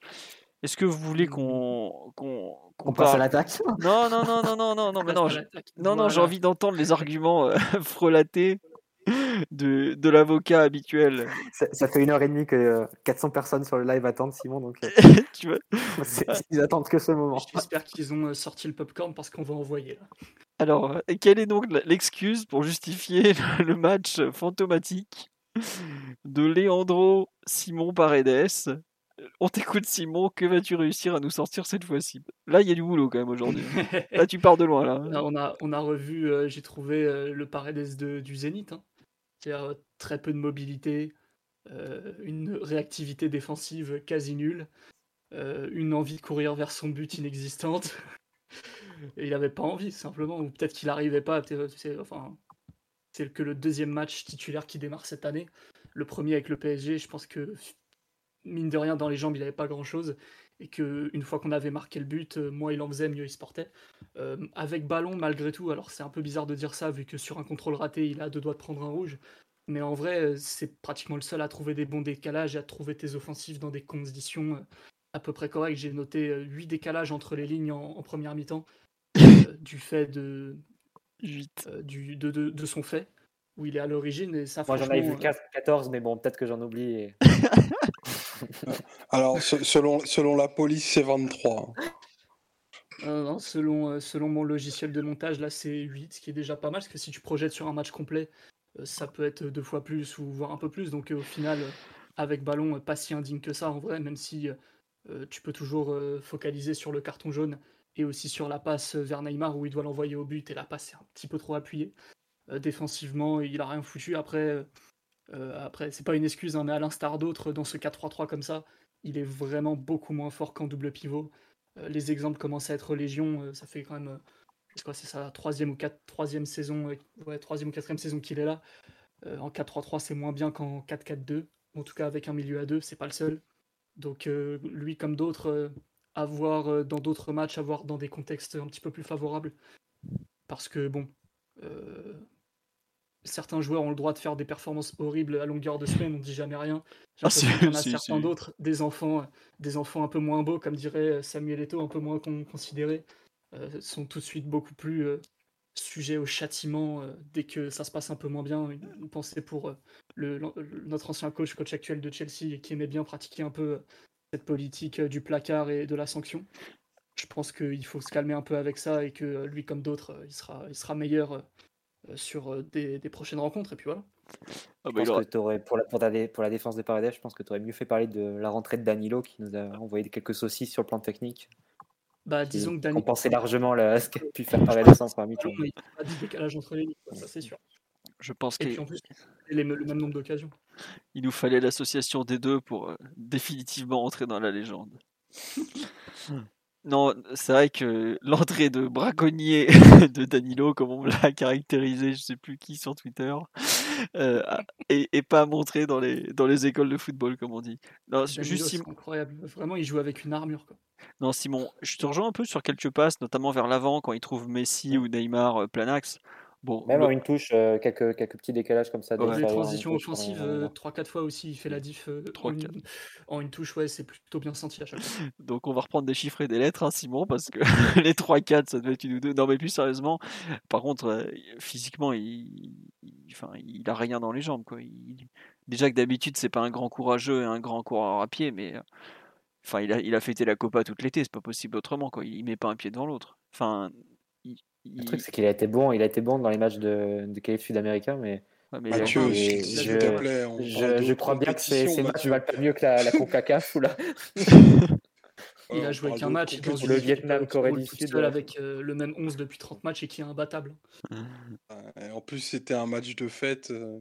Est-ce que vous voulez qu'on qu'on passe à l'attaque? Non, non, non, non, non, non, non, mais non, non, non, j'ai envie d'entendre les arguments euh, frelatés de, de l'avocat habituel. Ça, fait une heure et demie que 400 personnes sur le live attendent, Simon, donc euh, tu vois? ils attendent que ce moment. J'espère qu'ils ont euh, sorti le popcorn parce qu'on va envoyer. Là. Alors, quelle est donc l'excuse pour justifier le match fantomatique de Leandro Simon Paredes? On t'écoute Simon, que vas-tu réussir à nous sortir cette fois-ci? Là, il y a du boulot quand même aujourd'hui. là, tu pars de loin là. on, a, on a revu, euh, j'ai trouvé euh, le Paredes de, du Zénith, hein. c'est-à-dire euh, très peu de mobilité, une réactivité défensive quasi nulle, une envie de courir vers son but inexistante. Et il n'avait pas envie, simplement, ou peut-être qu'il n'arrivait pas. Enfin, c'est que le deuxième match titulaire qui démarre cette année. Le premier avec le PSG, je pense que mine de rien, dans les jambes, il n'avait pas grand-chose. Et qu'une fois qu'on avait marqué le but, euh, moins il en faisait, mieux il se portait. Euh, avec ballon, malgré tout, alors c'est un peu bizarre de dire ça, vu que sur un contrôle raté, il a deux doigts de prendre un rouge. Mais en vrai, euh, c'est pratiquement le seul à trouver des bons décalages et à trouver tes offensifs dans des conditions à peu près correctes. J'ai noté 8 décalages entre les lignes en, première mi-temps, du fait de, 8. du, de, de, son fait où il est à l'origine. Et ça, Moi, j'en avais vu 14, mais bon, peut-être que j'en oublie. Alors, selon, la police, c'est 23. Hein. selon, euh, selon mon logiciel de montage, là, c'est 8, ce qui est déjà pas mal, parce que si tu projettes sur un match complet, euh, ça peut être deux fois plus ou voire un peu plus. Donc, euh, au final, avec ballon, pas si indigne que ça, en vrai, même si tu peux toujours focaliser sur le carton jaune et aussi sur la passe vers Neymar où il doit l'envoyer au but et la passe est un petit peu trop appuyée. défensivement, il a rien foutu. Après, euh, après, c'est pas une excuse, hein, mais à l'instar d'autres, dans ce 4-3-3 comme ça, il est vraiment beaucoup moins fort qu'en double pivot. Euh, les exemples commencent à être légion. Euh, ça fait quand même, c'est quoi, c'est sa troisième ou troisième ou quatrième saison qu'il est là. en 4-3-3, c'est moins bien qu'en 4-4-2. En tout cas, avec un milieu à deux, c'est pas le seul. Donc, lui, comme d'autres, avoir dans d'autres matchs, avoir dans des contextes un petit peu plus favorables. Parce que, bon, certains joueurs ont le droit de faire des performances horribles à longueur de semaine, on ne dit jamais rien. Ah, il y en a certains d'autres, des enfants, des enfants un peu moins beaux, comme dirait Samuel Eto'o, un peu moins considérés, euh, sont tout de suite beaucoup plus euh, sujets au châtiment euh, dès que ça se passe un peu moins bien. Une pensée pour le, notre ancien coach, coach actuel de Chelsea, qui aimait bien pratiquer un peu cette politique du placard et de la sanction. Je pense qu'il faut se calmer un peu avec ça et que lui, comme d'autres, il sera, il sera meilleur euh, sur euh, des, prochaines rencontres. Et puis voilà. Ah bah, pour, la, pour, la, pour, la, défense des Paredes, je pense que tu aurais mieux fait parler de la rentrée de Danilo qui nous a envoyé quelques saucisses sur le plan technique. Bah, disons que Danilo. On pensait largement là, ce qu'a pu faire Paredes en première mi-temps. Il n'y a pas de décalage entre les lignes, ça c'est sûr. Je pense qu'il en plus, le même nombre d'occasions. Il nous fallait l'association des deux pour euh, définitivement entrer dans la légende. Non, c'est vrai que l'entrée de braconnier de Danilo, comme on l'a caractérisé, je sais plus qui sur Twitter, euh, est, pas montré dans les, dans les écoles de football, comme on dit. Non, juste incroyable. Vraiment, il joue avec une armure. Quoi. Non, Simon, je te rejoins un peu sur quelques passes, notamment vers l'avant quand il trouve Messi ou Neymar euh, Même en une touche, euh, quelques, quelques petits décalages comme ça. Ouais. Les transitions offensives, 3-4 euh, fois aussi, il fait la diff euh, en, une, touche, ouais, c'est plutôt bien senti à chaque fois. Donc on va reprendre des chiffres et des lettres, hein, Simon, parce que les 3-4, ça devait être une ou deux. Non, mais plus sérieusement, par contre, physiquement, il, enfin, il a rien dans les jambes. Quoi. Déjà que d'habitude, c'est pas un grand courageux et un grand coureur à pied, mais enfin, il, a, il a fêté la Copa toute l'été, c'est pas possible autrement. Quoi. Il met pas un pied devant l'autre. Enfin, le truc, c'est qu'il a été bon. Il a été bon dans les matchs de, de qualif sud-américain, mais. Mathieu, s'il te plaît. Je, je crois bien que ces, matchs valent pas mieux que la, la CONCACAF ou la. Il a joué qu'un match dans le Vietnam, Corée du Sud. avec euh, le même 11 depuis 30 matchs et qui est imbattable. En plus, c'était un match de fête. Euh,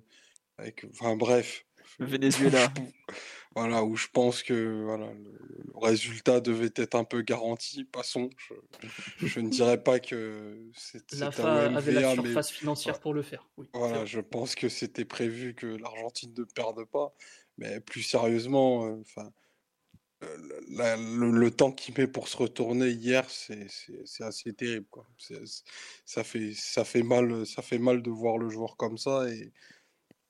avec... Enfin, bref. Venezuela. voilà, où je pense que voilà, le, résultat devait être un peu garanti. Passons, je, je ne dirais pas que c'était la avait la surface financière pour le faire. voilà, je pense que c'était prévu que l'Argentine ne perde pas, mais plus sérieusement, euh, enfin. Euh, le, temps qu'il met pour se retourner hier, c'est assez terrible. Quoi. ça, fait, ça, fait mal, ça fait mal de voir le joueur comme ça. Et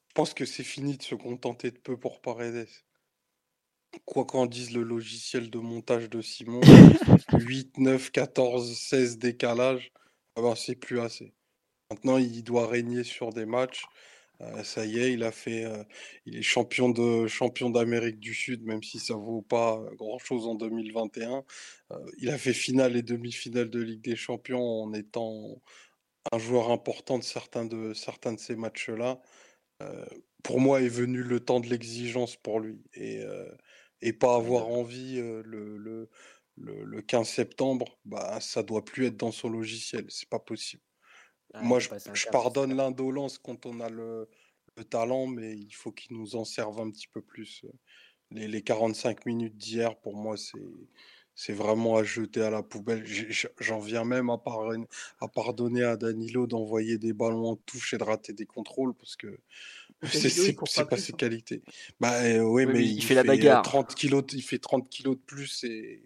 je pense que c'est fini de se contenter de peu pour Paredes quoi qu'en dise le logiciel de montage de Simon, 8, 9, 14, 16 décalages, ah ben, c'est plus assez. Maintenant, il doit régner sur des matchs. Euh, ça y est, il a fait, euh, il est champion de champion d'Amérique du Sud, même si ça vaut pas grand chose en 2021. Euh, il a fait finale et demi-finale de Ligue des Champions en étant un joueur important de certains de certains de ces matchs-là. pour moi, est venu le temps de l'exigence pour lui et et pas avoir envie le, le, le, 15 septembre, bah, ça doit plus être dans son logiciel. C'est pas possible. Ah, Moi, je, je pardonne l'indolence quand on a le, le, talent, mais il faut qu'il nous en serve un petit peu plus. Les, les 45 minutes d'hier, pour moi, c'est c'est vraiment à jeter à la poubelle. J'en viens même à, à pardonner à Danilo d'envoyer des ballons en touche et de rater des contrôles parce que c'est pas, ses hein. qualités. Bah, oui, mais, il, fait, la bagarre. 30 kilos, il fait 30 kilos de plus et,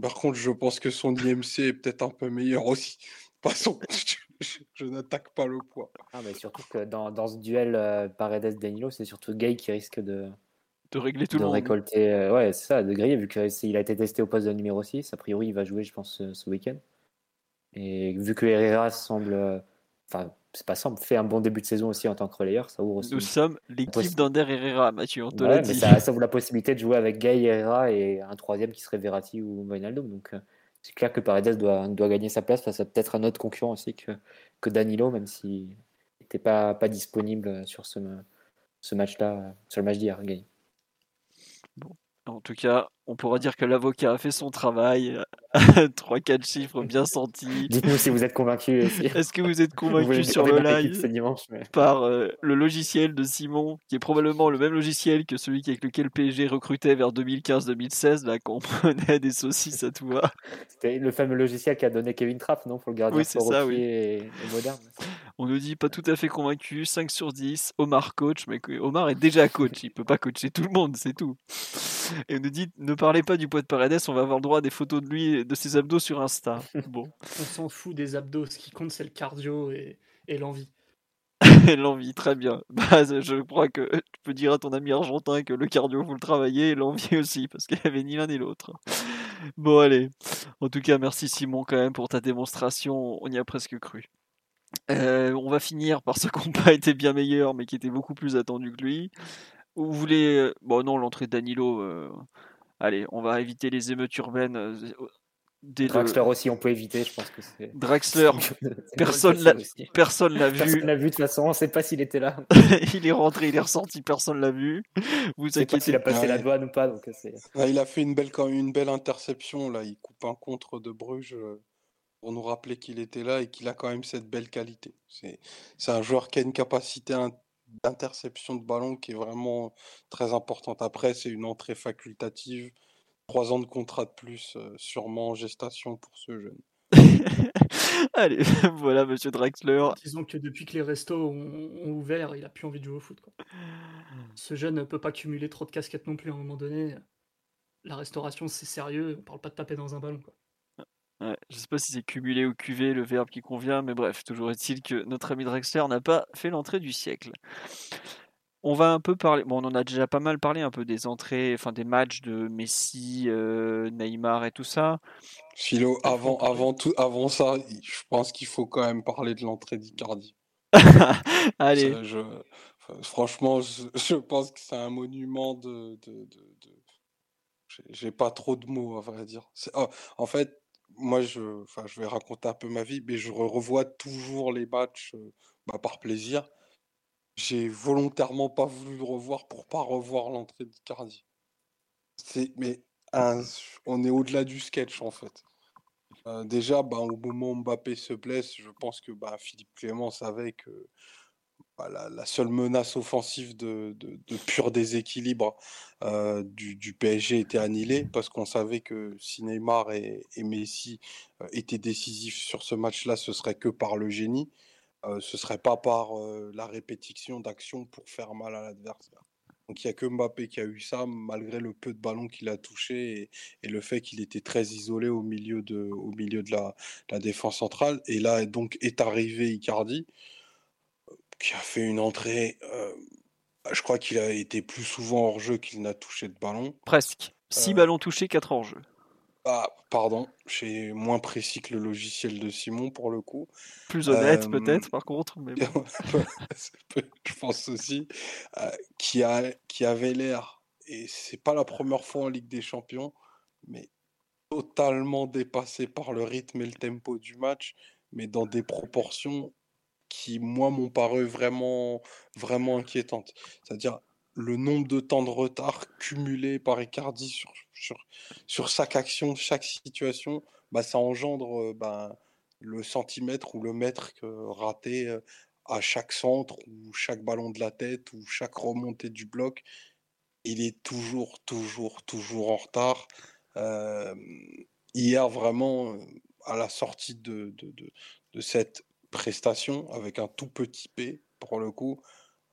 par contre, je pense que son IMC est peut-être un peu meilleur aussi. Passons, je, je n'attaque pas le poids. Ah, mais surtout que dans, dans ce duel Paredes-Danilo, c'est surtout Gay qui risque de, de régler tout le monde. récolter, euh, ouais, c'est ça, de griller, vu qu'il a été testé au poste de numéro 6. A priori, il va jouer, je pense, ce, week-end. Et vu que Herrera semble. Euh, enfin, c'est pas simple, fait un bon début de saison aussi en tant que relayeur, ça ouvre aussi. Nous sommes l'équipe d'Ander Herrera, Mathieu, on te l'a dit. Ça, ça, ouvre la possibilité de jouer avec Gay Herrera et un troisième qui serait Verratti ou Wijnaldum. Donc, euh, c'est clair que Paredes doit, doit gagner sa place face à peut-être un autre concurrent aussi que, que Danilo, même s'il n'était pas, pas disponible sur ce, ce match-là, sur le match d'hier, Gay. En tout cas, on pourra dire que l'avocat a fait son travail. 3-4 chiffres bien sentis. Dites-nous si vous êtes convaincu. Est-ce que vous êtes convaincu sur le live par euh, le logiciel de Simon, qui est probablement le même logiciel que celui avec lequel PSG recrutait vers 2015-2016, là, quand on prenait des saucisses à tout va. C'était le fameux logiciel qui a donné Kevin Trapp, non Pour le gardien oui, c'est ça, oui. et moderne. On nous dit pas tout à fait convaincu, 5 sur 10, Omar coach, mais Omar est déjà coach, il peut pas coacher tout le monde, c'est tout. Et on nous dit ne parlez pas du poids de Paredes, on va avoir le droit à des photos de lui, de ses abdos sur Insta. Bon. On s'en fout des abdos, ce qui compte c'est le cardio et, l'envie. l'envie, très bien. Bah, je crois que tu peux dire à ton ami argentin que le cardio, vous le travaillez, et l'envie aussi, parce qu'il n'y avait ni l'un ni l'autre. Bon, allez. En tout cas, merci Simon quand même pour ta démonstration, on y a presque cru. Euh, on va finir par ce combat été bien meilleur, mais qui était beaucoup plus attendu que lui. Vous voulez. Euh, bon, non, l'entrée de Danilo. Euh, allez, on va éviter les émeutes urbaines. Draxler aussi, on peut éviter, je pense que c'est. Draxler, personne l'a, personne l'a vu. Personne l'a vu de toute façon, on ne sait pas s'il était là. il est rentré, il est ressorti, personne l'a vu. Vous inquiétez pas. s'il a passé la douane ou pas, donc c'est. il a fait une belle, une belle interception là, il coupe un contre de Bruges pour nous rappeler qu'il était là et qu'il a quand même cette belle qualité. C'est, un joueur qui a une capacité d'interception de ballon qui est vraiment très importante. Après, c'est une entrée facultative. Trois ans de contrat de plus, euh, sûrement en gestation pour ce jeune. Allez, voilà, monsieur Draxler. Disons que depuis que les restos ont, ouvert, il a plus envie de jouer au foot. Ce jeune ne peut pas cumuler trop de casquettes non plus à un moment donné. La restauration, c'est sérieux, on parle pas de taper dans un ballon. Quoi. Ouais, je sais pas si c'est cumulé ou cuvé le verbe qui convient, mais bref, toujours est-il que notre ami Drexler n'a pas fait l'entrée du siècle. On va un peu parler, bon, on en a déjà pas mal parlé, un peu des entrées, enfin des matchs de Messi, euh, Neymar et tout ça. Philo, avant, avant, tout, avant ça, je pense qu'il faut quand même parler de l'entrée d'Icardi. Allez. franchement, je, pense que c'est un monument de. de, de, J'ai pas trop de mots, à vrai dire. Oh, en fait, moi, je, je vais raconter un peu ma vie, mais je revois toujours les matchs bah, par plaisir. J'ai volontairement pas voulu revoir pour pas revoir l'entrée d'Icardi. C'est, mais on est au-delà du sketch en fait. déjà, bah, au moment où Mbappé se blesse, je pense que bah, Philippe Clément savait que la, seule menace offensive de, pur déséquilibre euh, du, PSG était annihilée parce qu'on savait que si Neymar et, Messi euh, étaient décisifs sur ce match-là, ce serait que par le génie, euh, ce serait pas par la répétition d'actions pour faire mal à l'adversaire. Donc il n'y a que Mbappé qui a eu ça, malgré le peu de ballons qu'il a touché et, le fait qu'il était très isolé au milieu de, au milieu de la, la défense centrale. Et là, donc, est arrivé Icardi qui a fait une entrée. Euh, je crois qu'il a été plus souvent hors jeu qu'il n'a touché de ballon. Presque. 6 euh, ballons touchés, 4 hors jeu. Ah, pardon, j'ai moins précis que le logiciel de Simon pour le coup. Plus honnête euh, peut-être par contre. Mais je pense aussi. qui, a, qui avait l'air, et c'est pas la première fois en Ligue des Champions, mais totalement dépassé par le rythme et le tempo du match, mais dans des proportions qui, moi, m'ont paru vraiment, vraiment inquiétantes. C'est-à-dire le nombre de temps de retard cumulé par Icardi sur, sur, chaque action, chaque situation, bah, ça engendre bah, le centimètre ou le mètre raté à chaque centre ou chaque ballon de la tête ou chaque remontée du bloc. Il est toujours, toujours, toujours en retard. hier, vraiment, à la sortie de, de, de, cette prestation, avec un tout petit P, pour le coup,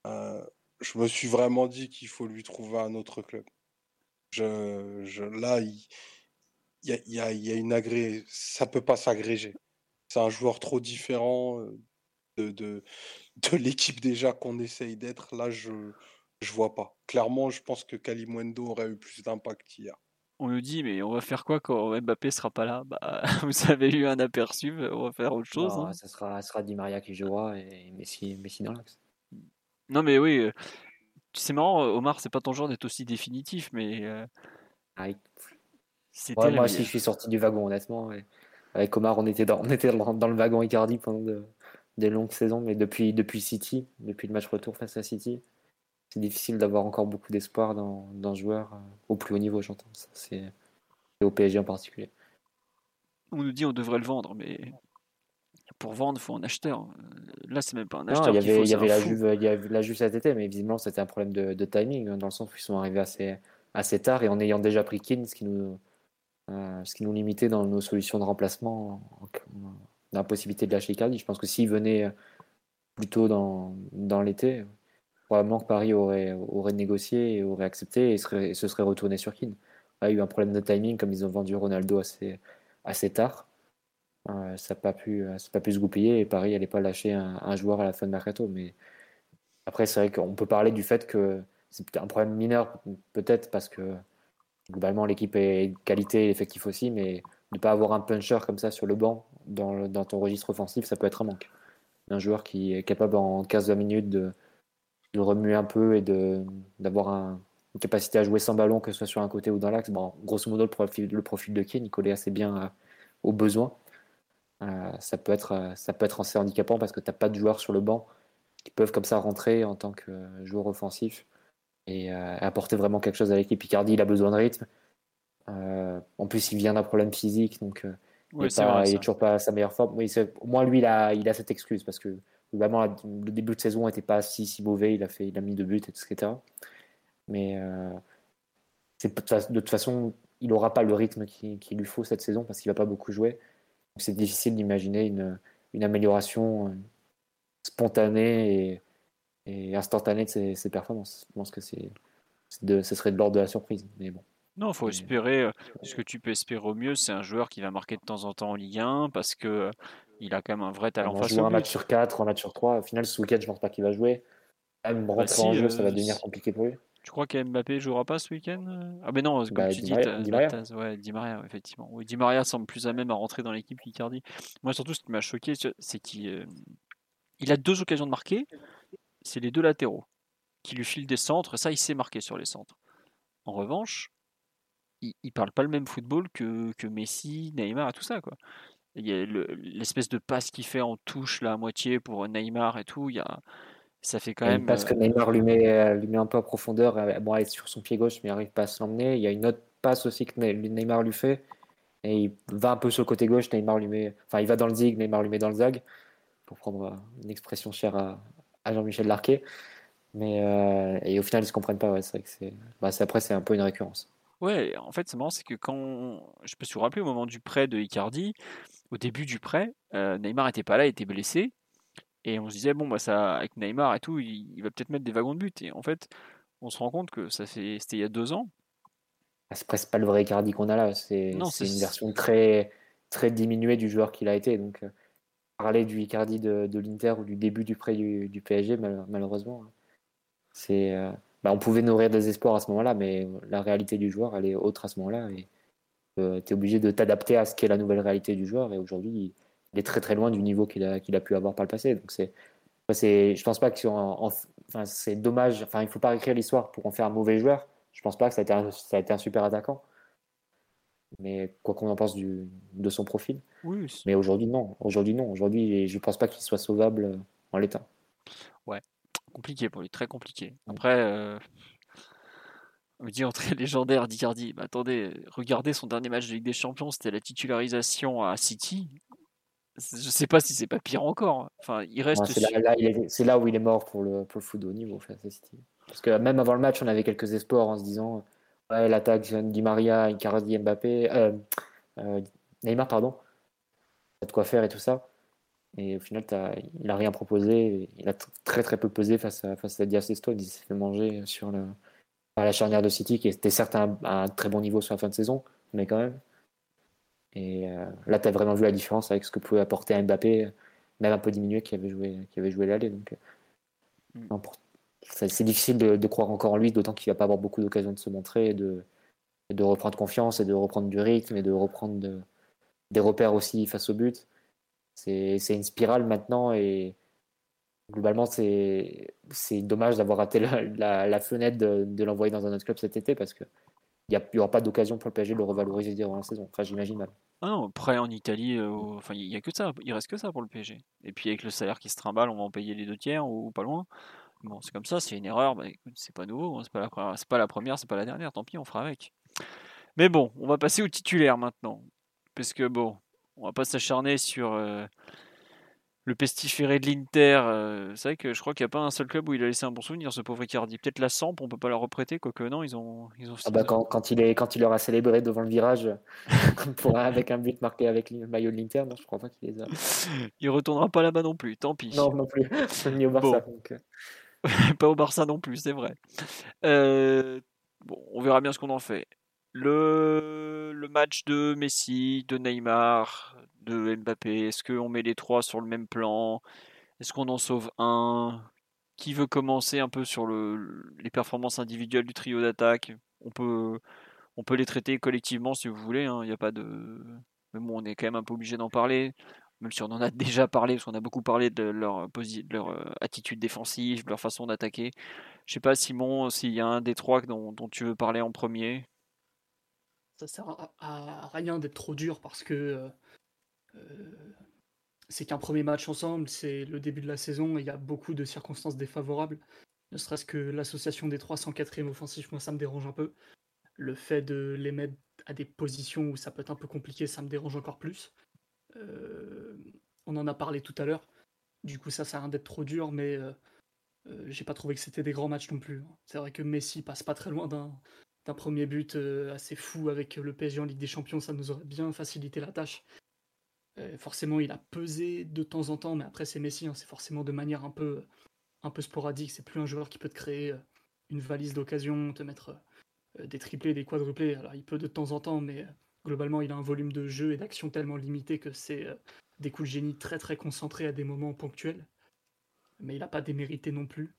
je me suis vraiment dit qu'il faut lui trouver un autre club. Là, il, y, a, une agré... Ça peut pas s'agréger. C'est un joueur trop différent de, de, l'équipe déjà qu'on essaye d'être. Là, je je vois pas. Clairement, je pense que Kalimundo aurait eu plus d'impact hier. On nous dit, mais on va faire quoi quand Mbappé sera pas là? Bah, Vous avez eu un aperçu, on va faire autre chose. Non, hein. ça, sera, ça sera Di Maria qui jouera et Messi, Messi dans l'axe. Non, mais oui, euh, c'est marrant, Omar, c'est pas ton genre d'être aussi définitif, mais. Euh... Ah, moi aussi, je suis sorti du wagon, honnêtement. Avec Omar, on était dans, on était dans, le wagon Icardi pendant des longues saisons, mais depuis, depuis City, depuis le match retour face à City, c'est difficile d'avoir encore beaucoup d'espoir dans, dans, un joueur euh, au plus haut niveau, j'entends. C'est au PSG en particulier. On nous dit on devrait le vendre, mais pour vendre, il faut un acheteur. Là, c'est même pas un acheteur. il y avait, il y avait la Juve, il y avait la Juve cet été, mais visiblement, c'était un problème de, de, timing, hein, dans le sens où ils sont arrivés assez, assez tard et en ayant déjà pris Keane, ce qui nous, euh, ce qui nous limitait dans nos solutions de remplacement, dans la possibilité de lâcher Icardi. Je pense que s'il venait plus tôt dans, dans l'été, probablement que Paris aurait, aurait négocié et aurait accepté et, se serait retourné sur Keane. Il y a eu un problème de timing, comme ils ont vendu Ronaldo assez, assez tard. Euh, ça n'a pas, pu, pas pu se goupiller et Paris n'allait pas lâcher un, joueur à la fin de mercato. Mais après, c'est vrai qu'on peut parler du fait que c'est un problème mineur, peut-être parce que globalement l'équipe est de qualité et l'effectif aussi, mais ne pas avoir un puncher comme ça sur le banc dans, dans ton registre offensif, ça peut être un manque. Un joueur qui est capable en 15-20 minutes de, de remuer un peu et d'avoir un, une capacité à jouer sans ballon, que ce soit sur un côté ou dans l'axe. Bon, grosso modo, le profil, le profil de Kane, il collait assez bien euh, aux besoins. Euh, ça, peut être, euh, ça peut être assez handicapant parce que tu n'as pas de joueurs sur le banc qui peuvent comme ça rentrer en tant que joueur offensif et apporter vraiment quelque chose à l'équipe. Icardi, il a besoin de rythme. en plus, il vient d'un problème physique, donc il n'est toujours pas à sa meilleure forme. Oui, au moins, lui, il a, il a cette excuse parce que Vraiment, le début de saison n'était pas si, si mauvais. Il a, fait, il a mis deux buts, etc. Mais euh, de toute façon, il n'aura pas le rythme qu'il lui faut cette saison parce qu'il ne va pas beaucoup jouer. C'est difficile d'imaginer une, une, amélioration euh, spontanée et, et instantanée de ses, performances. Je pense que c'est, ce serait de l'ordre de la surprise. Mais bon. Non, il faut espérer. Euh, ce que tu peux espérer au mieux, c'est un joueur qui va marquer de temps en temps en Ligue 1 parce que il a quand même un vrai talent on face au Un match sur 4, un match sur 3. Au final, ce week-end, je ne pense pas qu'il va jouer. Même bah rentrer en jeu, ça va euh, devenir compliqué pour lui. Tu crois qu'Mbappé jouera pas ce week-end Ah, mais non, comme bah, tu dis, Di Maria. Ouais, Di Maria, effectivement. Oui, Di Maria semble plus à même à rentrer dans l'équipe qu'Icardi. Moi, surtout, ce qui m'a choqué, c'est qu'il euh, il a deux occasions de marquer. C'est les deux latéraux qui lui filent des centres. Ça, il sait marquer sur les centres. En revanche, il, ne parle pas le même football que, que Messi, Neymar tout ça, quoi. Il y a l'espèce de passe qu'il fait en touche là à moitié pour Neymar et tout. Il y a, ça fait quand même. Parce que euh, Neymar lui met, euh, lui met un peu à profondeur. Euh, bon, elle est sur son pied gauche, mais il n'arrive pas à se l'emmener. Il y a une autre passe aussi que Neymar lui fait. Et il va un peu sur le côté gauche. Neymar lui met. Enfin, il va dans le zig, Neymar lui met dans le zag. Pour prendre une expression chère à, à Jean-Michel Larquet. Mais et au final, ils se comprennent pas. Ouais, c'est vrai que c'est. Bah, après, c'est un peu une récurrence. Ouais, en fait, c'est marrant, c'est que quand. Je peux se rappeler au moment du prêt de Icardi, au début du prêt, euh, Neymar n'était pas là, il était blessé. Et on se disait, bon, bah, ça, avec Neymar et tout, il, va peut-être mettre des wagons de but. Et en fait, on se rend compte que ça fait, c'était il y a deux ans. Ah, c'est presque pas le vrai Icardi qu'on a là. C'est, une version très, très diminuée du joueur qu'il a été. Donc, euh, parler du Icardi de, de l'Inter ou du début du prêt du, du PSG, malheureusement, hein. c'est. Euh, bah, on pouvait nourrir des espoirs à ce moment-là, mais la réalité du joueur, elle est autre à ce moment-là. Et euh, tu es obligé de t'adapter à ce qu'est la nouvelle réalité du joueur. Et aujourd'hui, il est très très loin du niveau qu'il a, qu'il a pu avoir par le passé. Donc c'est, c'est, je pense pas que enfin, c'est dommage. Enfin, il faut pas écrire l'histoire pour en faire un mauvais joueur. Je pense pas que ça a été un, ça a été un super attaquant. Mais quoi qu'on en pense du, de son profil. Oui, mais aujourd'hui, non. Aujourd'hui, non. Aujourd'hui, je pense pas qu'il soit sauvable en l'état. Ouais compliqué pour lui, très compliqué. Après, euh, me dit entrée légendaire d'Icardi. Bah, attendez, regardez son dernier match de Ligue des Champions, c'était la titularisation à City. Je sais pas si c'est pas pire encore. Enfin, il reste. c'est, là, où il est mort pour le, pour le foot de haut niveau face à City. Parce que même avant le match, on avait quelques espoirs en se disant Ouais, l'attaque Di Maria, Icardi, Mbappé, euh, euh, Neymar, pardon. a de quoi faire et tout ça. Et au final, il n'a rien proposé. Il a très très peu pesé face à, face à Diaz Stone. Il s'est fait manger sur le, la charnière de City, qui était certes à un, très bon niveau sur la fin de saison, mais quand même. Et euh, là, tu as vraiment vu la différence avec ce que pouvait apporter Mbappé, même un peu diminué, qui avait joué, qui avait joué l'aller. Donc, mm. c'est difficile de, croire encore en lui, d'autant qu'il va pas avoir beaucoup d'occasions de se montrer, et de, de reprendre confiance, et de reprendre du rythme, et de reprendre des repères aussi face au but. C'est une spirale maintenant, et globalement, c'est dommage d'avoir raté la, fenêtre de, l'envoyer dans un autre club cet été, parce qu'il n'y aura pas d'occasion pour le PSG de le revaloriser durant la saison. Enfin, j'imagine même. Ah en Italie, euh, enfin il y a que ça, il reste que ça pour le PSG. Et puis avec le salaire qui se trimballe, on va en payer les deux tiers ou pas loin. Bon, c'est comme ça, c'est une erreur, bah, c'est pas nouveau, hein, c'est pas la première, c'est pas la première, c'est pas la dernière, tant pis, on fera avec. Mais bon, on va passer au titulaire maintenant, parce que bon, on va pas s'acharner sur euh, le pestiféré de l'Inter, euh, c'est vrai que je crois qu'il n'y a pas un seul club où il a laissé un bon souvenir, ce pauvre Icardi. Peut-être la Samp, on peut pas la reprêter, quoique non, ils ont. Ils ont ah bah quand, quand, il est, quand il aura célébré devant le virage, pour, avec un but marqué avec le maillot de l'Inter, non, je crois pas qu'il les a. il retournera pas là-bas non plus, tant pis. Non, non plus, ni au Barça. Euh. pas au Barça non plus, c'est vrai. Euh, bon, on verra bien ce qu'on en fait. Le, match de Messi, de Neymar, de Mbappé Est-ce qu'on met les trois sur le même plan? Est-ce qu'on en sauve un? Qui veut commencer un peu sur le, les performances individuelles du trio d'attaque? On peut, les traiter collectivement si vous voulez. Hein. Il n'y a pas de. Bon, on est quand même un peu obligé d'en parler, même si on en a déjà parlé, parce qu'on a beaucoup parlé de leur, euh, attitude défensive, de leur façon d'attaquer. Je sais pas, Simon, s'il y a un des trois dont tu veux parler en premier ça sert à, rien d'être trop dur parce que euh, euh, c'est qu'un premier match ensemble, c'est le début de la saison et il y a beaucoup de circonstances défavorables. Ne serait-ce que l'association des trois sans quatrième offensif, moi ça me dérange un peu. Le fait de les mettre à des positions où ça peut être un peu compliqué, ça me dérange encore plus. Euh, on en a parlé tout à l'heure. Du coup, ça sert à rien d'être trop dur, mais euh, j'ai pas trouvé que c'était des grands matchs non plus. C'est vrai que Messi passe pas très loin d'un premier but assez fou avec le PSG en Ligue des Champions, ça nous aurait bien facilité la tâche. Euh, forcément, il a pesé de temps en temps, mais après, c'est Messi, hein, c'est forcément de manière un peu, un peu sporadique. C'est plus un joueur qui peut te créer euh, une valise d'occasion, te mettre euh, des triplés, des quadruplés. Alors, il peut de temps en temps, mais globalement, il a un volume de jeu et d'action tellement limité que c'est des coups de génie très très concentrés à des moments ponctuels. Mais il n'a pas démérité non plus.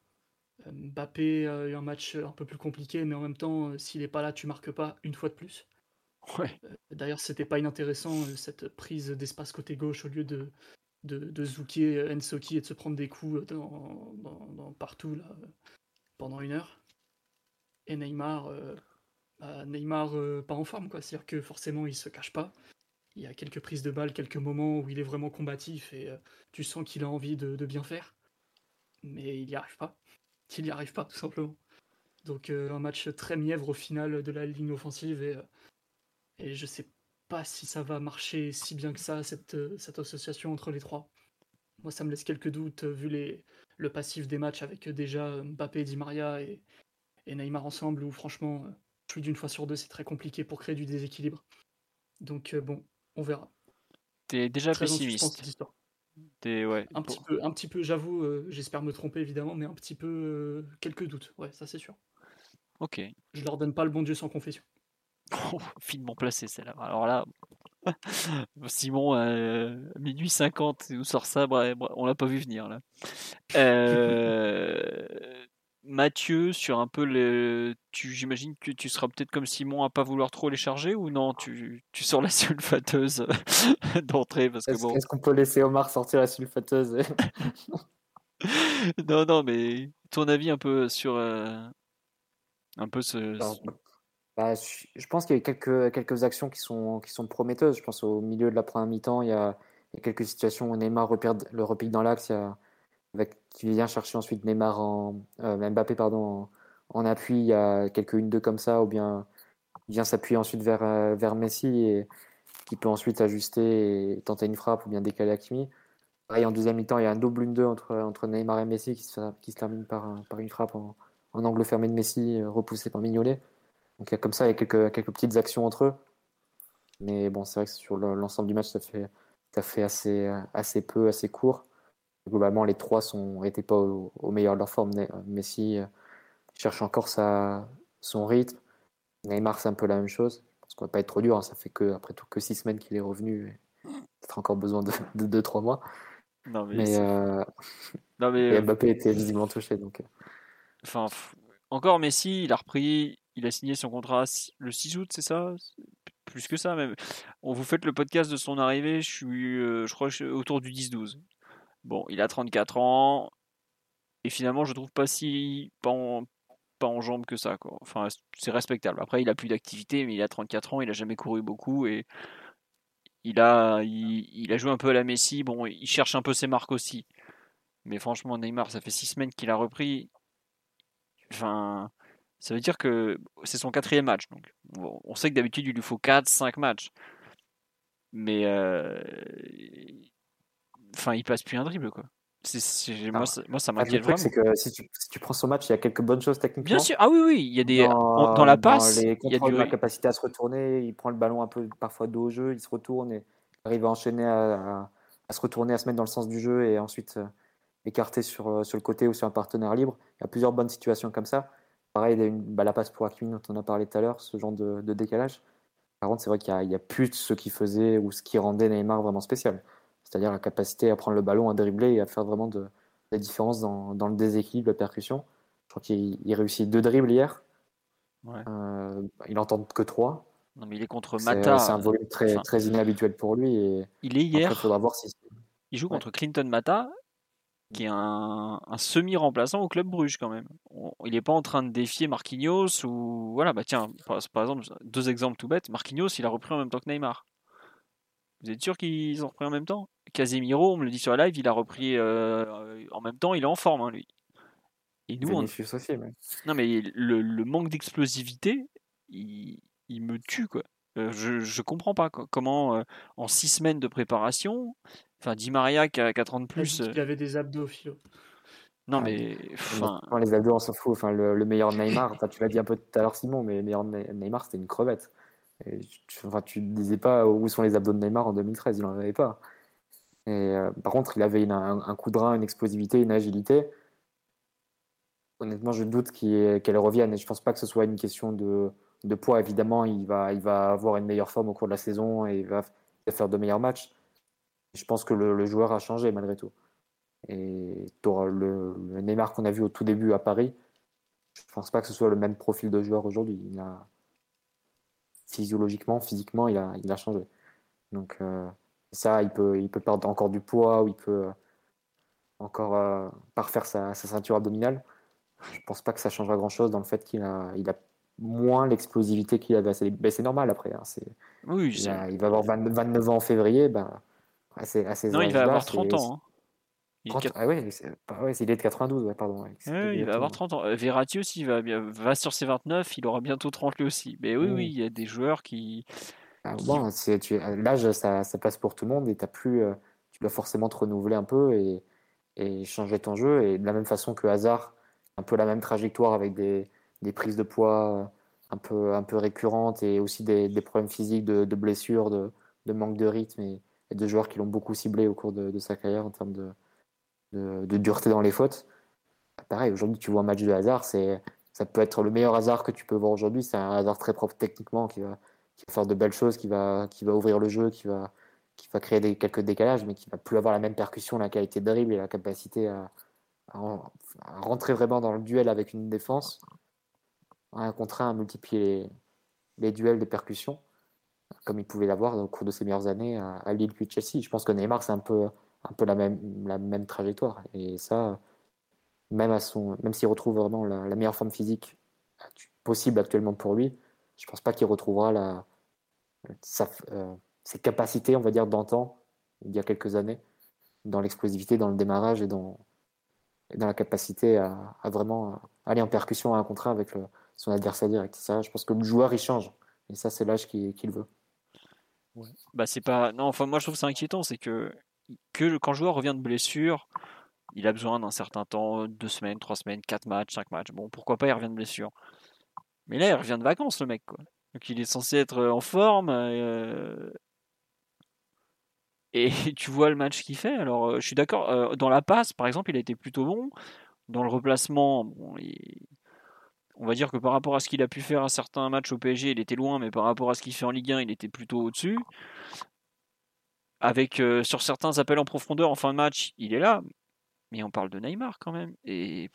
Mbappé a eu un match un peu plus compliqué, mais en même temps, s'il n'est pas là, tu marques pas une fois de plus. Ouais. Euh, d'ailleurs, c'était pas inintéressant euh, cette prise d'espace côté gauche au lieu de, de, de Zoukier, euh, Ensoki et de se prendre des coups dans, dans, partout là, pendant une heure. Et Neymar, bah, Neymar pas en forme, quoi. C'est-à-dire que forcément, il se cache pas. Il y a quelques prises de balles, quelques moments où il est vraiment combatif et tu sens qu'il a envie de, de, bien faire. Mais il n'y arrive pas. Il n'y arrive pas, tout simplement. Donc, un match très mièvre au final de la ligne offensive et et je sais pas si ça va marcher si bien que ça, cette, euh, cette association entre les trois. Moi, ça me laisse quelques doutes, euh, vu les, le passif des matchs avec euh, déjà Mbappé, Di Maria et, et Neymar ensemble, où franchement, plus d'une fois sur deux, c'est très compliqué pour créer du déséquilibre. Donc, bon, on verra. T'es déjà pessimiste. Ouais, un, petit peu, un petit peu, j'avoue, j'espère me tromper évidemment, mais un petit peu, quelques doutes, ouais, ça c'est sûr. Ok. Je leur donne pas le bon Dieu sans confession. Oh, finement placé celle-là. Alors là, Simon, euh, minuit 50, où sort ça bref, On l'a pas vu venir là. Euh, Mathieu, sur un peu le. Tu, j'imagine que tu seras peut-être comme Simon à pas vouloir trop les charger ou non tu, tu sors la sulfateuse d'entrée parce que est-ce, bon. Est-ce qu'on peut laisser Omar sortir la sulfateuse? Non, non, mais ton avis un peu sur. Euh, un peu ce. Bah, je pense qu'il y a quelques, quelques actions qui sont, qui sont prometteuses. Je pense au milieu de la première mi-temps, il y a, quelques situations où Neymar le repique dans l'axe, avec, qui vient chercher ensuite Neymar en, euh, Mbappé pardon, en, appui. Il y a quelques une deux comme ça, ou bien il vient s'appuyer ensuite vers, euh, vers Messi et qui peut ensuite ajuster et tenter une frappe ou bien décaler Hakimi. Pareil, en deuxième mi-temps, il y a un double une deux entre, entre Neymar et Messi qui se, qui se termine par, par une frappe en, angle fermé de Messi, euh, repoussé par Mignolet. Donc il y a comme ça, il y a quelques, quelques petites actions entre eux. Mais bon, c'est vrai que sur le- l'ensemble du match, ça fait, ça fait assez, assez peu, assez court. Globalement, les trois n'étaient pas au, au meilleur de leur forme. Ne- Messi euh, cherche encore sa, son rythme. Neymar, c'est un peu la même chose. Parce qu'on va pas être trop dur. hein. Ça fait que, après tout, que six semaines qu'il est revenu. Peut-être encore besoin de, de deux, trois mois. Non, mais, euh, non, mais, et euh, Mbappé était visiblement touché. Donc, euh, enfin, encore Messi, il a repris, il a signé son contrat le 6 août, c'est ça? Plus que ça même. On vous faites le podcast de son arrivée, je suis, euh, je crois, autour du 10-12. Bon, il a 34 ans, et finalement, je trouve pas si pas en, jambes que ça. Enfin, c'est respectable. Après, il a plus d'activité, mais il a 34 ans, il a jamais couru beaucoup, et il a, joué un peu à la Messi. Bon, il cherche un peu ses marques aussi. Mais franchement, Neymar, ça fait six semaines qu'il a repris. Enfin, ça veut dire que c'est son quatrième match. Donc, on sait que d'habitude, il lui faut 4, 5 matchs. Mais, euh, enfin, il passe plus un dribble, quoi. Moi, Ah. ça, moi, ça ah, le m'inquiète truc, vraiment. c'est que si tu, si tu prends son match, il y a quelques bonnes choses techniquement. Bien sûr, ah oui, oui, il y a des. en- Dans, la passe, il y a du. la capacité à se retourner, il prend le ballon un peu parfois dos au jeu, il se retourne et arrive à enchaîner, à, à- à se retourner, à se mettre dans le sens du jeu et ensuite euh, écarter sur, euh, sur le côté ou sur un partenaire libre. Il y a plusieurs bonnes situations comme ça. Pareil, il y a une, bah, la passe pour Hakimi dont on a parlé tout à l'heure, ce genre de, de décalage. Par contre, c'est vrai qu'il n'y a plus de ce qui faisait ou ce qui rendait Neymar vraiment spécial. C'est-à-dire la capacité à prendre le ballon, à dribbler et à faire vraiment de, la différence dans, dans le déséquilibre, la percussion. Je crois qu'il il réussit deux dribbles hier. Ouais. Euh, il en tente que trois. Non, mais il est contre Mata. c'est un volume très, enfin, très inhabituel pour lui. Et il est hier. il faudra voir si. Il joue Ouais. contre Clinton Mata, qui est un, un semi-remplaçant au club Bruges quand même. On- il n'est pas en train de défier Marquinhos ou voilà bah tiens par, par exemple deux exemples tout bêtes. Marquinhos il a repris en même temps que Neymar. Vous êtes sûr qu'ils ont repris en même temps? Casemiro, on me le dit sur la live, il a repris euh, en même temps, il est en forme hein, lui. Et nous on, aussi. mais- non mais le, le manque d'explosivité, il, il me tue quoi. Euh, je, je comprends pas quoi. comment euh, en six semaines de préparation, enfin Di Maria qui a 4 ans de Il plus. euh, qu'il avait des abdos, Philo. non Ah, mais enfin, les abdos, on s'en fout. Enfin, le, le meilleur Neymar, enfin, tu l'as dit un peu tout à l'heure, Simon, mais le meilleur Ne- Neymar, c'était une crevette. Tu, enfin, tu ne disais pas où sont les abdos de Neymar en 2013, il n'en avait pas. Et, euh, par contre, il avait un, un coup de rein, une explosivité, une agilité. Honnêtement, je doute qu'elle revienne. Et je pense pas que ce soit une question de, poids. Évidemment, il va, avoir une meilleure forme au cours de la saison et il va, faire de meilleurs matchs. Je pense que le, joueur a changé malgré tout. Et le, le Neymar qu'on a vu au tout début à Paris, je pense pas que ce soit le même profil de joueur aujourd'hui. Il a physiologiquement, physiquement, il a, il a changé. Donc euh, ça, il peut, il peut perdre encore du poids ou il peut euh, encore euh, parfaire sa, sa ceinture abdominale. Je pense pas que ça changera grand chose dans le fait qu'il a, il a moins l'explosivité qu'il avait. C'est ben, c'est normal après. hein. C'est- oui, il, va avoir 20 29 ans en février. Ben, à ces, à ces non, il va avoir c'est- 30 ans. hein. Il, est 30 quatre- ah ouais, il est de 92, ouais, pardon. ouais, il va avoir exactement. 30 ans. Euh, Verratti aussi va, va sur ses 29, il aura bientôt 30 lui aussi. Mais oui, oui, il y a des joueurs qui. Ah, qui- bon, tu- l'âge, ça, ça passe pour tout le monde et t'as plus, euh, tu dois forcément te renouveler un peu et, et changer ton jeu. Et de la même façon que Hazard, un peu la même trajectoire avec des, des prises de poids euh, un peu, un peu récurrentes et aussi des, des problèmes physiques de, de blessures, de, de manque de rythme et, et de joueurs qui l'ont beaucoup ciblé au cours de, de sa carrière en termes de, de, dureté dans les fautes. Pareil, aujourd'hui, tu vois un match de hasard, c'est, ça peut être le meilleur hasard que tu peux voir aujourd'hui. C'est un hasard très propre techniquement qui va, qui faire de belles choses, qui va, qui va ouvrir le jeu, qui va, qui va créer quelques décalages, mais qui va plus avoir la même percussion, la qualité de dribble et la capacité à, à en- à rentrer vraiment dans le duel avec une défense, un contre un, à multiplier les, les duels de percussion, comme il pouvait l'avoir au cours de ses meilleures années à, à Lille puis Chelsea. Je pense que Neymar, c'est un peu, un peu la, même, la même trajectoire. Et ça, même, même s'il retrouve vraiment la, meilleure forme physique possible actuellement pour lui, je pense pas qu'il retrouvera la, sa, euh, ses capacités, on va dire, d'antan, il y a quelques années, dans l'explosivité, dans le démarrage et dans, dans la capacité à, vraiment aller en percussion à un contre un avec son adversaire direct. Je pense que le joueur, il change. Et ça, c'est l'âge qu'il veut. Bah, c'est pas. Non, enfin, moi je trouve ça inquiétant, c'est que, que quand le joueur revient de blessure, il a besoin d'un certain temps, deux semaines, trois semaines, quatre matchs, cinq matchs. Bon, pourquoi pas, il revient de blessure. Mais là, il revient de vacances, le mec, quoi. Donc il est censé être en forme. Et tu vois le match qu'il fait. Alors, je suis d'accord. dans la passe, par exemple, il a été plutôt bon. Dans le replacement, bon, on va dire que par rapport à ce qu'il a pu faire à certains matchs au PSG, il était loin, mais par rapport à ce qu'il fait en Ligue 1, il était plutôt au-dessus. Avec sur certains appels en profondeur en fin de match, il est là. Mais on parle de Neymar quand même. Et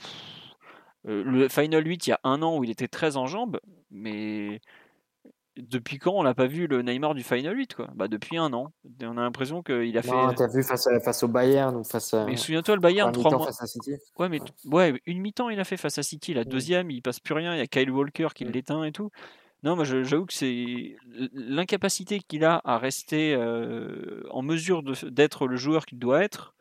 le Final 8, il y a un an où il était très en jambes, mais depuis quand on n'a pas vu le Neymar du Final 8 quoi? Bah depuis un an. On a l'impression qu'il a fait. Non, t'as vu face, face au Bayern ou face. Mais souviens-toi le Bayern trois mois. Face à City. Ouais, mais ouais, une mi-temps il a fait face à City. La deuxième, il passe plus rien. Il y a Kyle Walker qui l'éteint et tout. Non, moi j'avoue que c'est l'incapacité qu'il a à rester en mesure d'être le joueur qu'il doit être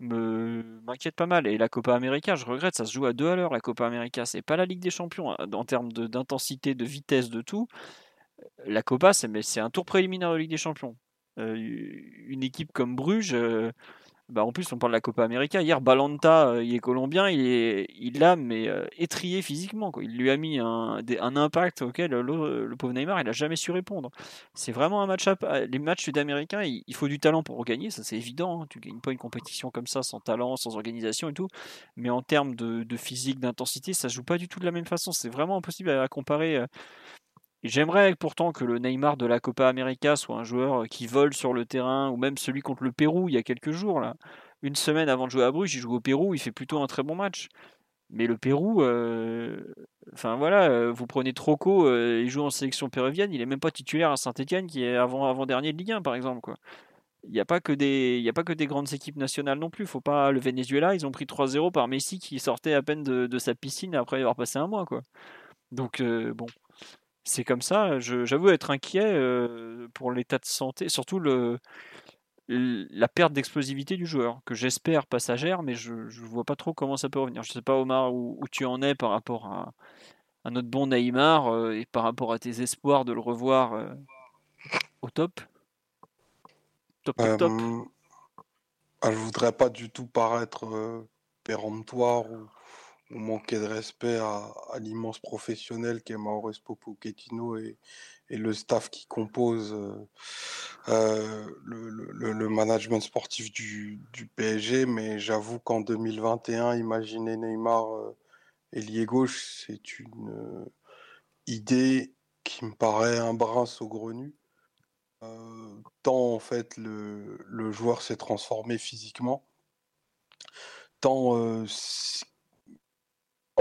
m'inquiète pas mal. Et la Copa América, je regrette, ça se joue à deux à l'heure. La Copa América, c'est pas la Ligue des Champions hein, en termes d'intensité, de, vitesse, de tout. La Copa, c'est un tour préliminaire de Ligue des Champions. Euh, une équipe comme Bruges, euh, bah, en plus, on parle de la Copa América. Hier, Balanta, euh, il est colombien, il est, il l'a mais euh, étrié physiquement. Il lui a mis un, impact auquel le, pauvre Neymar, il n'a jamais su répondre. C'est vraiment un match-up. Euh, les matchs sud-américains, il, faut du talent pour gagner, ça c'est évident. Hein. Tu gagnes pas une compétition comme ça sans talent, sans organisation et tout. Mais en termes de, de physique, d'intensité, ça joue pas du tout de la même façon. C'est vraiment impossible à comparer. J'aimerais pourtant que le Neymar de la Copa América soit un joueur qui vole sur le terrain, ou même celui contre le Pérou il y a quelques jours. Là. Une semaine avant de jouer à Bruges, il joue au Pérou, il fait plutôt un très bon match. Mais le Pérou, euh, enfin voilà, euh, vous prenez Troco, euh, il joue en sélection péruvienne, il est même pas titulaire à Saint-Etienne qui est avant, avant dernier de Ligue 1 par exemple quoi. Il n'y a pas que des a pas que des grandes équipes nationales non plus, faut pas le Venezuela, ils ont pris 3-0 par Messi qui sortait à peine de, de, sa piscine après avoir passé un mois quoi. Donc bon, c'est comme ça. J'avoue être inquiet euh, pour l'état de santé, surtout la perte d'explosivité du joueur, que j'espère passagère, mais je ne vois pas trop comment ça peut revenir. Je ne sais pas, Omar, où, tu en es par rapport à, notre bon Neymar euh, et par rapport à tes espoirs de le revoir euh, au top? Top, top, top. Ah, je voudrais pas du tout paraître péremptoire ou ou manquer de respect à, l'immense professionnel qu'est Maurizio Pochettino et, et le staff qui compose euh, euh, le, management sportif du, PSG. Mais j'avoue qu'en 2021, imaginer Neymar euh, ailier gauche, c'est une idée qui me paraît un brin saugrenu. tant en fait le, le joueur s'est transformé physiquement, tant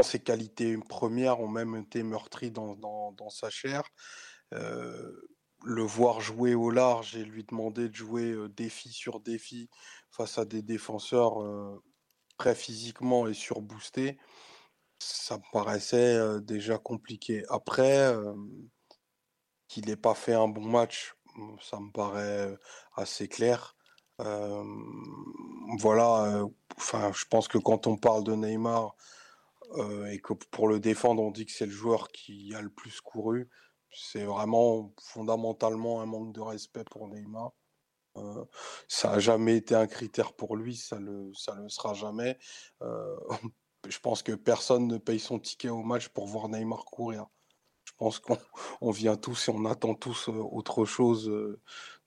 ses qualités premières ont même été meurtries dans, sa chair. Euh, le voir jouer au large et lui demander de jouer euh, défi sur défi face à des défenseurs euh, très physiquement et surboostés, ça me paraissait déjà compliqué. Après, qu'il n'ait pas fait un bon match, ça me paraît assez clair. voilà, enfin, je pense que quand on parle de Neymar, euh, et que pour le défendre, on dit que c'est le joueur qui a le plus couru. C'est vraiment fondamentalement un manque de respect pour Neymar. Euh, ça n'a jamais été un critère pour lui, ça le, ça le sera jamais. Euh, je pense que personne ne paye son ticket au match pour voir Neymar courir. Je pense qu'on vient tous et on attend tous autre chose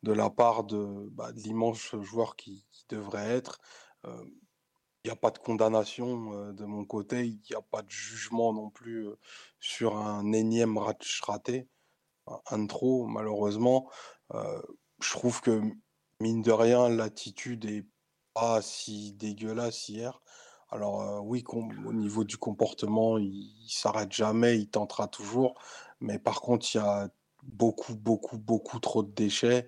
de la part de, bah, l'immense joueur qui, devrait être. Il n'y a pas de condamnation de mon côté, il n'y a pas de jugement non plus sur un énième match raté, un trop malheureusement. je trouve que mine de rien, l'attitude est pas si dégueulasse hier. Alors oui, au niveau du comportement, il, il s'arrête jamais, il tentera toujours, mais par contre, il y a beaucoup, beaucoup, beaucoup trop de déchets.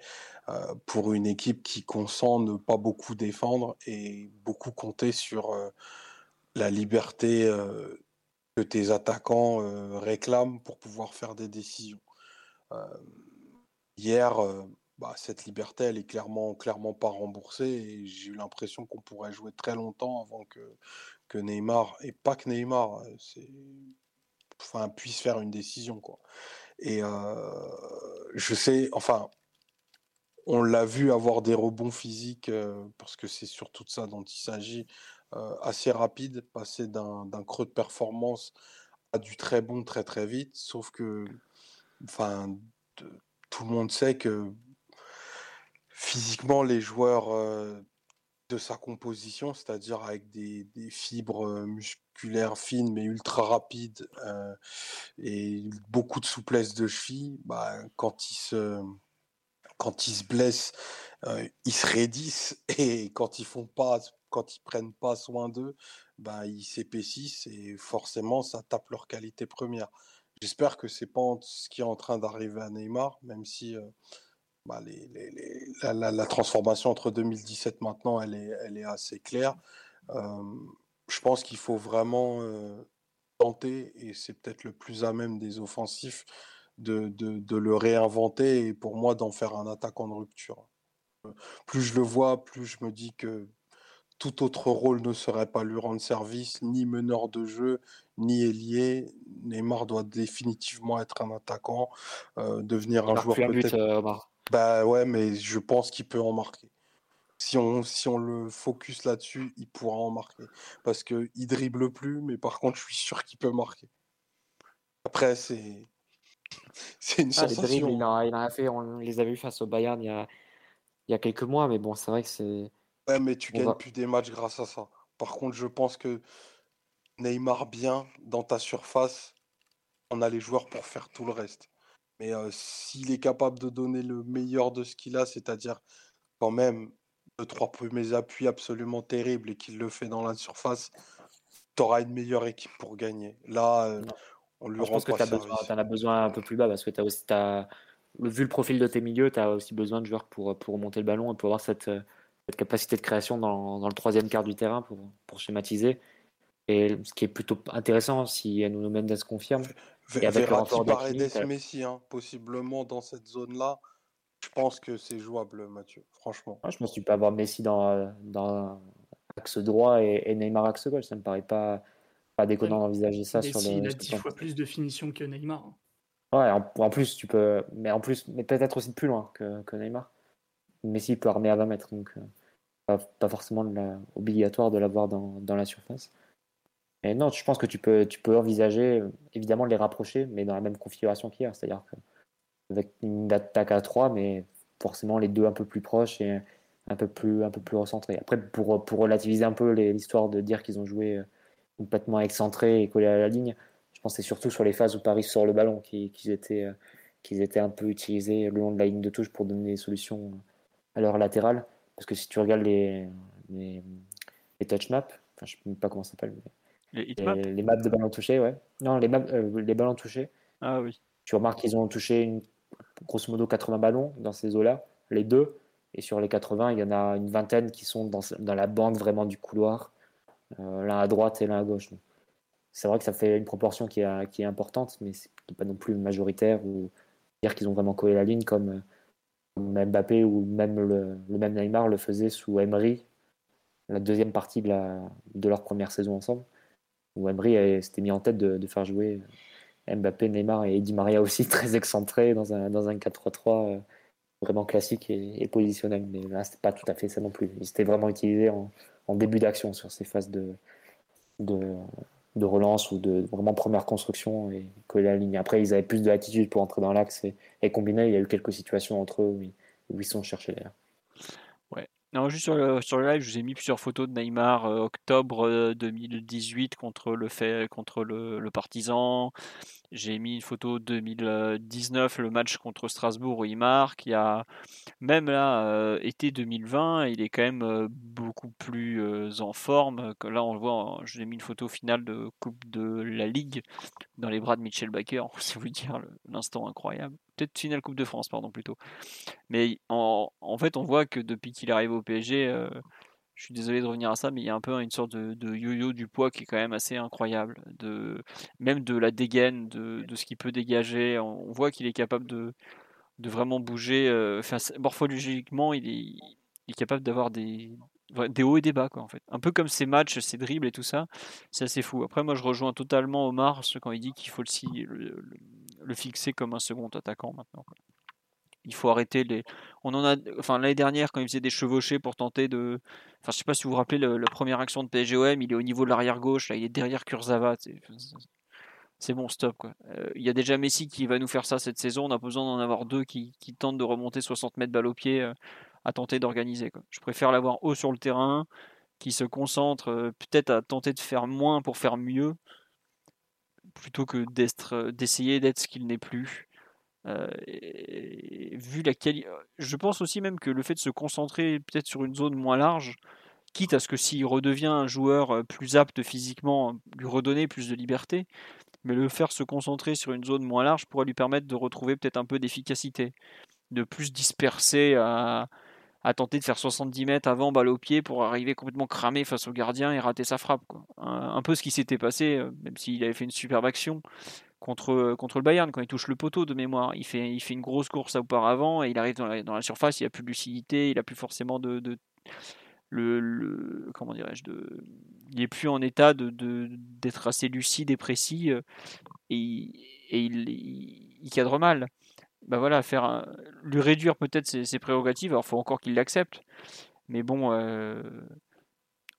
Euh, pour une équipe qui consent ne pas beaucoup défendre et beaucoup compter sur euh, la liberté euh, que tes attaquants réclament pour pouvoir faire des décisions. hier, bah, cette liberté, elle est clairement, clairement pas remboursée et j'ai eu l'impression qu'on pourrait jouer très longtemps avant que, Neymar, et pas que Neymar, puisse faire une décision. Et je sais, enfin, on l'a vu avoir des rebonds physiques, euh, parce que c'est surtout de ça dont il s'agit, euh, assez rapide, passer d'un creux de performance à du très bon très très vite, sauf que, enfin, tout le monde sait que physiquement, les joueurs euh, de sa composition, c'est-à-dire avec des, fibres musculaires fines mais ultra rapides et beaucoup de souplesse de cheville, bah, quand ils se quand ils se blessent, ils se raidissent et quand ils font pas, quand ils prennent pas soin d'eux, bah, ils s'épaississent et forcément ça tape leur qualité première. J'espère que c'est pas ce qui est en train d'arriver à Neymar, même si bah, la, transformation entre 2017 maintenant, elle est, elle est assez claire. je pense qu'il faut vraiment tenter, et c'est peut-être le plus à même des offensifs, de, de, le réinventer et pour moi d'en faire un attaquant de rupture. Plus je le vois, plus je me dis que tout autre rôle ne serait pas lui rendre service, ni meneur de jeu, ni ailier. Neymar doit définitivement être un attaquant, devenir un joueur peut-être. Bah ouais, mais je pense qu'il peut en marquer. Si on, si on le focus là-dessus, il pourra en marquer. Parce qu'il dribble plus, mais par contre, je suis sûr qu'il peut marquer. Après, c'est. C'est une ah, sensation. Les dribbles, il, a fait, on les avait vus face au Bayern il y a, il y a quelques mois, mais bon, c'est vrai que c'est. Ouais, mais tu gagnes plus des matchs grâce à ça. Par contre, je pense que Neymar bien dans ta surface, on a les joueurs pour faire tout le reste. Mais s'il est capable de donner le meilleur de ce qu'il a, c'est-à-dire quand même deux, trois premiers appuis absolument terribles et qu'il le fait dans la surface, tu auras une meilleure équipe pour gagner. Là, on lui rend Je pense que tu en as besoin un peu plus bas parce que tu as aussi. As, vu le profil de tes milieux, tu as aussi besoin de joueurs pour, pour monter le ballon et pour avoir cette, cette capacité de création dans, dans, le troisième quart du terrain pour, pour schématiser. Et ce qui est plutôt intéressant si nous Mendes confirme, et avec Verratti Messi, hein, possiblement dans cette zone-là. Je pense que c'est jouable, Mathieu, franchement. je pense que tu peux avoir Messi dans, dans axe droit et, Neymar axe gauche. Ça me paraît pas, pas déconnant d'envisager ça sur le. Il a 10 fois plus de finition que Neymar. Hein. Ouais, en, plus, tu peux. Mais en plus, mais peut-être aussi de plus loin que, que Neymar. Messi peut armer à 20 mètres, donc euh, pas, forcément obligatoire de l'avoir dans, dans la surface non, je pense que tu peux, tu peux envisager euh, évidemment de les rapprocher, mais dans la même configuration qu'hier. C'est-à-dire avec une attaque à 3, mais forcément les deux un peu plus proches et un peu plus, un peu plus recentrés. Après, pour, pour relativiser un peu l'histoire de dire qu'ils ont joué euh, complètement excentrés et collés à la ligne, je pense que c'est surtout sur les phases où Paris sort le ballon qu'ils étaient, euh, étaient un peu utilisés le long de la ligne de touche pour donner des solutions à leur latéral. Parce que si tu regardes les, les, touch maps, enfin, je ne sais même pas comment ça s'appelle, les, les, maps de ballons touchés, ouais. Non, les, maps, euh, les ballons touchés. Ah oui. Tu remarques qu'ils ont touché une, grosso modo 80 ballons dans ces eaux-là, les deux. Et sur les 80, il y en a une vingtaine qui sont dans, dans la bande vraiment du couloir, euh, l'un à droite et l'un à gauche. C'est vrai que ça fait une proportion qui est, importante, mais c'est pas non plus majoritaire ou dire qu'ils ont vraiment collé la ligne comme, comme Mbappé ou même le, même Neymar le faisait sous Emery, la deuxième partie de, leur première saison ensemble où Emery s'était mis en tête de, faire jouer Mbappé, Neymar et Di Maria aussi très excentré dans un, dans un 4-3-3 euh, vraiment classique et, positionnel. Mais là, c'était pas tout à fait ça non plus. Il s'était vraiment utilisé en, début d'action sur ces phases de, de, relance ou de vraiment première construction et coller la ligne. Après, ils avaient plus de latitude pour entrer dans l'axe et, combiner. Il y a eu quelques situations entre eux où, où ils sont cherchés d'ailleurs. Non, juste sur le, sur le live, je vous ai mis plusieurs photos de Neymar euh, octobre 2018 euh, contre le fait, contre le, le Partizan. J'ai mis une photo 2019, le match contre Strasbourg où il marque. Il y a même là, euh, été 2020, il est quand même beaucoup plus en forme. Là, on le voit, j'ai mis une photo finale de Coupe de la Ligue dans les bras de Michel Baker, si vous dire l'instant incroyable peut-être finale Coupe de France, pardon, plutôt. Mais en, fait, on voit que depuis qu'il arrive au PSG, euh, je suis désolé de revenir à ça, mais il y a un peu une sorte de, yo-yo du poids qui est quand même assez incroyable. De, même de la dégaine, de, ce qu'il peut dégager. On, voit qu'il est capable de, de vraiment bouger. Euh, morphologiquement, il est, est capable d'avoir des, des hauts et des bas quoi en fait un peu comme ces matchs ces dribbles et tout ça c'est assez fou après moi je rejoins totalement Omar quand il dit qu'il faut le, le fixer comme un second attaquant maintenant. Il faut arrêter les. On en a, enfin l'année dernière quand il faisait des chevauchés pour tenter de. Enfin je sais pas si vous vous rappelez la première action de PSGOM, il est au niveau de l'arrière gauche, là il est derrière Kurzawa. c'est bon, stop. Quoi. Euh, Il y a déjà Messi qui va nous faire ça cette saison. On a besoin d'en avoir deux qui, tentent de remonter 60 mètres balle au pied euh, à tenter d'organiser. Je préfère l'avoir haut sur le terrain, qui se concentre euh, peut-être à tenter de faire moins pour faire mieux, plutôt que euh, d'essayer d'être ce qu'il n'est plus. Euh, vu la quali- je pense aussi même que le fait de se concentrer peut-être sur une zone moins large, quitte à ce que s'il redevient un joueur euh, plus apte physiquement, lui redonner plus de liberté, mais le faire se concentrer sur une zone moins large pourrait lui permettre de retrouver peut-être un peu d'efficacité, de plus disperser à, à tenter de faire 70 mètres avant balle au pied pour arriver complètement cramé face au gardien et rater sa frappe. Un, peu ce qui s'était passé, euh, même s'il avait fait une superbe action contre, euh, contre le Bayern quand il touche le poteau de mémoire. Il fait, il fait une grosse course auparavant et il arrive dans la, surface, il a plus de lucidité, il a plus forcément de, le, comment dirais-je de il plus en état de d'être assez lucide et précis euh, et, il- il cadre mal. Bah voilà, faire lui réduire peut-être ses, prérogatives. Alors faut encore qu'il l'accepte, mais bon, euh,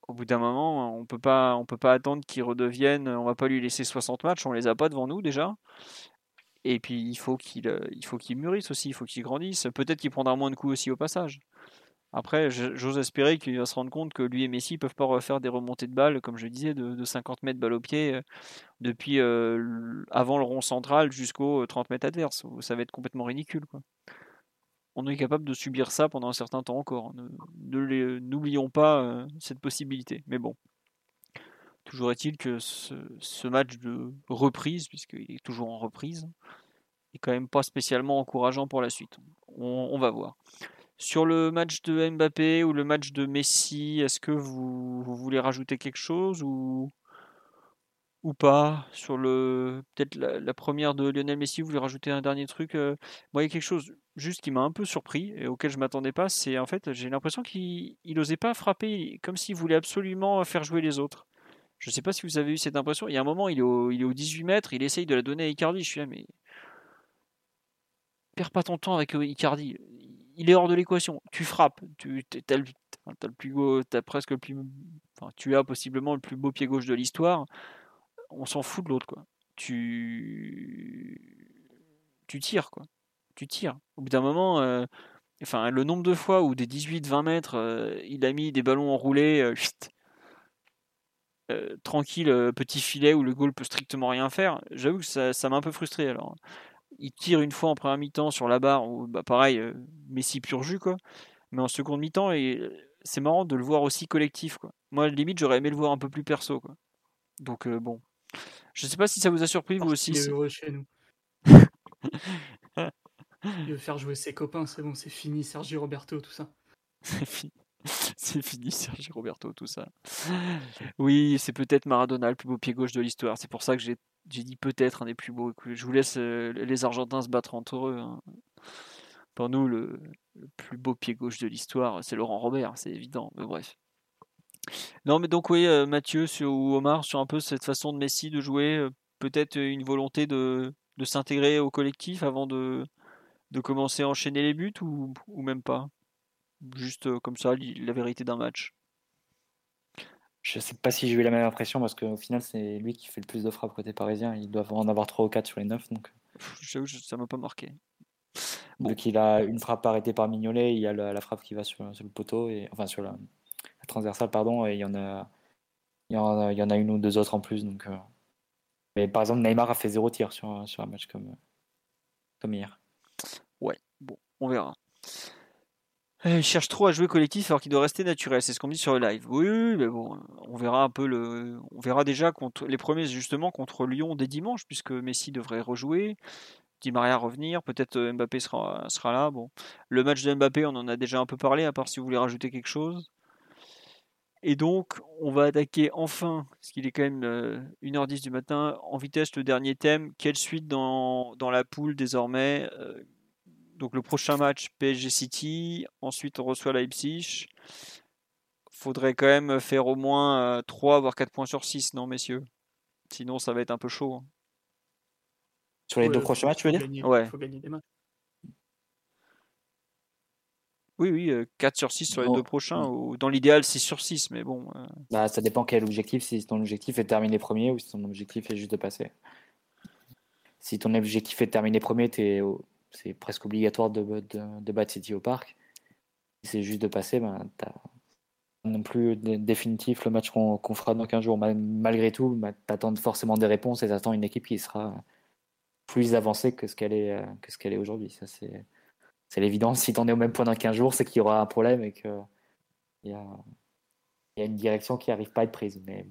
au bout d'un moment, on peut pas peut pas attendre qu'il redevienne. On va pas lui laisser 60 matchs, on les a pas devant nous déjà. Et puis il faut qu'il il faut qu'il mûrisse aussi, il faut qu'il grandisse. Peut-être qu'il prendra moins de coups aussi au passage. Après, j'ose espérer qu'il va se rendre compte que lui et Messi peuvent pas refaire des remontées de balles, comme je disais, de, de 50 mètres balle au pied, euh, depuis euh, avant le rond central jusqu'aux 30 mètres adverses. Ça va être complètement ridicule. Quoi. On est capable de subir ça pendant un certain temps encore. hein. Ne- ne N'oublions pas euh, cette possibilité. Mais bon, toujours est-il que ce, match de reprise, puisqu'il est toujours en reprise, est quand même pas spécialement encourageant pour la suite. On va voir. Sur le match de Mbappé ou le match de Messi, est-ce que vous, voulez rajouter quelque chose ou, pas Sur le peut-être la, première de Lionel Messi, vous voulez rajouter un dernier truc euh, Moi, il y a quelque chose juste qui m'a un peu surpris et auquel je m'attendais pas, c'est en fait, j'ai l'impression qu'il il osait pas frapper, comme s'il voulait absolument faire jouer les autres. Je sais pas si vous avez eu cette impression. Il y a un moment, il est au, il est au 18 mètres, il essaye de la donner à Icardi. Je suis là, mais perds pas ton temps avec euh, Icardi. Il est hors de l'équation. Tu frappes. Tu as le, t'as le plus beau, t'as presque le plus, enfin, tu as possiblement le plus beau pied gauche de l'histoire. On s'en fout de l'autre, quoi. Tu, tu tires, quoi. Tu tires. Au bout d'un moment, euh, enfin, le nombre de fois où des 18-20 mètres, euh, il a mis des ballons enroulés, euh, chut, euh, tranquille, petit filet où le goal peut strictement rien faire. J'avoue que ça ça m'a un peu frustré. Alors, il tire une fois en première mi-temps sur la barre, où bah, pareil, euh, Messi pur jus, quoi. Mais en seconde mi-temps, et euh, c'est marrant de le voir aussi collectif, quoi. Moi, limite, j'aurais aimé le voir un peu plus perso, quoi. Donc, euh, bon. Je sais pas si ça vous a surpris, vous aussi. est heureux chez nous. Il veut faire jouer ses copains, c'est bon, c'est fini, Sergi Roberto, tout ça. C'est fini. C'est fini, Sergi Roberto, tout ça. Oui, c'est peut-être Maradona, le plus beau pied gauche de l'histoire. C'est pour ça que j'ai dit peut-être un des plus beaux. Je vous laisse euh, les Argentins se battre entre eux. hein. Pour nous, le, plus beau pied gauche de l'histoire, c'est Laurent Robert, c'est évident. Mais bref. Non, mais donc oui, euh, Mathieu ou Omar, sur un peu cette façon de Messi de jouer, euh, peut-être une volonté de, de s'intégrer au collectif avant de, de commencer à enchaîner les buts ou, ou même pas? Juste euh, comme ça, la vérité d'un match. Je sais pas si j'ai eu la même impression parce qu'au final, c'est lui qui fait le plus de frappes côté parisien. Ils doivent en avoir 3 ou 4 sur les 9. Donc, Pff, J'avoue, ça m'a pas marqué. Bon. vu qu'il a une frappe arrêtée par Mignolet, il y a la, la frappe qui va sur, sur le poteau, et, enfin sur la, la transversale, pardon, et il y en a, il y en a, il y en a une ou deux autres en plus. Donc, euh, Mais par exemple, Neymar a fait zéro tir sur, un- sur un match comme, comme hier. Ouais, bon, on verra. Euh, Il cherche trop à jouer collectif alors qu'il doit rester naturel, c'est ce qu'on me dit sur le live. Oui, mais bon, on verra un peu le. On verra déjà contre les premiers justement contre Lyon dès dimanche, puisque Messi devrait rejouer, Di Maria revenir, peut-être euh, Mbappé sera, là. Le match de Mbappé, on en a déjà un peu parlé, à part si vous voulez rajouter quelque chose. Et donc, on va attaquer enfin, parce qu'il est quand même euh, 1h10 du matin, en vitesse le dernier thème. Quelle suite dans, dans la poule désormais Euh, Donc le prochain match PSG City, ensuite on reçoit Leipzig. Faudrait quand même faire au moins euh, 3 voire 4 points sur 6, non messieurs? Sinon ça va être un peu chaud. hein. Sur les Ouais, deux prochains matchs, tu veux dire? gagner, Ouais. faut gagner des matchs. Oui, oui, euh, 4 sur 6 sur les deux prochains, ou dans l'idéal 6 sur 6, mais bon. euh, bah, Ça dépend quel objectif, si ton objectif est de terminer premier ou si ton objectif est juste de passer. si ton objectif est de terminer premier, c'est presque obligatoire de, de, battre City au parc. C'est juste de passer, ben, tu non plus définitif le match qu'on fera dans 15 jours. Malgré tout, bah, tu forcément des réponses et tu attends une équipe qui sera plus avancée que ce qu'elle est, que ce est aujourd'hui. Ça, c'est, l'évidence. Si tu en es au même point dans 15 jours, c'est qu'il y aura un problème et qu'il y a, une direction qui n'arrive pas à être prise. Mais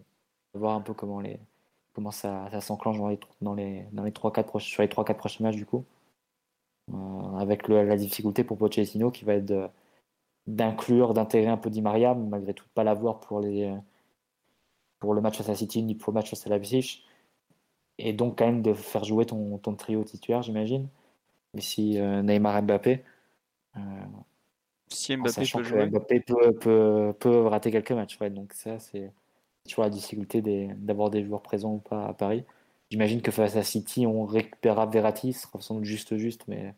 on va voir un peu comment, les, comment ça, ça s'enclenche dans les, dans les, dans les 3, 4 sur les 3-4 prochains matchs du coup. Euh, avec la difficulté pour Pochettino qui va être d'inclure, d'intégrer un peu Di Maria, malgré tout pas l'avoir pour, les, pour le match face à City ni pour le match face à Leipzig. Et donc quand même de faire jouer ton, ton trio titulaire, j'imagine. Mais si euh, Neymar Mbappé, euh, si Mbappé, peut, jouer. Mbappé peut, peut, peut, rater quelques matchs. Ouais, donc ça, c'est toujours la difficulté d'avoir des, joueurs présents ou pas à Paris. J'imagine que face à City, on récupérera Verratti, ce sera sans doute juste juste, mais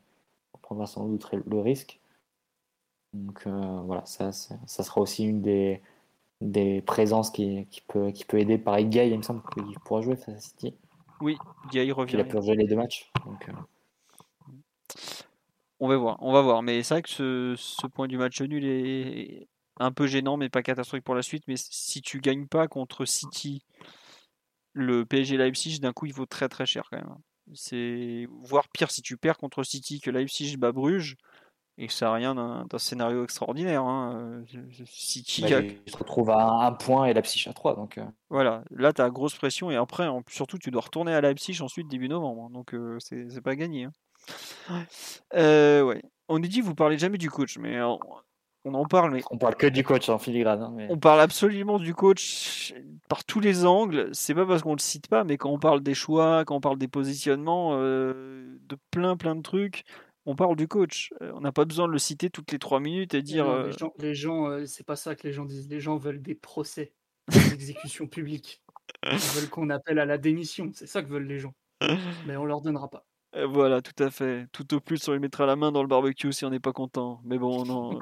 on prendra sans doute le risque. Donc euh, voilà, ça, ça, sera aussi une des, des présences qui, qui, peut, qui peut aider. Pareil, Gay, il me semble qu'il pourra jouer face à City. Oui, Gay revient. Il a pu jouer les deux matchs. Donc, euh. On va voir, on va voir. Mais c'est vrai que ce, ce, point du match nul est un peu gênant, mais pas catastrophique pour la suite. Mais si tu gagnes pas contre City, le PSG Leipzig, d'un coup, il vaut très très cher quand même. C'est voire pire si tu perds contre City que Leipzig bat Bruges et que ça n'a rien d'un scénario extraordinaire. Hein. City bah, il se retrouve à un, point et Leipzig à 3. Donc, euh. Voilà, là tu as grosse pression et après, surtout, tu dois retourner à Leipzig ensuite début novembre. Hein. Donc euh, c'est pas gagné. Hein. Euh, ouais. On nous dit vous parlez jamais du coach, mais on en parle. Mais on parle que du coach en filigrane. Hein, mais... On parle absolument du coach par tous les angles. C'est pas parce qu'on le cite pas, mais quand on parle des choix, quand on parle des positionnements, de plein plein de trucs on parle du coach. Euh, on n'a pas besoin de le citer toutes les trois minutes et dire. les euh, gens, les gens euh, c'est pas ça que les gens disent. Les gens veulent des procès, des exécutions publiques. Ils veulent qu'on appelle à la démission. C'est ça que veulent les gens. Mais on leur donnera pas. Voilà, tout à fait. Tout au plus, on lui mettra la main dans le barbecue si on n'est pas content. Mais bon, non.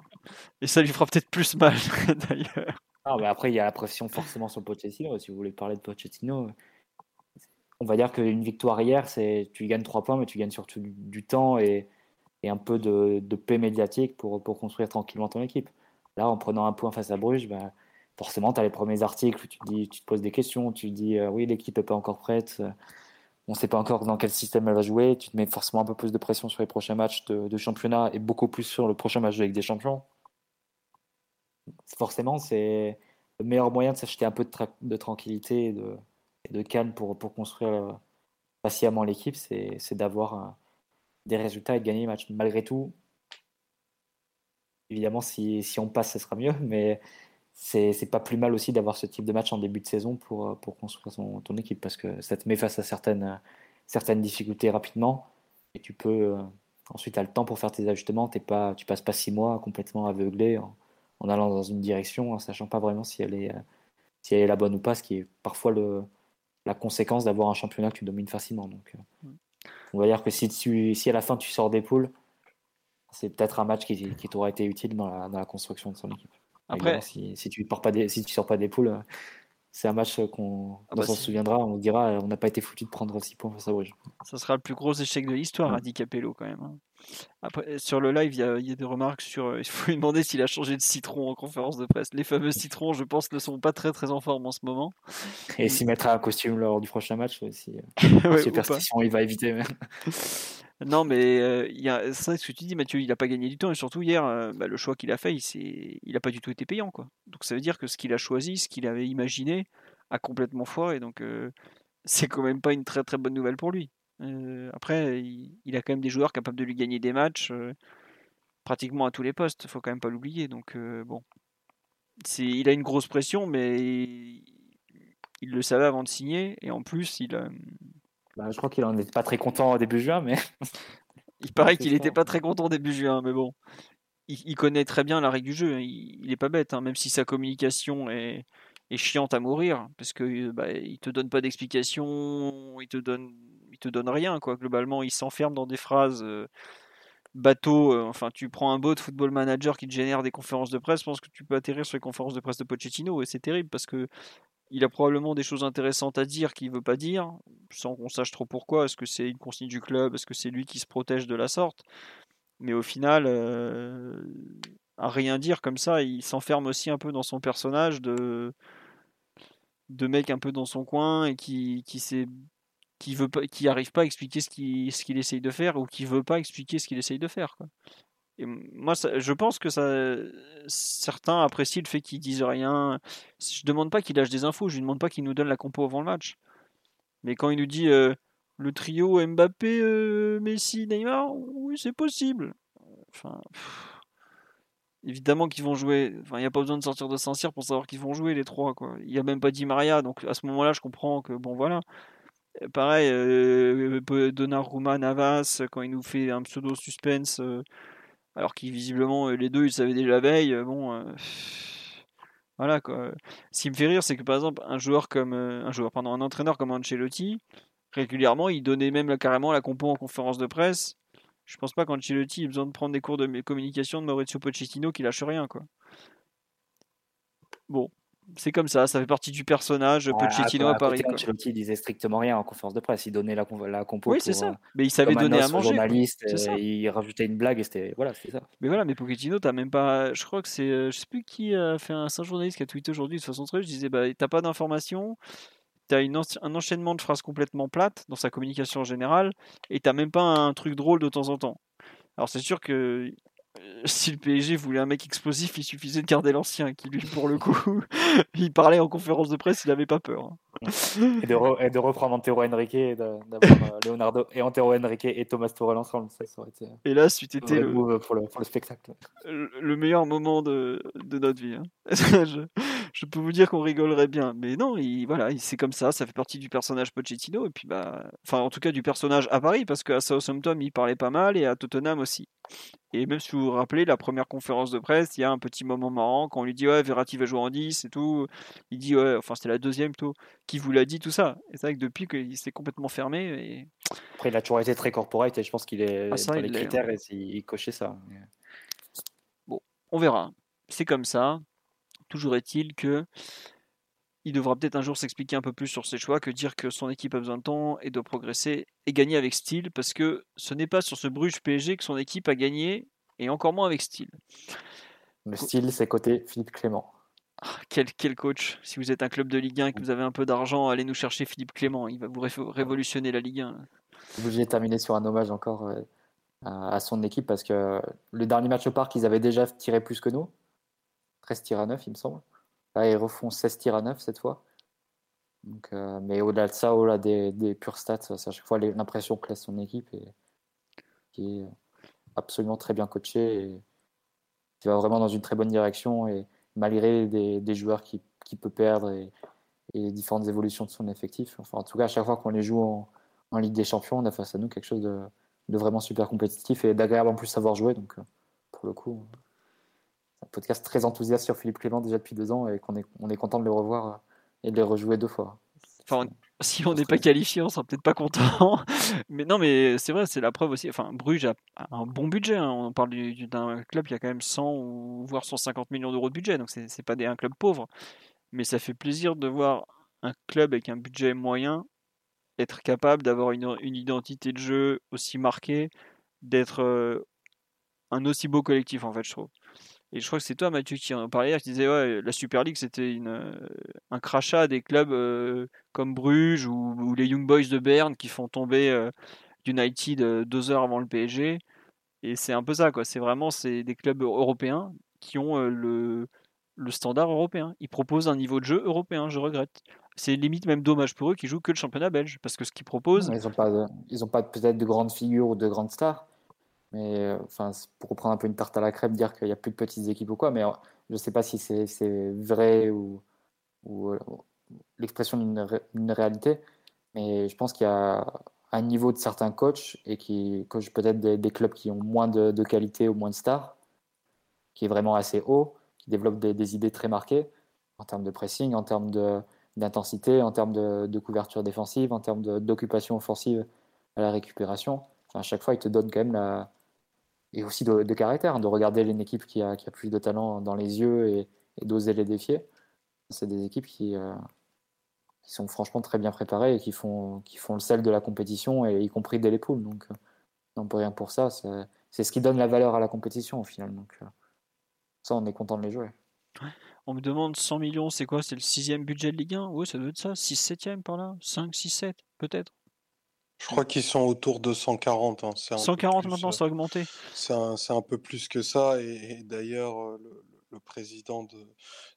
Et ça lui fera peut-être plus mal, d'ailleurs. Ah, mais après, il y a la pression forcément sur Pochettino. Si vous voulez parler de Pochettino, on va dire qu'une victoire hier, c'est tu gagnes trois points, mais tu gagnes surtout du temps et, et un peu de, paix médiatique pour, pour, construire tranquillement ton équipe. Là, en prenant un point face à Bruges, bah, forcément, tu as les premiers articles où tu te, dis, tu te poses des questions, tu te dis euh, oui, l'équipe n'est pas encore prête, euh, on ne sait pas encore dans quel système elle va jouer, tu te mets forcément un peu plus de pression sur les prochains matchs de, championnat et beaucoup plus sur le prochain match Ligue des Champions. Forcément, c'est le meilleur moyen de s'acheter un peu de, tranquillité et de, calme pour, pour construire euh, patiemment l'équipe, c'est d'avoir des résultats et de gagner les matchs. Malgré tout, évidemment, si, si on passe, ce sera mieux, mais c'est pas plus mal aussi d'avoir ce type de match en début de saison pour, pour construire son, ton équipe parce que ça te met face à certaines, certaines difficultés rapidement et tu peux ensuite as le temps pour faire tes ajustements. T'es pas, tu passes pas six mois complètement aveuglé en, en, allant dans une direction en sachant pas vraiment si elle est, si elle est la bonne ou pas, ce qui est parfois le, la conséquence d'avoir un championnat que tu domines facilement. Donc. On va dire que si, tu, si à la fin tu sors des poules, c'est peut-être un match qui, qui t'aura été utile dans la, dans la, construction de son équipe. Après, si, si, tu pars pas des, si tu sors pas des poules, c'est un match qu'on ah bah se souviendra. On dira on n'a pas été foutu de prendre 6 points face à Bruges. Ça sera le plus gros échec de l'histoire, a dit Capello quand même. Hein. Après, sur le live, il y, a, il y, a, des remarques sur. Euh, il faut lui demander s'il a changé de citron en conférence de presse. Les fameux citrons, je pense, ne sont pas très très en forme en ce moment. Et s'il mettra un costume lors du prochain match aussi. Euh, superstition, il va éviter. Non, mais euh, a, c'est ce que tu dis, Mathieu. Il n'a pas gagné du temps et surtout hier, bah, le choix qu'il a fait, il n'a pas du tout été payant. Quoi. Donc ça veut dire que ce qu'il a choisi, ce qu'il avait imaginé, a complètement foiré. Donc c'est quand même pas une très très bonne nouvelle pour lui. Euh, après, il, a quand même des joueurs capables de lui gagner des matchs euh, pratiquement à tous les postes. Faut quand même pas l'oublier. Donc euh, bon, il a une grosse pression, mais il, le savait avant de signer. Et en plus, il. Bah, je crois qu'il en était pas très content au début juin, mais. il paraît qu'il n'était pas très content au début juin, mais bon. Il, connaît très bien la règle du jeu. Il, il est pas bête, hein, même si sa communication est, est chiante à mourir, parce que bah, il te donne pas d'explication, il te donne te donne rien, quoi. Globalement, il s'enferme dans des phrases euh, bateau. Euh, enfin, tu prends un bot football manager qui te génère des conférences de presse, je pense que tu peux atterrir sur les conférences de presse de Pochettino et c'est terrible parce que il a probablement des choses intéressantes à dire qu'il veut pas dire, sans qu'on sache trop pourquoi. Est-ce que c'est une consigne du club? Est-ce que c'est lui qui se protège de la sorte? Mais au final, euh, à rien dire comme ça, il s'enferme aussi un peu dans son personnage de de mec un peu dans son coin et qui qui sait qui veut pas qui arrive pas à expliquer ce qu'il ce essaye de faire ou qui veut pas expliquer ce qu'il essaye de faire. Moi, je pense que certains apprécient le fait qu'il dise rien. Je demande pas qu'il lâche des infos, je lui demande pas qu'il nous donne la compo avant le match. Mais quand il nous dit euh, le trio Mbappé, euh, Messi, Neymar, oui, c'est possible. Enfin, évidemment qu'ils vont jouer. Enfin, il n'y a pas besoin de sortir de Saint-Cyr pour savoir qu'ils vont jouer les trois. Il n'y a même pas dit Maria, donc à ce moment-là, je comprends que bon, voilà. Pareil, euh, Donnarumma, Navas, quand il nous fait un pseudo suspense alors qu'ils visiblement les deux ils savaient déjà la veille. Bon, voilà quoi. Ce qui me fait rire, c'est que par exemple un joueur comme un joueur, pardon, un entraîneur comme Ancelotti, régulièrement il donnait même carrément la compo en conférence de presse. Je pense pas qu'Ancelotti ait besoin de prendre des cours de communication de Maurizio Pochettino qui lâche rien quoi. Bon, c'est comme ça, ça fait partie du personnage. Pochettino à, Paris. Quoi. Ancelotti disait strictement rien en conférence de presse. Il donnait la, la compo. Oui, c'est ça. Euh, mais il savait donner à manger. Journaliste, il rajoutait une blague et c'était voilà, c'est ça. Mais voilà, mais Pochettino, t'as même pas. Je crois que c'est, euh, je sais plus qui a fait un, un journaliste qui a tweeté aujourd'hui de façon très. Je disais, bah, t'as pas d'informations. T'as une, un enchaînement de phrases complètement plates dans sa communication en général, et t'as même pas un truc drôle de temps en temps. Alors c'est sûr que si le PSG voulait un mec explosif, il suffisait de garder l'ancien, qui lui, pour le coup, il parlait en conférence de presse, il n'avait pas peur. Et, de et, de reprendre Antero Henrique, et d'avoir euh, Leonardo et Antero Henrique et Thomas Tuchel ensemble, ça, aurait été. Euh, et là, c'était le, pour, le, pour le spectacle. Le, meilleur moment de, de notre vie. Hein. je, je, peux vous dire qu'on rigolerait bien, mais non, il, voilà, c'est comme ça, ça fait partie du personnage Pochettino, et puis bah, enfin, en tout cas du personnage à Paris, parce qu'à Southampton, il parlait pas mal, et à Tottenham aussi. Et même si vous vous rappelez, la première conférence de presse, il y a un petit moment marrant quand on lui dit Ouais, Verratti va jouer en 10 et tout. Il dit Ouais, enfin, c'était la deuxième plutôt, qui vous l'a dit tout ça. Et c'est vrai que depuis qu'il s'est complètement fermé. Et... Après, il a toujours été très corporate et je pense qu'il est ah, dans les critères et il cochait ça. Bon, on verra. C'est comme ça. Toujours est-il que il devra peut-être un jour s'expliquer un peu plus sur ses choix que dire que son équipe a besoin de temps et de progresser et gagner avec style, parce que ce n'est pas sur ce Bruges PSG que son équipe a gagné, et encore moins avec style. Le style, c'est côté Philippe Clément. Ah, quel, quel, coach Si vous êtes un club de Ligue 1 et que vous avez un peu d'argent, allez nous chercher Philippe Clément, il va vous révolutionner la Ligue 1. Vous voulez terminer sur un hommage encore euh, à son équipe, parce que le dernier match au parc, ils avaient déjà tiré plus que nous. 13 tirs à 9, il me semble. Là, ils refont 16 tirs à 9 cette fois. Donc, euh, mais au-delà de ça, au-delà des, des purs stats, c'est à chaque fois l'impression que laisse son équipe et qui est absolument très bien coaché et qui va vraiment dans une très bonne direction et malgré des, joueurs qui, qui, peut perdre et, les différentes évolutions de son effectif. Enfin, en tout cas, à chaque fois qu'on les joue en, Ligue des Champions, on a face à nous quelque chose de, vraiment super compétitif et d'agréable en plus savoir jouer. Donc, euh, pour le coup, un podcast très enthousiaste sur Philippe Clément déjà depuis deux ans et qu'on est, on est content de le revoir et de le rejouer deux fois. Enfin, si on n'est pas qualifié, on sera peut-être pas content. mais non, mais c'est vrai, c'est la preuve aussi. Enfin, Bruges a un bon budget. Hein. On parle d'un club qui a quand même 100 ou voire 150 millions d'euros de budget, donc c'est pas des, un club pauvre. Mais ça fait plaisir de voir un club avec un budget moyen être capable d'avoir une, une, identité de jeu aussi marquée, d'être euh, un aussi beau collectif en fait, je trouve. Et je crois que c'est toi, Mathieu, qui en parlait hier, qui disait ouais, la Super League, c'était euh, un crachat des clubs euh, comme Bruges ou, les Young Boys de Berne qui font tomber euh, United deux heures avant le PSG. Et c'est un peu ça, quoi. C'est vraiment c'est des clubs européens qui ont le, le standard européen. Ils proposent un niveau de jeu européen, je regrette. C'est limite même dommage pour eux qu'ils jouent que le championnat belge, parce que ce qu'ils proposent. Ils n'ont pas, pas peut-être de grandes figures ou de grandes stars, mais euh, enfin, pour reprendre un peu une tarte à la crème, dire qu'il n'y a plus de petites équipes ou quoi, mais je ne sais pas si c'est vrai ou, ou euh, l'expression d'une réalité. Mais je pense qu'il y a un niveau de certains coachs et qui coachent peut-être des, clubs qui ont moins de, qualité ou moins de stars, qui est vraiment assez haut, qui développent des, idées très marquées en termes de pressing, en termes d'intensité, en termes de, de, couverture défensive, en termes d'occupation offensive à la récupération. Enfin, à chaque fois, ils te donnent quand même la, et aussi de, caractère, de regarder une équipe qui a, qui a, plus de talent dans les yeux et, d'oser les défier. C'est des équipes qui, euh, sont franchement très bien préparés et qui font, qui font le sel de la compétition, et y compris dès les poules. Donc, non, pour rien pour ça, c'est ce qui donne la valeur à la compétition au final. Donc, ça, on est content de les jouer. On me demande 100 millions, c'est quoi? C'est le sixième budget de Ligue 1 Oui, ça doit être ça. 6 7 par là? 5, 6, 7 peut-être? Je crois qu'ils sont autour de 140. Hein. 140 maintenant, ça a augmenté. C'est un, un, peu plus que ça. Et, d'ailleurs, le, le, président de,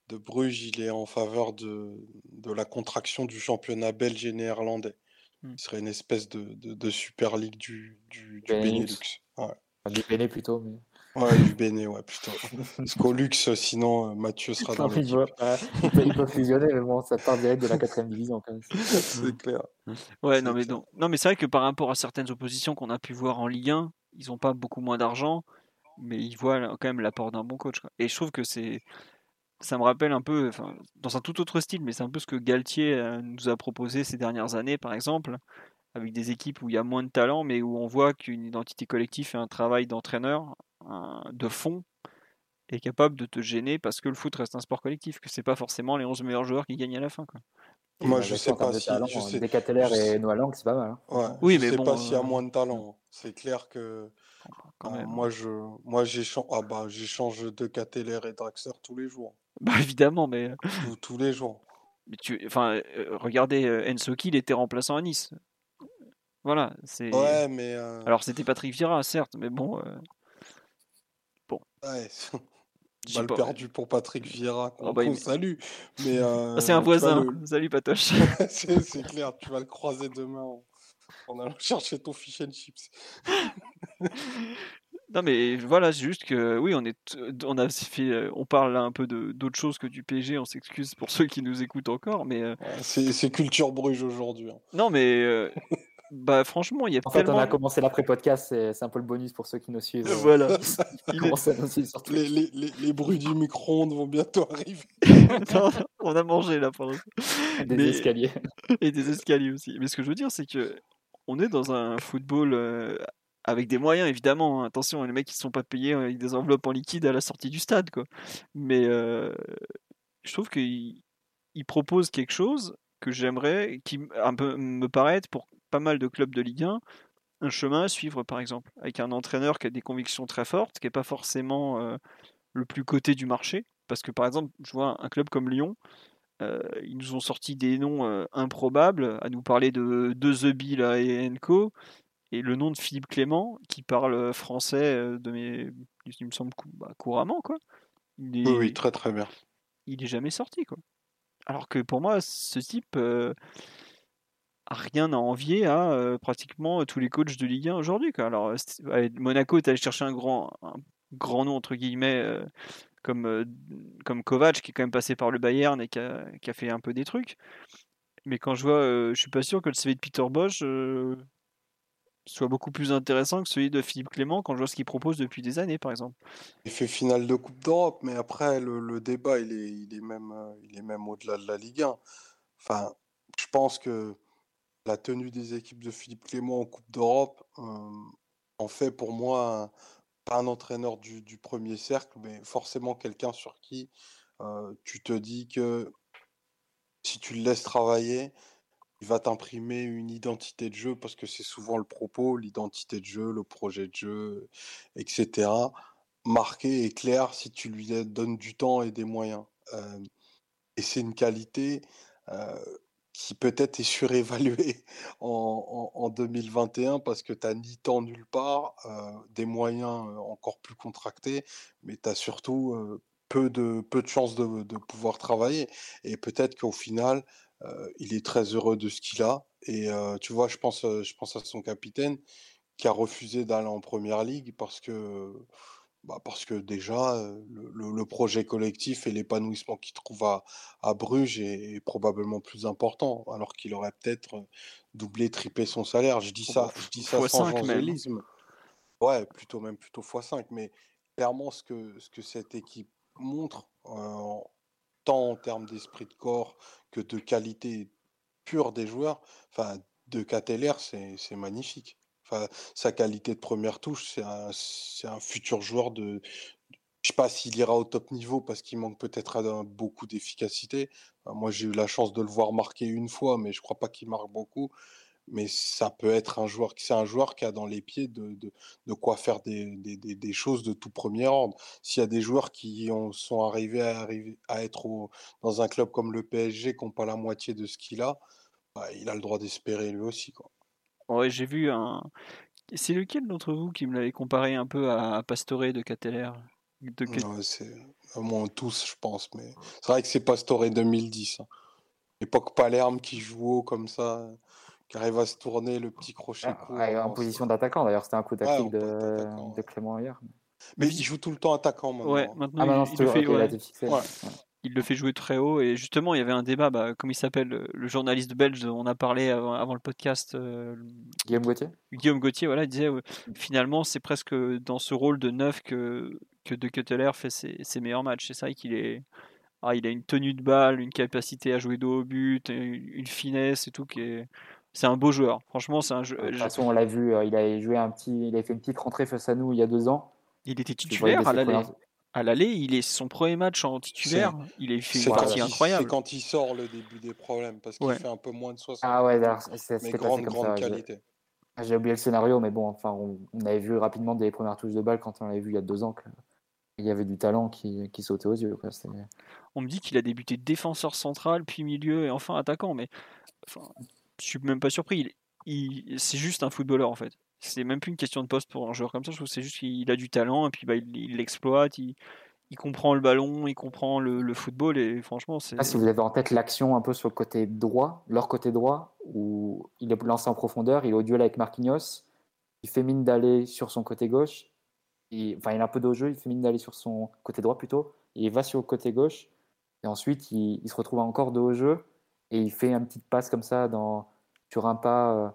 de, Bruges, il est en faveur de, de la contraction du championnat belge et néerlandais. Hmm. Il serait une espèce de, de Super League du, du, du Benelux. Ouais. Du Benelux plutôt. Mais... Ouais, du Béné, ouais, putain. Parce qu'au luxe, sinon, euh, Mathieu sera dans l'équipe. il, peut, fusionner, mais bon, ça part direct de la quatrième division, quand même. C'est clair. Ouais, non, mais, non. non, mais c'est vrai que par rapport à certaines oppositions qu'on a pu voir en Ligue 1, ils n'ont pas beaucoup moins d'argent, mais ils voient quand même l'apport d'un bon coach. Et je trouve que c'est. Ça me rappelle un peu, enfin, dans un tout autre style, mais c'est un peu ce que Galtier euh, nous a proposé ces dernières années, par exemple, avec des équipes où il y a moins de talent, mais où on voit qu'une identité collective et un travail d'entraîneur de fond est capable de te gêner parce que le foot reste un sport collectif, que c'est pas forcément les 11 meilleurs joueurs qui gagnent à la fin. Quoi. Moi, je sais pas si. Talent, je sais... et Noah Lang, c'est pas mal. Hein. Ouais, oui, je mais sais pas s'il y a euh, moins de talent. C'est clair que. Euh, moi, je, moi, j'échange, ah bah, j'échange de Cateller et Draxler tous les jours. Bah évidemment, mais tous, les jours. Mais tu, enfin, euh, regardez, Ensoki, il était remplaçant à Nice. Voilà, c'est. Ouais, mais. Alors c'était Patrick Vieira, certes, mais bon. Ouais. Mal perdu pour Patrick Vieira. Oh, bah, Salut. Mais ah, c'est un voisin. Salut Patoche. c'est clair. Tu vas le croiser demain en, allant chercher ton fish and chips. non mais voilà, c'est juste que oui, on est, on a fait, on parle un peu de d'autres choses que du PSG. On s'excuse pour ceux qui nous écoutent encore, mais c'est culture Bruges aujourd'hui. Hein. Non mais bah franchement, il y a en fait, on a commencé l'après-podcast, c'est un peu le bonus pour ceux qui nous suivent. Voilà. les, les, les, les, bruits du micro-ondes vont bientôt arriver. on a mangé là pendant. Des escaliers. Et des escaliers aussi. Mais ce que je veux dire, c'est que on est dans un football euh, avec des moyens évidemment. Hein. Attention, les mecs qui ne sont pas payés avec des enveloppes en liquide à la sortie du stade, quoi. Mais euh, je trouve qu'il propose quelque chose que j'aimerais, qui un peu me paraît pour pas mal de clubs de Ligue 1 un chemin à suivre, par exemple, avec un entraîneur qui a des convictions très fortes, qui n'est pas forcément euh, le plus coté du marché. Parce que, par exemple, je vois un club comme Lyon, euh, ils nous ont sorti des noms euh, improbables, à nous parler de, de The Bill et Enco, et le nom de Philippe Clément, qui parle français de mes, il me semble bah, couramment, quoi. oui, oui, très très bien. Il est jamais sorti, quoi. Alors que pour moi, ce type rien à envier à euh, pratiquement tous les coachs de Ligue 1 aujourd'hui. Alors, Monaco est allé chercher un grand, un grand nom, entre guillemets, euh, comme, euh, comme Kovac, qui est quand même passé par le Bayern et qui a, fait un peu des trucs. Mais quand je vois, je suis pas sûr que le CV de Peter Bosch soit beaucoup plus intéressant que celui de Philippe Clément quand je vois ce qu'il propose depuis des années, par exemple. Il fait finale de Coupe d'Europe, mais après, le, le, débat, il est, il est même, il est même au-delà de la Ligue 1. Enfin, je pense que la tenue des équipes de Philippe Clément en Coupe d'Europe en fait pour moi pas un entraîneur du, premier cercle, mais forcément quelqu'un sur qui tu te dis que si tu le laisses travailler, il va t'imprimer une identité de jeu parce que c'est souvent le propos, l'identité de jeu, le projet de jeu, etc. Marqué et clair si tu lui donnes du temps et des moyens. et c'est une qualité qui peut-être est surévalué en, en, 2021 parce que tu n'as ni temps nulle part, euh, des moyens euh, encore plus contractés, mais tu as surtout euh, peu, de, peu de chances de, de pouvoir travailler. Et peut-être qu'au final, il est très heureux de ce qu'il a. Et tu vois, je pense, je pense à son capitaine qui a refusé d'aller en première ligue parce que bah parce que déjà, le, projet collectif et l'épanouissement qu'il trouve à, à Bruges est, probablement plus important, alors qu'il aurait peut-être doublé, triplé son salaire. Je dis ça, je dis ça sans angélisme. Ouais, plutôt même plutôt x5. Mais clairement, ce que, ce que cette équipe montre, tant en termes d'esprit de corps que de qualité pure des joueurs, enfin, de Cateller, c'est magnifique sa qualité de première touche, c'est un, un, futur joueur de. Je sais pas s'il ira au top niveau parce qu'il manque peut-être beaucoup d'efficacité. Moi, j'ai eu la chance de le voir marquer une fois, mais je crois pas qu'il marque beaucoup. Mais ça peut être un joueur, c'est un joueur qui a dans les pieds de, de, de quoi faire des, des, des, choses de tout premier ordre. S'il y a des joueurs qui ont, sont arrivés à, à être dans un club comme le PSG, qui n'ont pas la moitié de ce qu'il a, bah, il a le droit d'espérer lui aussi. Quoi. Ouais, j'ai vu un. C'est lequel d'entre vous qui me l'avait comparé un peu à Pastore de Cateller de... C'est au moins tous, je pense. Mais c'est vrai que c'est Pastore 2010. Hein. Époque Palerme qui joue haut comme ça qui arrive à se tourner le petit crochet ah, court. en position d'attaquant d'ailleurs, c'était un coup tactique de, Clément hier. Mais il joue tout le temps attaquant maintenant. Ouais, maintenant ah, il, le fait, il, le fait, jouer très haut et justement il y avait un débat, bah, comme il s'appelle, le journaliste belge dont on a parlé avant, le podcast. Euh, Guillaume Gauthier. Guillaume Gauthier, voilà, il disait finalement c'est presque dans ce rôle de neuf que que De Ketteler fait ses, ses meilleurs matchs. C'est ça qu'il est. Ah, il a une tenue de balle, une capacité à jouer dos au but, une finesse et tout qui est c'est un beau joueur. Franchement, c'est un jeu. De toute façon, on l'a vu, euh, il a joué un petit, il a fait une petite rentrée face à nous il y a deux ans. Il était titulaire à l'aller. À l'aller, il est son premier match en titulaire. Il a fait une partie incroyable. C'est quand il sort le début des problèmes parce qu'il fait un peu moins de 60. Ah ouais, c'est grande, grande qualité. Ah, j'ai oublié le scénario, mais bon, enfin, on, avait vu rapidement des premières touches de balle quand on l'avait vu il y a deux ans. il y avait du talent qui, qui sautait aux yeux. On me dit qu'il a débuté défenseur central, puis milieu et enfin attaquant, mais enfin, je suis même pas surpris. Il, c'est juste un footballeur en fait. C'est même plus une question de poste pour un joueur comme ça. Je trouve c'est juste qu'il a du talent et puis bah, il l'exploite. Il, il, comprend le ballon, il comprend le, football et franchement c'est. Ah, si vous avez en tête l'action un peu sur le côté droit, leur côté droit, où il est lancé en profondeur, il est au duel avec Marquinhos, il fait mine d'aller sur son côté gauche. enfin, il a un peu de jeu, il fait mine d'aller sur son côté droit plutôt. il va sur le côté gauche et ensuite il, il se retrouve encore de haut jeu et il fait une petite passe comme ça dans, sur un pas, euh,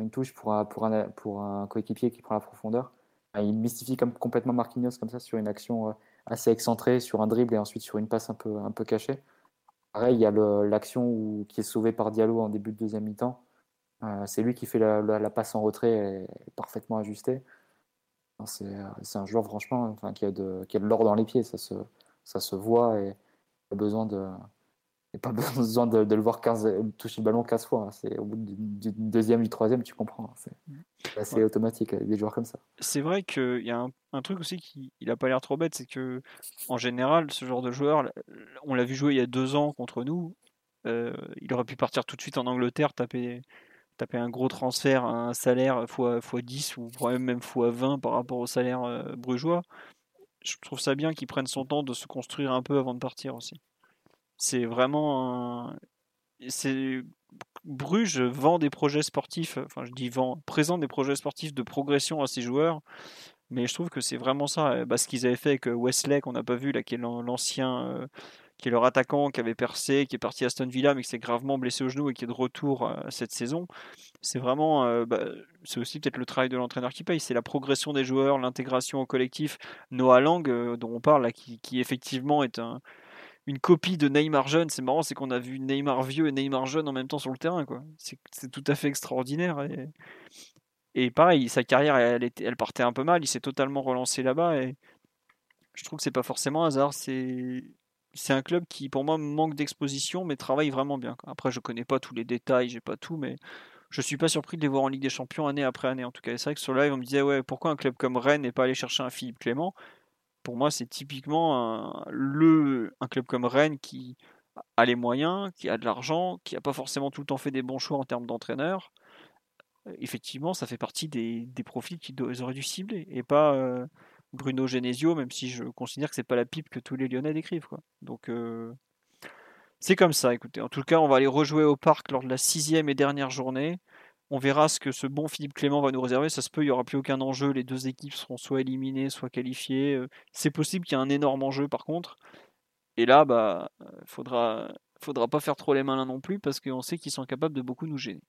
une touche pour un, pour un, coéquipier qui prend la profondeur. Il mystifie complètement Marquinhos comme ça sur une action euh, assez excentrée, sur un dribble et ensuite sur une passe un peu, un peu cachée. Pareil, il y a l'action qui est sauvée par Diallo en début de deuxième mi-temps. Euh, c'est lui qui fait la, passe en retrait et, parfaitement ajustée. C'est un joueur franchement qui a de, de l'or dans les pieds, ça se, ça se voit et a besoin de, a pas besoin de, le voir 15, toucher le ballon 15 fois. Hein. C'est au bout du, deuxième, du troisième, tu comprends. Hein. C'est assez automatique avec des joueurs comme ça. C'est vrai qu'il y a un, truc aussi qui il a pas l'air trop bête, c'est que en général, ce genre de joueur, on l'a vu jouer il y a deux ans contre nous. Euh, il aurait pu partir tout de suite en Angleterre, taper, taper un gros transfert, un salaire x, x 10 ou même x 20 par rapport au salaire euh, brugeois. Je trouve ça bien qu'il prenne son temps de se construire un peu avant de partir aussi. C'est vraiment un... c'est Bruges vend des projets sportifs, enfin je dis vend, présente des projets sportifs de progression à ses joueurs, mais je trouve que c'est vraiment ça, bah, ce qu'ils avaient fait avec Wesley qu'on n'a pas vu là, qui est l'ancien, euh, qui est leur attaquant, qui avait percé, qui est parti à Aston Villa, mais qui s'est gravement blessé au genou et qui est de retour euh, cette saison. C'est vraiment, euh, bah, c'est aussi peut-être le travail de l'entraîneur qui paye, c'est la progression des joueurs, l'intégration au collectif. Noah Lang, dont on parle là, qui effectivement est un une copie de Neymar jeune. C'est marrant, c'est qu'on a vu Neymar vieux et Neymar jeune en même temps sur le terrain. C'est tout à fait extraordinaire. Et, pareil, sa carrière, elle, partait un peu mal. Il s'est totalement relancé là-bas. Et je trouve que c'est pas forcément hasard. C'est un club qui, pour moi, manque d'exposition, mais travaille vraiment bien. Après, je connais pas tous les détails, j'ai pas tout, mais je suis pas surpris de les voir en Ligue des Champions année après année. En tout cas, c'est vrai que sur live, on me disait pourquoi un club comme Rennes n'est pas allé chercher un Philippe Clément? Pour moi, c'est typiquement un, le, un club comme Rennes qui a les moyens, qui a de l'argent, qui n'a pas forcément tout le temps fait des bons choix en termes d'entraîneur. Effectivement, ça fait partie des, profils qu'ils auraient dû cibler et pas euh, Bruno Genesio, même si je considère que c'est pas la pipe que tous les Lyonnais décrivent. Donc euh, c'est comme ça. Écoutez, en tout cas, on va aller rejouer au parc lors de la sixième et dernière journée. On verra ce que ce bon Philippe Clément va nous réserver. Ça se peut, il n'y aura plus aucun enjeu. Les deux équipes seront soit éliminées, soit qualifiées. Euh, c'est possible qu'il y ait un énorme enjeu par contre. Et là, bah, euh, faudra, faudra pas faire trop les malins non plus parce qu'on sait qu'ils sont capables de beaucoup nous gêner.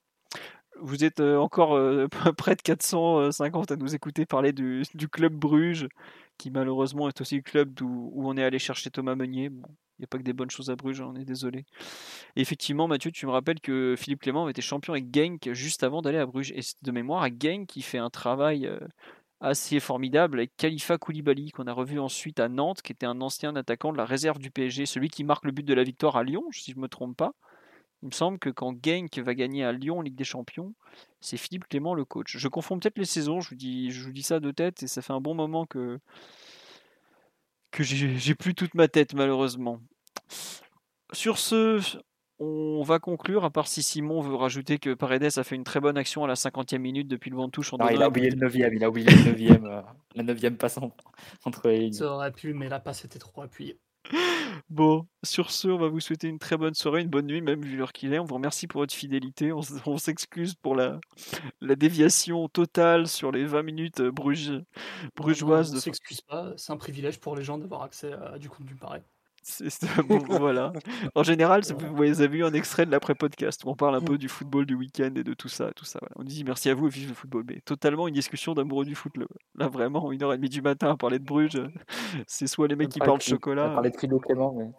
Vous êtes euh, encore près de 450 à nous écouter parler du, club Bruges, qui malheureusement est aussi le club où, on est allé chercher Thomas Meunier. Il n'y a pas que des bonnes choses à Bruges, on est désolé. Effectivement, Mathieu, tu me rappelles que Philippe Clément avait été champion avec Genk juste avant d'aller à Bruges. Et de mémoire, Genk, il fait un travail euh, assez formidable avec Khalifa Koulibaly qu'on a revu ensuite à Nantes, qui était un ancien attaquant de la réserve du PSG, celui qui marque le but de la victoire à Lyon, si je ne me trompe pas. Il me semble que quand Genk va gagner à Lyon en Ligue des Champions, c'est Philippe Clément le coach. Je confonds peut-être les saisons, je vous dis ça de tête et ça fait un bon moment que que j'ai plus toute ma tête malheureusement. Sur ce, on va conclure, à part si Simon veut rajouter que Paredes a fait une très bonne action à la 50e minute depuis le vent de touche. En non, il a oublié le 9e, il a oublié le 9e, euh, la 9e passant entre les lignes. Ça aurait pu, mais la passe était trop appuyée. Bon, sur ce, on va vous souhaiter une très bonne soirée, une bonne nuit, même vu l'heure qu'il est. On vous remercie pour votre fidélité. On, s'excuse pour la, la déviation totale sur les 20 minutes euh, bruges, brugeoises. on ne s'excuse pas, c'est un privilège pour les gens d'avoir accès à du contenu pareil. Voilà. En général, vous avez vu un extrait de l'après-podcast où on parle un peu du football du week-end et de tout ça. Tout ça On dit merci à vous et vive le football. Mais totalement une discussion d'amoureux du foot. Là, vraiment, une heure et demie du matin à parler de Bruges, c'est soit les mecs qui parlent de chocolat. parler de Philo Clément, mais.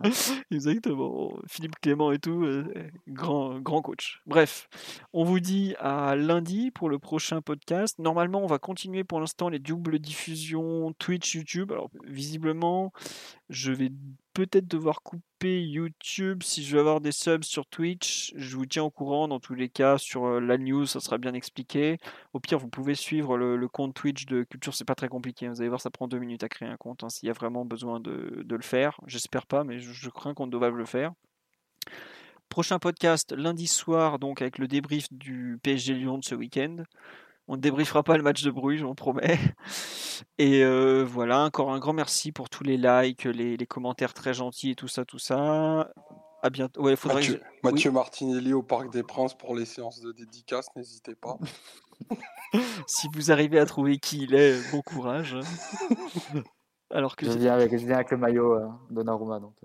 Exactement. Philippe Clément et tout, euh, grand, grand coach. Bref, on vous dit à lundi pour le prochain podcast. Normalement, on va continuer pour l'instant les doubles diffusions Twitch, YouTube. Alors, visiblement, je vais peut-être devoir couper YouTube si je veux avoir des subs sur Twitch. Je vous tiens au courant dans tous les cas sur euh, la news, ça sera bien expliqué. Au pire, vous pouvez suivre le, compte Twitch de Culture, c'est pas très compliqué. Hein. Vous allez voir, ça prend deux minutes à créer un compte hein, s'il y a vraiment besoin de, le faire. J'espère pas, mais je, je crains qu'on doive le faire. Prochain podcast lundi soir, donc avec le débrief du PSG Lyon de ce week-end. On ne débriefera pas le match de Bruges, on promet. Et euh, voilà, encore un grand merci pour tous les likes, les, commentaires très gentils et tout ça, tout ça. À bientôt. Ouais, Mathieu, Mathieu Martinelli au Parc des Princes pour les séances de dédicace, n'hésitez pas. si vous arrivez à trouver qui il est, bon courage. Alors que je viens avec, je viens avec le maillot euh, Donnarumma, donc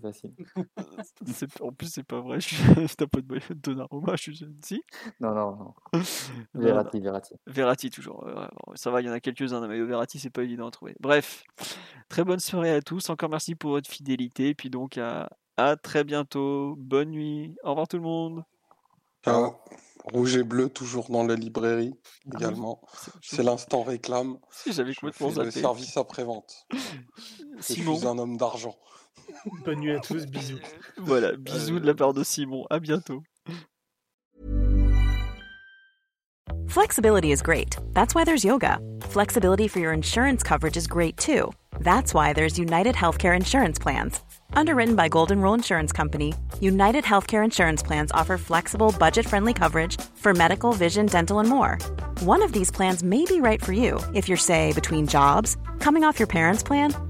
facile. en plus, c'est pas vrai. Je T'as pas de Donnarumma, je suis si Non, non, non. Verratti, Verratti. Verratti, toujours. Ça va, il y en a quelques-uns, mais Verratti, c'est pas évident à trouver. Bref, très bonne soirée à tous. Encore merci pour votre fidélité. Et puis donc, à, à très bientôt. Bonne nuit. Au revoir tout le monde. Ciao. Rouge et bleu, toujours dans la librairie ah également. C'est l'instant réclame. Si, j'avais complètement Le service après-vente. Je suis un homme d'argent. Bonne nuit à tous, bisous. Voilà, bisous de la part de Simon. À bientôt. Flexibility is great. That's why there's yoga. Flexibility for your insurance coverage is great too. That's why there's United Healthcare Insurance Plans. Underwritten by Golden Rule Insurance Company, United Healthcare Insurance Plans offer flexible, budget friendly coverage for medical, vision, dental, and more. One of these plans may be right for you if you're, say, between jobs, coming off your parents' plan,